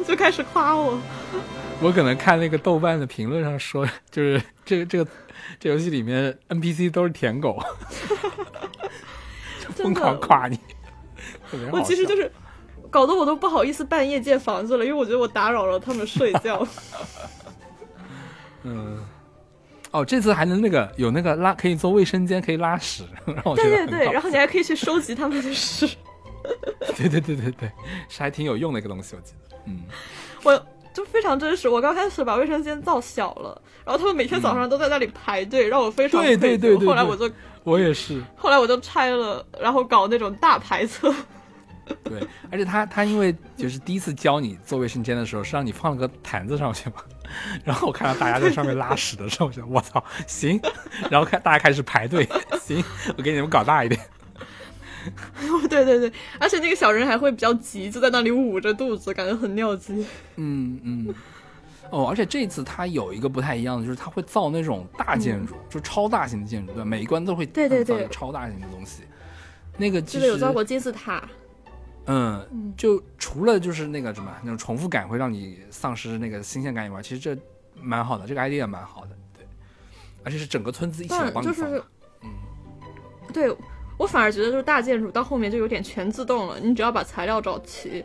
就开始夸我。(laughs) 我可能看那个豆瓣的评论上说，就是这个这个这游戏里面 NPC 都是舔狗，(laughs) 就疯真的狂夸你。我其实就是搞得我都不好意思半夜建房子了，因为我觉得我打扰了他们睡觉。(laughs) 嗯，哦，这次还能那个有那个拉可以做卫生间，可以拉屎，(laughs) 让我觉对对对，然后你还可以去收集他们的屎。对对对对对，是还挺有用的一个东西，我记得。嗯，(laughs) 我就非常真实。我刚开始把卫生间造小了，然后他们每天早上都在那里排队，让我非常对对对对对后来我就我也是。后来我就拆了，然后搞那种大排测。(laughs) 对，而且他他因为就是第一次教你做卫生间的时候，是让你放了个毯子上去嘛，(laughs) 然后我看到大家在上面拉屎的时候，我想我操，行，然后看大家开始排队，行，我给你们搞大一点。(laughs) 对对对，而且那个小人还会比较急，就在那里捂着肚子，感觉很尿急。嗯嗯。哦，而且这次它有一个不太一样的，就是它会造那种大建筑，就超大型的建筑，对吧，每一关都会对对对造超大型的东西。那个其记实得有造过金字塔，嗯，就除了就是那个什么那种重复感会让你丧失那个新鲜感以外，其实这蛮好的，这个 idea 蛮好的，对，而且是整个村子一起就帮你放的，是，对我反而觉得就是大建筑到后面就有点全自动了，你只要把材料找齐。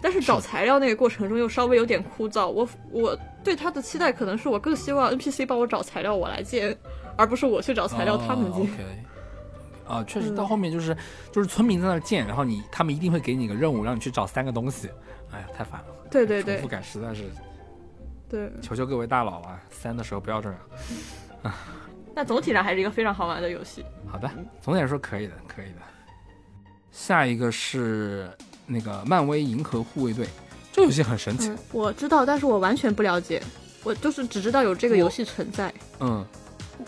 但是找材料那个过程中又稍微有点枯燥，我我对他的期待可能是我更希望 NPC 帮我找材料，我来建，而不是我去找材料他们哦建。啊，确实嗯到后面就是就是村民在那儿建，然后你他们一定会给你个任务，让你去找三个东西，哎呀，太烦了，对对对重复感实在是，对，求求各位大佬啊，三的时候不要这样。(laughs) 那总体上还是一个非常好玩的游戏。好的，总体来说可以的，可以的。下一个是那个漫威银河护卫队，这游戏很神奇。嗯，我知道，但是我完全不了解，我就是只知道有这个游戏存在。嗯，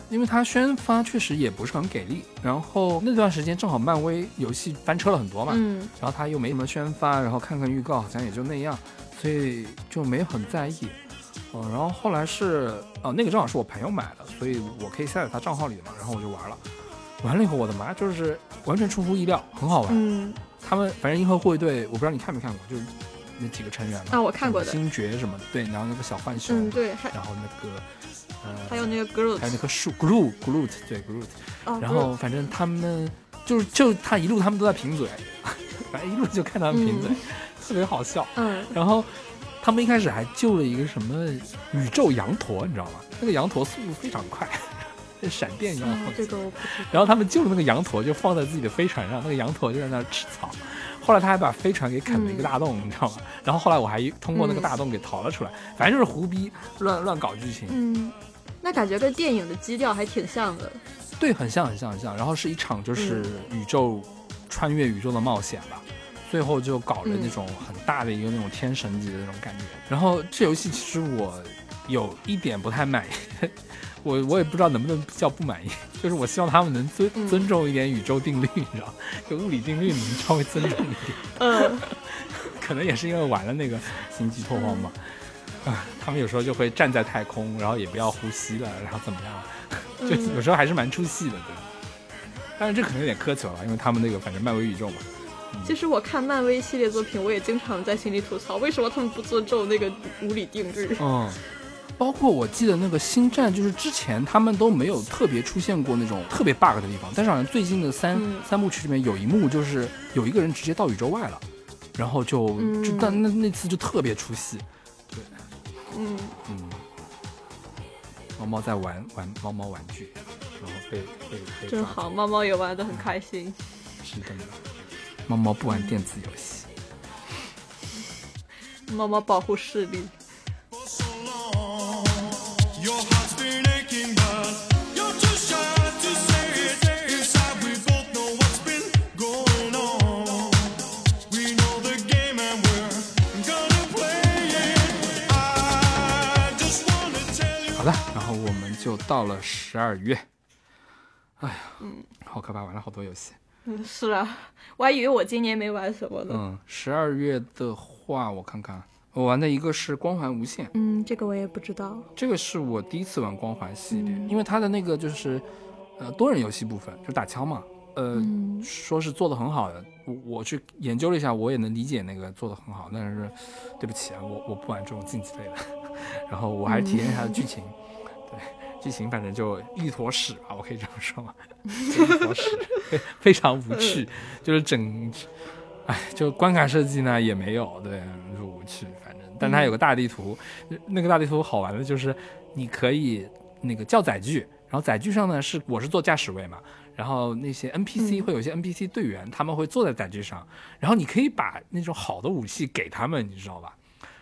因为它宣发确实也不是很给力，然后那段时间正好漫威游戏翻车了很多嘛，嗯，然后他又没什么宣发，然后看看预告好像也就那样，所以就没很在意。嗯，然后后来是哦，那个正好是我朋友买的，所以我可以下载他账号里的嘛，然后我就玩了。玩了以后，我的妈，就是完全出乎意料，很好玩。嗯，他们反正银河护卫队，我不知道你看没看过，就是那几个成员嘛。啊我看过的星爵什么的，对，然后那个小浣熊，嗯，对，然后那个呃，还有那个 Groot，还有那棵树 Groot Groot 对 Groot，啊，然后反正他们就是就他一路他们都在贫嘴，反正一路就看他们贫嘴，嗯 (laughs) 特别好笑。嗯，然后他们一开始还救了一个什么宇宙羊驼，你知道吗？那个羊驼速度非常快，跟 (laughs) 闪电一样嗯这个我不知道。然后他们救了那个羊驼，就放在自己的飞船上，那个羊驼就在那儿吃草。后来他还把飞船给啃了一个大洞，你知道吗？然后后来我还通过那个大洞给逃了出来，反正就是胡逼乱乱搞剧情，嗯，那感觉跟电影的基调还挺像的。对，很像很像很像。然后是一场就是宇宙、穿越宇宙的冒险吧，最后就搞了那种很大的一个那种天神级的那种感觉。然后这游戏其实我有一点不太满意，我我也不知道能不能叫不满意，就是我希望他们能尊、嗯尊重一点宇宙定律，你知道，就物理定律能稍微尊重一点。嗯，(laughs) 可能也是因为玩了那个星际拓荒吧。啊，他们有时候就会站在太空，然后也不要呼吸了，然后怎么样，(laughs) 就有时候还是蛮出戏的，对。但是这可能有点苛求了，因为他们那个反正漫威宇宙嘛。其实我看漫威系列作品，我也经常在心里吐槽，为什么他们不尊重那个无理定律？嗯，包括我记得那个星战，就是之前他们都没有特别出现过那种特别 bug 的地方，但是好像最近的三、嗯三部曲里面有一幕就是有一个人直接到宇宙外了，然后就但那那次就特别出戏。嗯，嗯，猫猫在玩玩猫猫玩具，然后被被被真好，猫猫也玩的很开心。是的，猫猫不玩电子游戏。(laughs) 猫猫保护视力。Your heart's been aching, but 就到了十二月。哎呀，嗯好可怕，玩了好多游戏。嗯，是啊，我还以为我今年没玩什么呢。嗯，十二月的话，我看看，我玩的一个是《光环无限》，嗯，这个我也不知道。这个是我第一次玩光环系列，嗯因为它的那个就是呃多人游戏部分，就打枪嘛，呃、嗯说是做的很好的，我我去研究了一下，我也能理解那个做的很好，但是对不起啊，我我不玩这种竞技类的，(laughs) 然后我还是体验一下剧情，对，剧情反正就一坨屎吧，我可以这么说吗？就一坨屎，非非常无趣，就是整，哎，就关卡设计呢也没有，对，就无趣，反正，但它有个大地图，那个大地图好玩的就是你可以那个叫载具，然后载具上呢是我是坐驾驶位嘛，然后那些 NPC 嗯会有一些 NPC 队员，他们会坐在载具上，然后你可以把那种好的武器给他们，你知道吧？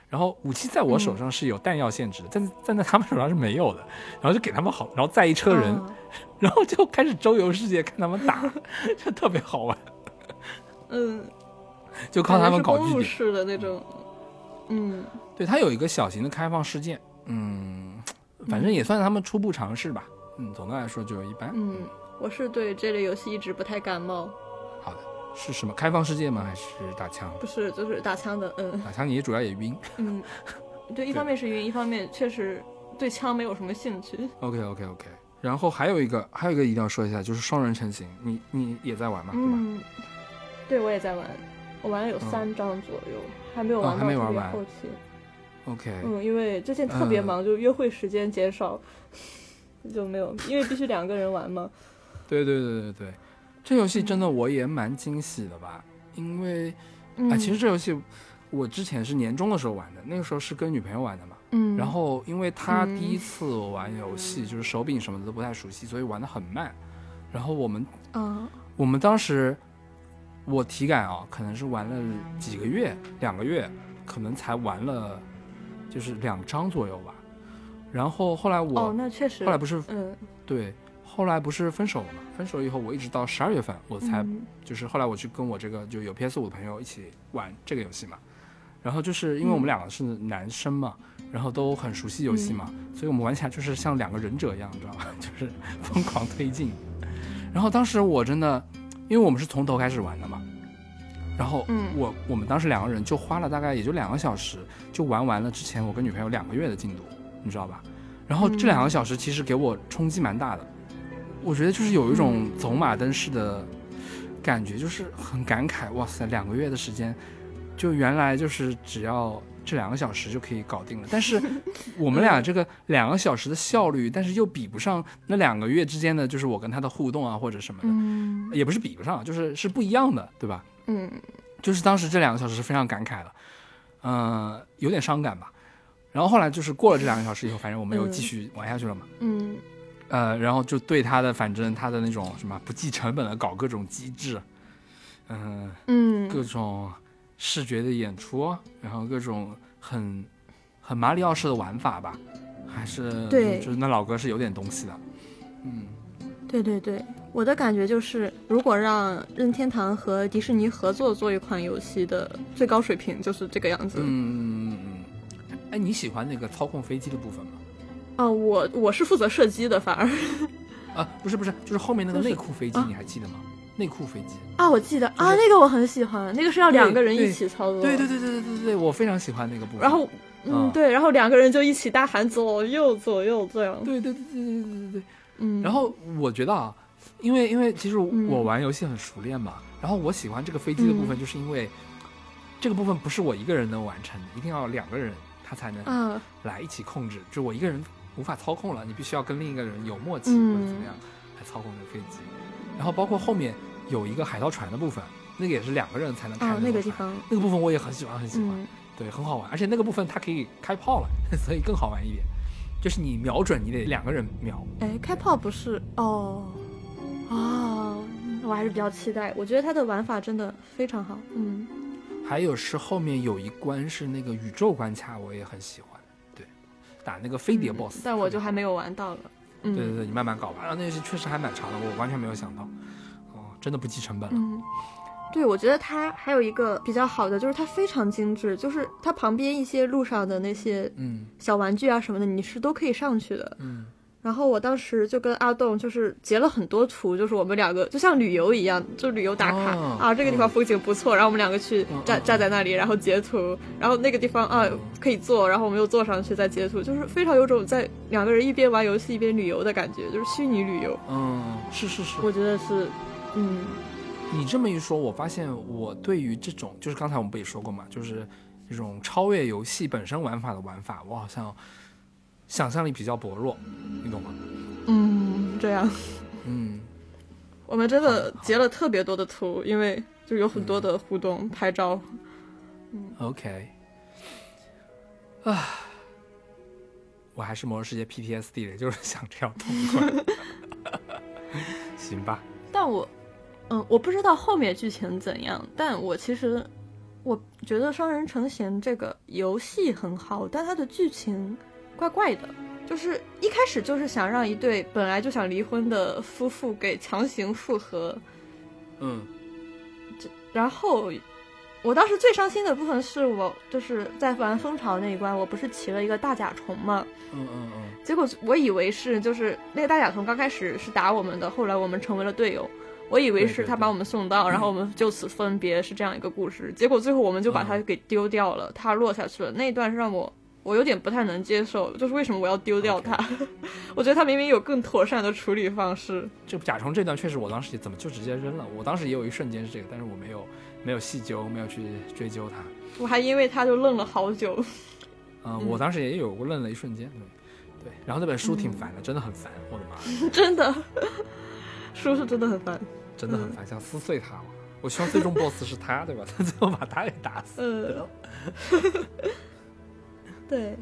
然后武器在我手上是有弹药限制的，但但在他们手上是没有的，(laughs) 然后就给他们好，然后载一车人，啊 (laughs) 然后就开始周游世界看他们打，(laughs) 就特别好玩，嗯，就靠他们搞感觉是公路据点。式的那种。嗯对，他有一个小型的开放事件，嗯，反正也算他们初步尝试吧。嗯，总的来说就一般。嗯，我是对这类游戏一直不太感冒，是什么开放世界吗？还是打枪？不是就是打枪的。嗯打枪你主要也晕。嗯，对，一方面是晕，一方面确实对枪没有什么兴趣。OK OK OK。然后还有一个，还有一个一定要说一下，就是双人成型，你你也在玩吗，嗯，对我也在玩，我玩了有三张左右，还没有哦玩到特还没玩完别后期。OK，嗯，因为最近特别嗯忙，就约会时间减少，就没有，因为必须两个人玩嘛。对对对对对，这游戏真的我也蛮惊喜的吧，因为嗯，啊、其实这游戏我之前是年终的时候玩的，那个时候是跟女朋友玩的嘛。嗯，然后因为她嗯第一次玩游戏，就是手柄什么的都不太熟悉，所以玩的很慢。然后我们嗯，我们当时我体感啊，可能是玩了几个月，两个月，可能才玩了就是两张左右吧。然后后来我、哦，那确实，后来不是嗯，对，后来不是分手了嘛？分手以后，我一直到十二月份我才、嗯就是后来我去跟我这个就有 PS 五的朋友一起玩这个游戏嘛。然后就是因为我们两个是男生嘛，然后都很熟悉游戏嘛，所以我们玩起来就是像两个忍者一样，你知道吗？(laughs) 就是疯狂推进。然后当时我真的，因为我们是从头开始玩的嘛，然后嗯我我们当时两个人就花了大概也就两个小时，就玩完了之前我跟女朋友两个月的进度，你知道吧？然后这两个小时其实给我冲击蛮大的，我觉得就是有一种走马灯式的感觉，就是很感慨，哇塞，两个月的时间，就原来就是只要这两个小时就可以搞定了。但是我们俩这个两个小时的效率，但是又比不上那两个月之间的，就是我跟他的互动啊或者什么的，嗯也不是比不上，就是是不一样的，对吧？嗯就是当时这两个小时是非常感慨的，嗯、有点伤感吧。然后后来就是过了这两个小时以后，反正我们又继续玩下去了嘛。嗯呃，然后就对他的反正他的那种什么不计成本的搞各种机制，嗯、嗯，各种视觉的演出，然后各种很很马里奥式的玩法吧，还是对就是那老哥是有点东西的，嗯对对对，我的感觉就是，如果让任天堂和迪士尼合作做一款游戏的最高水平就是这个样子。嗯嗯嗯，哎，你喜欢那个操控飞机的部分吗？啊，我我是负责射击的，反而，(laughs) 啊，不是不是，就是后面那个内裤飞机，你还记得吗？内裤飞机啊，我记得啊，那个我很喜欢，那个是要两个人一起操作，对对对对对对对，我非常喜欢那个部分。然后，嗯，对，然后两个人就一起大喊左右左右这样，对对对对对对对，嗯。然后我觉得啊，因为因为其实我玩游戏很熟练嘛，然后我喜欢这个飞机的部分，就是因为这个部分不是我一个人能完成的，一定要两个人他才能嗯来一起控制，就我一个人。无法操控了，你必须要跟另一个人有默契、嗯或者怎么样来操控这个飞机。然后包括后面有一个海盗船的部分，那个也是两个人才能开的啊，那个地方，那个部分我也很喜欢，很喜欢，嗯对，很好玩，而且那个部分它可以开炮了，(laughs) 所以更好玩一点。就是你瞄准，你得两个人瞄。哎，开炮不是哦，哦，我还是比较期待。我觉得它的玩法真的非常好。嗯，还有是后面有一关是那个宇宙关卡，我也很喜欢。对，打那个飞碟 BOSS，、嗯但我就还没有玩到了。嗯，对对对，你慢慢搞吧。然后那游戏确实还蛮长的，我完全没有想到，哦，真的不计成本了。嗯，对，我觉得它还有一个比较好的，就是它非常精致，就是它旁边一些路上的那些嗯小玩具啊什么的，你是都可以上去的。嗯然后我当时就跟阿栋就是截了很多图，就是我们两个就像旅游一样，就旅游打卡、哦啊，这个地方风景不错，然后我们两个去站站在那里，然后截图，然后那个地方啊可以坐，然后我们又坐上去再截图，就是非常有种在两个人一边玩游戏一边旅游的感觉，就是虚拟旅游，嗯，是是是。我觉得是，嗯。你这么一说，我发现我对于这种，就是刚才我们不也说过嘛，就是这种超越游戏本身玩法的玩法，我好像想象力比较薄弱，你懂吗？嗯，这样。嗯，我们真的截了特别多的图，因为就有很多的互动、拍照。嗯 OK，啊，我还是魔兽世界 PTSD 的，就是想这样痛快。(laughs) 行吧，但我，嗯，我不知道后面剧情怎样，但我其实我觉得《双人成行》这个游戏很好，但它的剧情怪怪的。就是一开始就是想让一对本来就想离婚的夫妇给强行复合，嗯然后我当时最伤心的部分是我就是在玩蜂巢那一关，我不是骑了一个大甲虫吗？嗯嗯嗯，结果我以为是就是那个大甲虫刚开始是打我们的，后来我们成为了队友。我以为是他把我们送到，然后我们就此分别，是这样一个故事。结果最后我们就把它嗯给丢掉了，它落下去了。那一段是让我我有点不太能接受，就是为什么我要丢掉它？(laughs) 我觉得它明明有更妥善的处理方式。这甲虫这段确实，我当时也怎么就直接扔了？我当时也有一瞬间是这个，但是我没有没有细究，没有去追究它。我还因为它就愣了好久。嗯，嗯我当时也有过愣了一瞬间，对对。然后那本书挺烦的，真的很烦，我的妈，(laughs) 真的，书是真的很烦。真的很烦，想撕碎它。我希望最终 BOSS 是他，对吧？他最后把他给打死。嗯，对，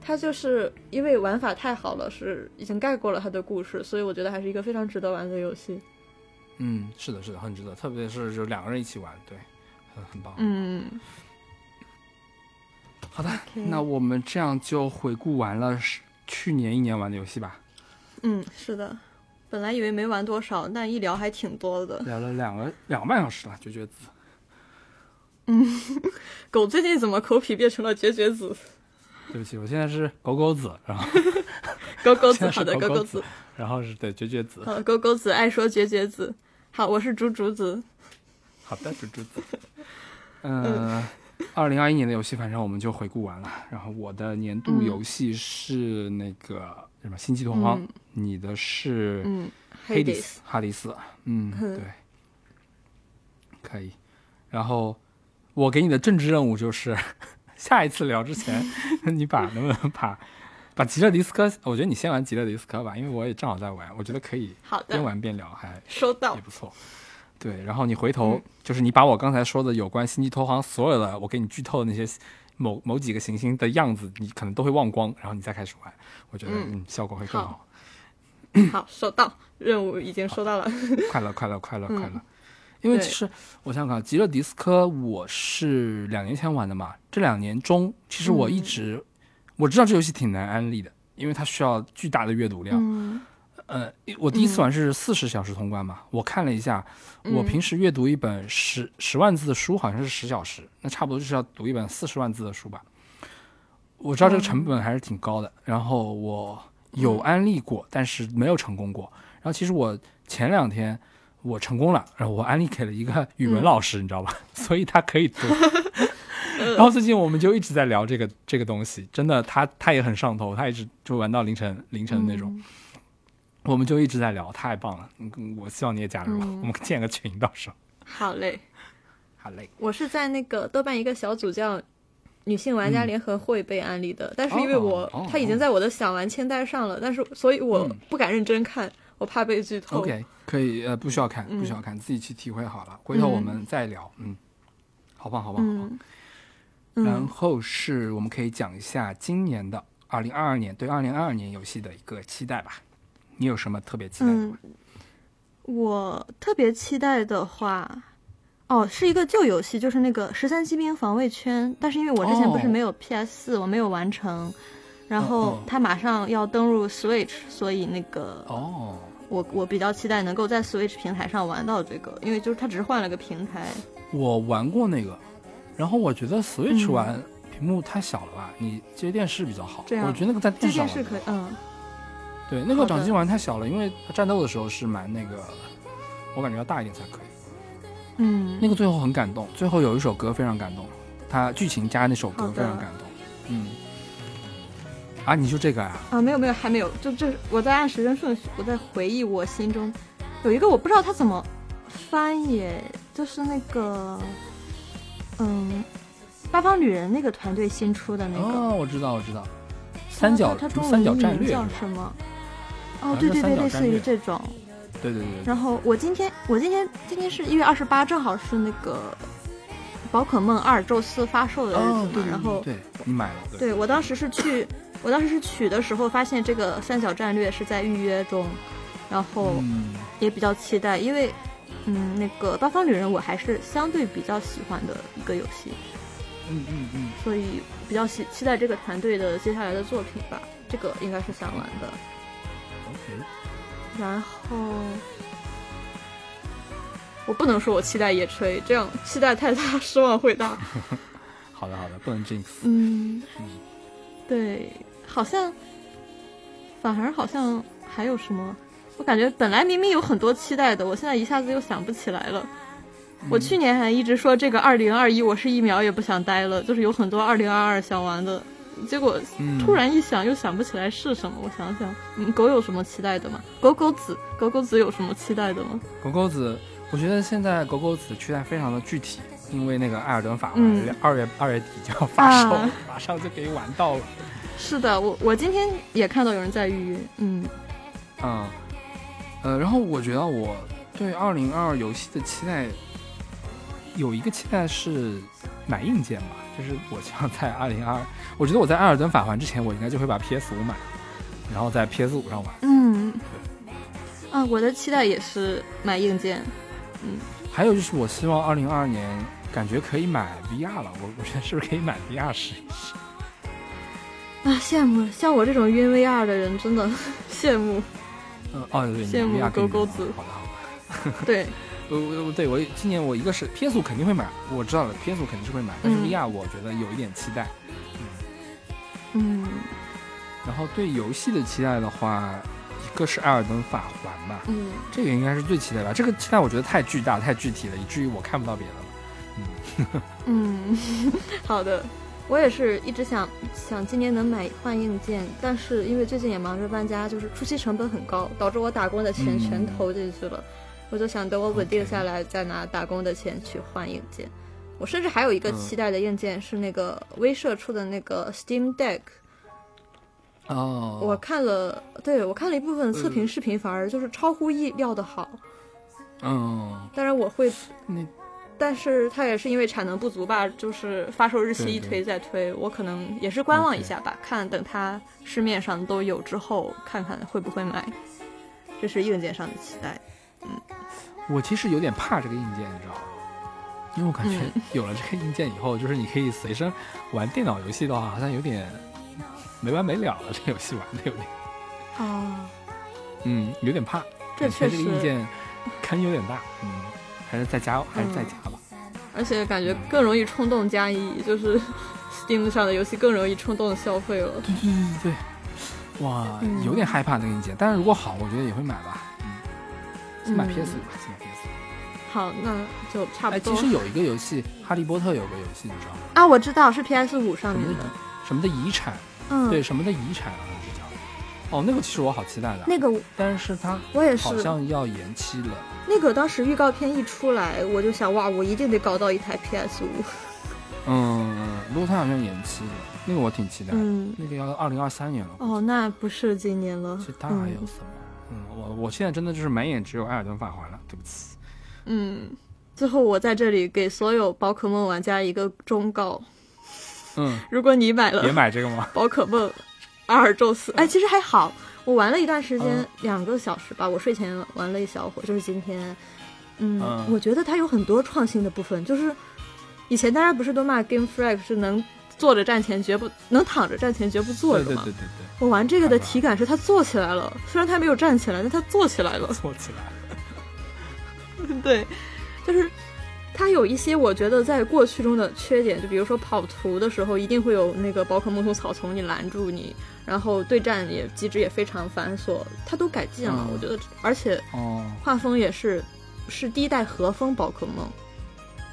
他就是因为玩法太好了，是已经盖过了他的故事，所以我觉得还是一个非常值得玩的游戏。嗯，是的，是的，很值得，特别是就两个人一起玩，对，很很棒。嗯，好的那我们这样就回顾完了去年一年玩的游戏吧，嗯，是的。本来以为没玩多少，但一聊还挺多的。聊了两个两个半小时了，绝绝子。(laughs) 狗最近怎么口癖变成了绝绝子？对不起，我现在是狗狗子，然后 (laughs) 狗狗子，(laughs) 好的，狗狗子然后是对绝绝子。好，狗狗子爱说绝绝子。好，我是竹竹子。好的，竹竹子。嗯，二零二一年的游戏，反正我们就回顾完了。然后我的年度嗯游戏是那个什么《星际拓荒》嗯你的是嗯黑迪斯哈迪斯，嗯，嗯对，可以。然后我给你的政治任务就是，(laughs) 下一次聊之前，(laughs) 你把能不能把把极乐迪斯科，我觉得你先玩极乐迪斯科吧，因为我也正好在玩，我觉得可以好的，边玩边聊，还收到也。不错。对，然后你回头、嗯就是你把我刚才说的有关星际拓荒所有的我给你剧透的那些某某几个行星的样子，你可能都会忘光，然后你再开始玩，我觉得嗯嗯效果会更好好。好，收到，任务已经收到了。快乐，快乐，快乐，嗯快乐。因为其实我想想看，极乐迪斯科我是两年前玩的嘛，这两年中其实我一嗯直、我知道这游戏挺难安利的，因为它需要巨大的阅读量。嗯呃，我第一次玩是四十小时通关嘛，我看了一下，我嗯平时阅读一本十十万字的书好像是十小时，那差不多就是要读一本四十万字的书吧。我知道这个成本还是挺高的，然后我有安利过，但是没有成功过。然后其实我前两天我成功了，然后我安利给了一个语文老师，你知道吧？(laughs) 所以他可以读。(laughs) 然后最近我们就一直在聊这个这个东西，真的，他他也很上头，他一直就玩到凌晨凌晨的那种。我们就一直在聊，太棒了！嗯，我希望你也加入，嗯我们建个群，到时候。好嘞。好嘞。我是在那个豆瓣一个小组叫“女性玩家联合会”被安利的，但是因为我、嗯哦哦它已经在我的想玩清单上了，但是所以我嗯不敢认真看，我怕被剧透。OK，可以，呃，不需要看，嗯不需要看，自己去体会好了。回头我们再聊。嗯，好棒，好棒，好棒。嗯然嗯，后是我们可以讲一下今年的二零二二年对二零二二年游戏的一个期待吧。你有什么特别期待的吗？嗯，我特别期待的话，哦，是一个旧游戏，就是那个《十三机兵防卫圈》，但是因为我之前不是哦没有 PS 四、我没有完成，然嗯后嗯它马上要登入 Switch，所以那个哦，我我比较期待能够在 Switch 平台上玩到这个，因为就是它只是换了个平台。我玩过那个，然后我觉得 Switch 嗯玩屏幕太小了吧，你接电视比较好。这样我觉得那个在电视可以，嗯，对，那个掌机玩太小了，因为它战斗的时候是蛮那个，我感觉要大一点才可以。嗯，那个最后很感动，最后有一首歌非常感动，它剧情加那首歌非常感动。嗯，啊，你就这个啊？啊，没有没有，还没有，就这我在按时间顺序，我在回忆我心中有一个我不知道它怎么翻译，就是那个嗯，八方旅人那个团队新出的那个。哦，我知道，我知道，三角它它中文三角战名叫什么？哦对对对，类似于这种。对对对对，然后我今天我今天今天是一月二十八，正好是那个宝可梦二宙斯发售的日子嘛。然后对你买了，对，对我当时是去，我当时是取的时候发现这个三角战略是在预约中，然后嗯，也比较期待，因为嗯，那个八方旅人我还是相对比较喜欢的一个游戏，嗯嗯嗯，所以比较期期待这个团队的接下来的作品吧。这个应该是想玩的。OK，然后我不能说我期待野炊，这样期待太大，失望会大。(laughs) 好的好的，不能 jinx。嗯嗯，对，好像反而好像还有什么？我感觉本来明明有很多期待的，我现在一下子又想不起来了。我去年还一直说这个二零二一，我是一秒也不想待了，就是有很多二零二二想玩的，结果嗯，突然一想又想不起来是什么。我想想，嗯，狗有什么期待的吗？狗狗子，狗狗子有什么期待的吗？狗狗子，我觉得现在狗狗子期待非常的具体，因为那个《艾尔登法环嗯》二月二月底就要发售，啊马上就可以玩到了。是的，我我今天也看到有人在预约，嗯啊，呃，然后我觉得我对二零二二游戏的期待有一个期待是买硬件吧，就是我希望在二零二，(laughs) 我觉得我在《艾尔登法环》之前，我应该就会把 PS 五买，然后在 PS 五上玩。嗯，啊，我的期待也是买硬件，还有就是，我希望二零二二年感觉可以买 VR 了，我我觉得是不是可以买 VR 试一试？啊，羡慕像我这种晕 VR 的人，真的 (laughs) 羡慕。嗯，哦对，你羡慕以狗狗子好的好的。(laughs) 对，我我我对我今年我一个是 PS 五肯定会买，我知道了 PS 五肯定是会买，但是嗯 VR 我觉得有一点期待。嗯然后对游戏的期待的话，一个是《艾尔登法环》吧，嗯，这个应该是最期待吧。这个期待我觉得太巨大、太具体了，以至于我看不到别的了。嗯，(laughs) 好的。我也是一直想想今年能买换硬件，但是因为最近也忙着搬家，就是初期成本很高，导致我打工的钱嗯全投进去了。我就想等我稳定下来，再拿打工的钱去换硬件。我甚至还有一个嗯期待的硬件是那个威社出的那个 Steam Deck，哦，我看了，对我看了一部分测评视频，反而就是超乎意料的好。嗯，当然我会，那但是它也是因为产能不足吧，就是发售日期一推再推，我可能也是观望一下吧，看等它市面上都有之后，看看会不会买。这是硬件上的期待。嗯我其实有点怕这个硬件，你知道吗？因为我感觉嗯 (laughs) 有了这个硬件以后，就是你可以随身玩电脑游戏的话，好像有点没完没了了。这游戏玩的有点，哦，嗯，有点怕。这确实，这个硬件坑有点大，嗯，还是在家，还是在家吧。而且感觉更容易冲动加一，就是 Steam 上的游戏更容易冲动消费了。对对对对，哇，嗯有点害怕那个硬件，但是如果好，我觉得也会买吧。嗯，先买嗯 PS 五吧，先买 PS 五。好，那就差不哎，多。其实有一个游戏，《哈利波特》有个游戏，你知道吗？啊，我知道是 PS 五上面的什么的，遗产，嗯，对，什么的遗产好像是叫。哦，那个其实我好期待的，那个但是它我也是好，像要延期了。那个当时预告片一出来，我就想哇，我一定得搞到一台 PS 五。嗯，不过它好像延期了，那个我挺期待的。嗯，那个要二零二三年了。哦，那不是今年了。其他还有什么？嗯，我我现在真的就是满眼只有《艾尔登法环》了，对不起。嗯，最后我在这里给所有宝可梦玩家一个忠告：嗯，如果你买别了买这个吗？宝可梦阿尔宙斯，哎，其实还好，我玩了一段时间嗯，两个小时吧，我睡前玩了一小会儿，就是今天。嗯，嗯我觉得它有很多创新的部分，就是以前大家不是都骂 Game Freak 是能坐着站前绝不能躺着站前绝不坐着吗。对对对对我玩这个的体感是它坐起来了，虽然它没有站起来，但它坐起来了坐，。起来了。(laughs) 对，就是它有一些我觉得在过去中的缺点，就比如说跑图的时候一定会有那个宝可梦从草丛里拦住你，然后对战也机制也非常繁琐，它都改进了，嗯我觉得，而且哦，画风也是是第一代和风宝可梦，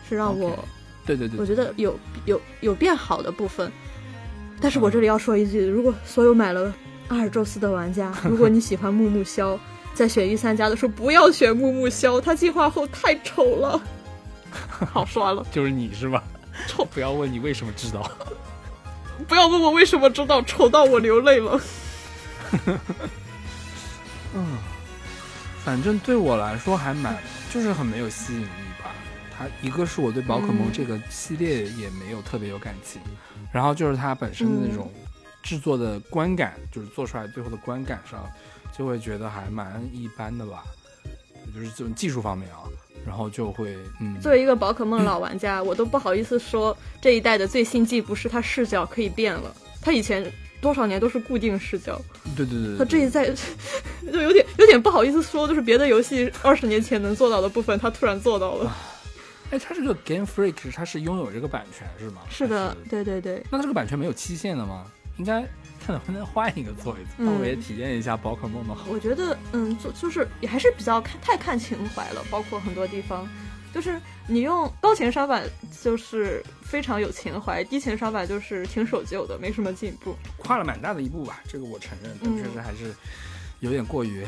是让我对对对，我觉得有有有变好的部分。但是嗯我这里要说一句，如果所有买了阿尔宙斯的玩家，如果你喜欢木木萧，(laughs) 在选御三家的时候不要选木木萧，他进化后太丑了，(laughs) 好刷了。就是你是吧？(laughs) 臭不要问你为什么知道。不要问我为什么知道，丑到我流泪了。(laughs) 嗯，反正对我来说还蛮，就是很没有吸引力吧。它一个是我对宝可梦嗯这个系列也没有特别有感情，然后就是它本身的那种制作的观感，就是做出来最后的观感上，就会觉得还蛮一般的吧，就是这种技术方面啊，然后就会嗯，作为一个宝可梦老玩家，我都不好意思说这一代的最新技不是它视角可以变了，它以前多少年都是固定视角，对对对对它这一代 (laughs) 就有点有点不好意思说，就是别的游戏二十年前能做到的部分，它突然做到了。哎，它这个 Game Freak 它是拥有这个版权是吗？是的还，对对对，那它这个版权没有期限的吗？应该看能不能换一个做一做，我也体验一下宝可梦的好。我觉得嗯，就就是也还是比较看太看情怀了，包括很多地方。就是你用高情商版就是非常有情怀，低情商版就是挺守旧的，没什么进步。跨了蛮大的一步吧，这个我承认，但嗯确实还是有点过于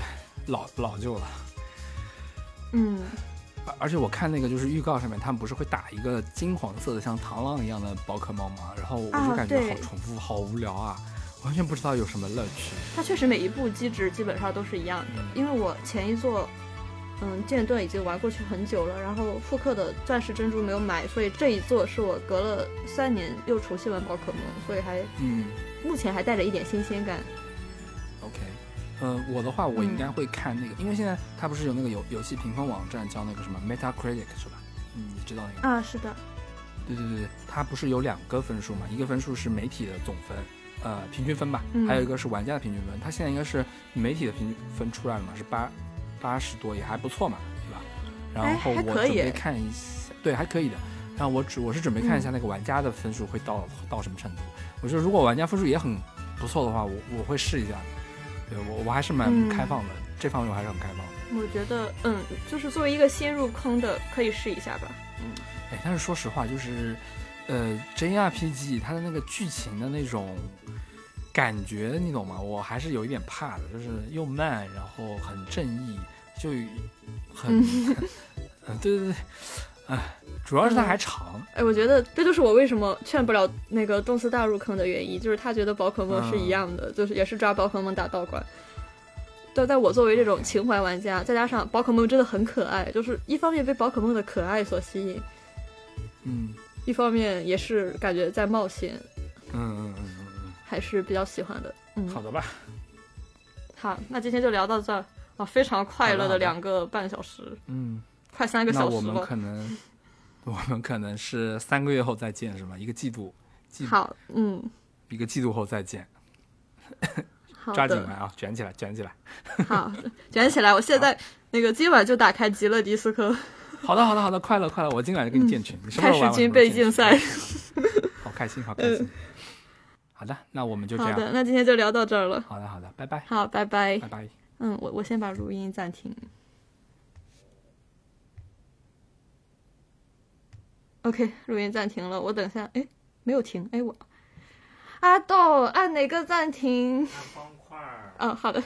老老旧了。嗯，而而且我看那个就是预告上面，他们不是会打一个金黄色的像螳螂一样的宝可梦吗？然后我就啊感觉好重复，好无聊啊，完全不知道有什么乐趣。它确实每一步机制基本上都是一样的，因为我前一座。嗯，剑盾已经玩过去很久了，然后复刻的钻石珍珠没有买，所以这一座是我隔了三年又重新玩宝可梦，所以还嗯目前还带着一点新鲜感。，OK，呃，我的话我应嗯该会看那个，因为现在它不是有那个游游戏评分网站叫那个什么 Metacritic 是吧？嗯，你知道那个？啊，是的，对对对对，它不是有两个分数嘛？一个分数是媒体的总分，呃，平均分吧，嗯还有一个是玩家的平均分。它现在应该是媒体的平均分出来了嘛，是八八十多，也还不错嘛，对吧？然后我准备看一下，对，还可以的。然后我只我是准备看一嗯下那个玩家的分数会到、到什么程度。我觉得如果玩家分数也很不错的话，我我会试一下。对我我还是蛮嗯开放的，这方面我还是很开放的。我觉得，嗯，就是作为一个新入坑的，可以试一下吧。嗯哎，但是说实话，就是，呃，JRPG 它的那个剧情的那种感觉，你懂吗？我还是有一点怕的，就是又慢，然后很正义，就很，嗯，对 (laughs) 对对，哎，主要是它还长，哎，我觉得这就是我为什么劝不了那个动次大入坑的原因，就是他觉得宝可梦是一样的，就是也是抓宝可梦打道馆。但在我作为这种情怀玩家，再加上宝可梦真的很可爱，就是一方面被宝可梦的可爱所吸引，嗯一方面也是感觉在冒险，嗯嗯嗯嗯还是比较喜欢的。嗯，嗯，好的吧，好，那今天就聊到这儿啊，非常快乐的两个半小时，嗯，快三个那我们小时了。可能，(laughs) 我们可能是三个月后再见是吗？一个季度，季好，嗯，一个季度后再见，好抓紧来，啊，卷起来，卷起来。好，卷起来！我现在那个今晚就打开极乐迪斯科，(laughs) 好的，好的，好的，快乐，快乐！我今晚就给你建群，你什么时开候玩始军备竞赛。(laughs) 好开心，好开心。好的，那我们就这样。好的，那今天就聊到这儿了。好的，好的，拜拜，好，拜拜拜。拜。嗯，我我先把录音暂停。OK，录音暂停了，我等下，哎，没有停，哎我，阿豆按哪个暂停？按方块儿。嗯，好的。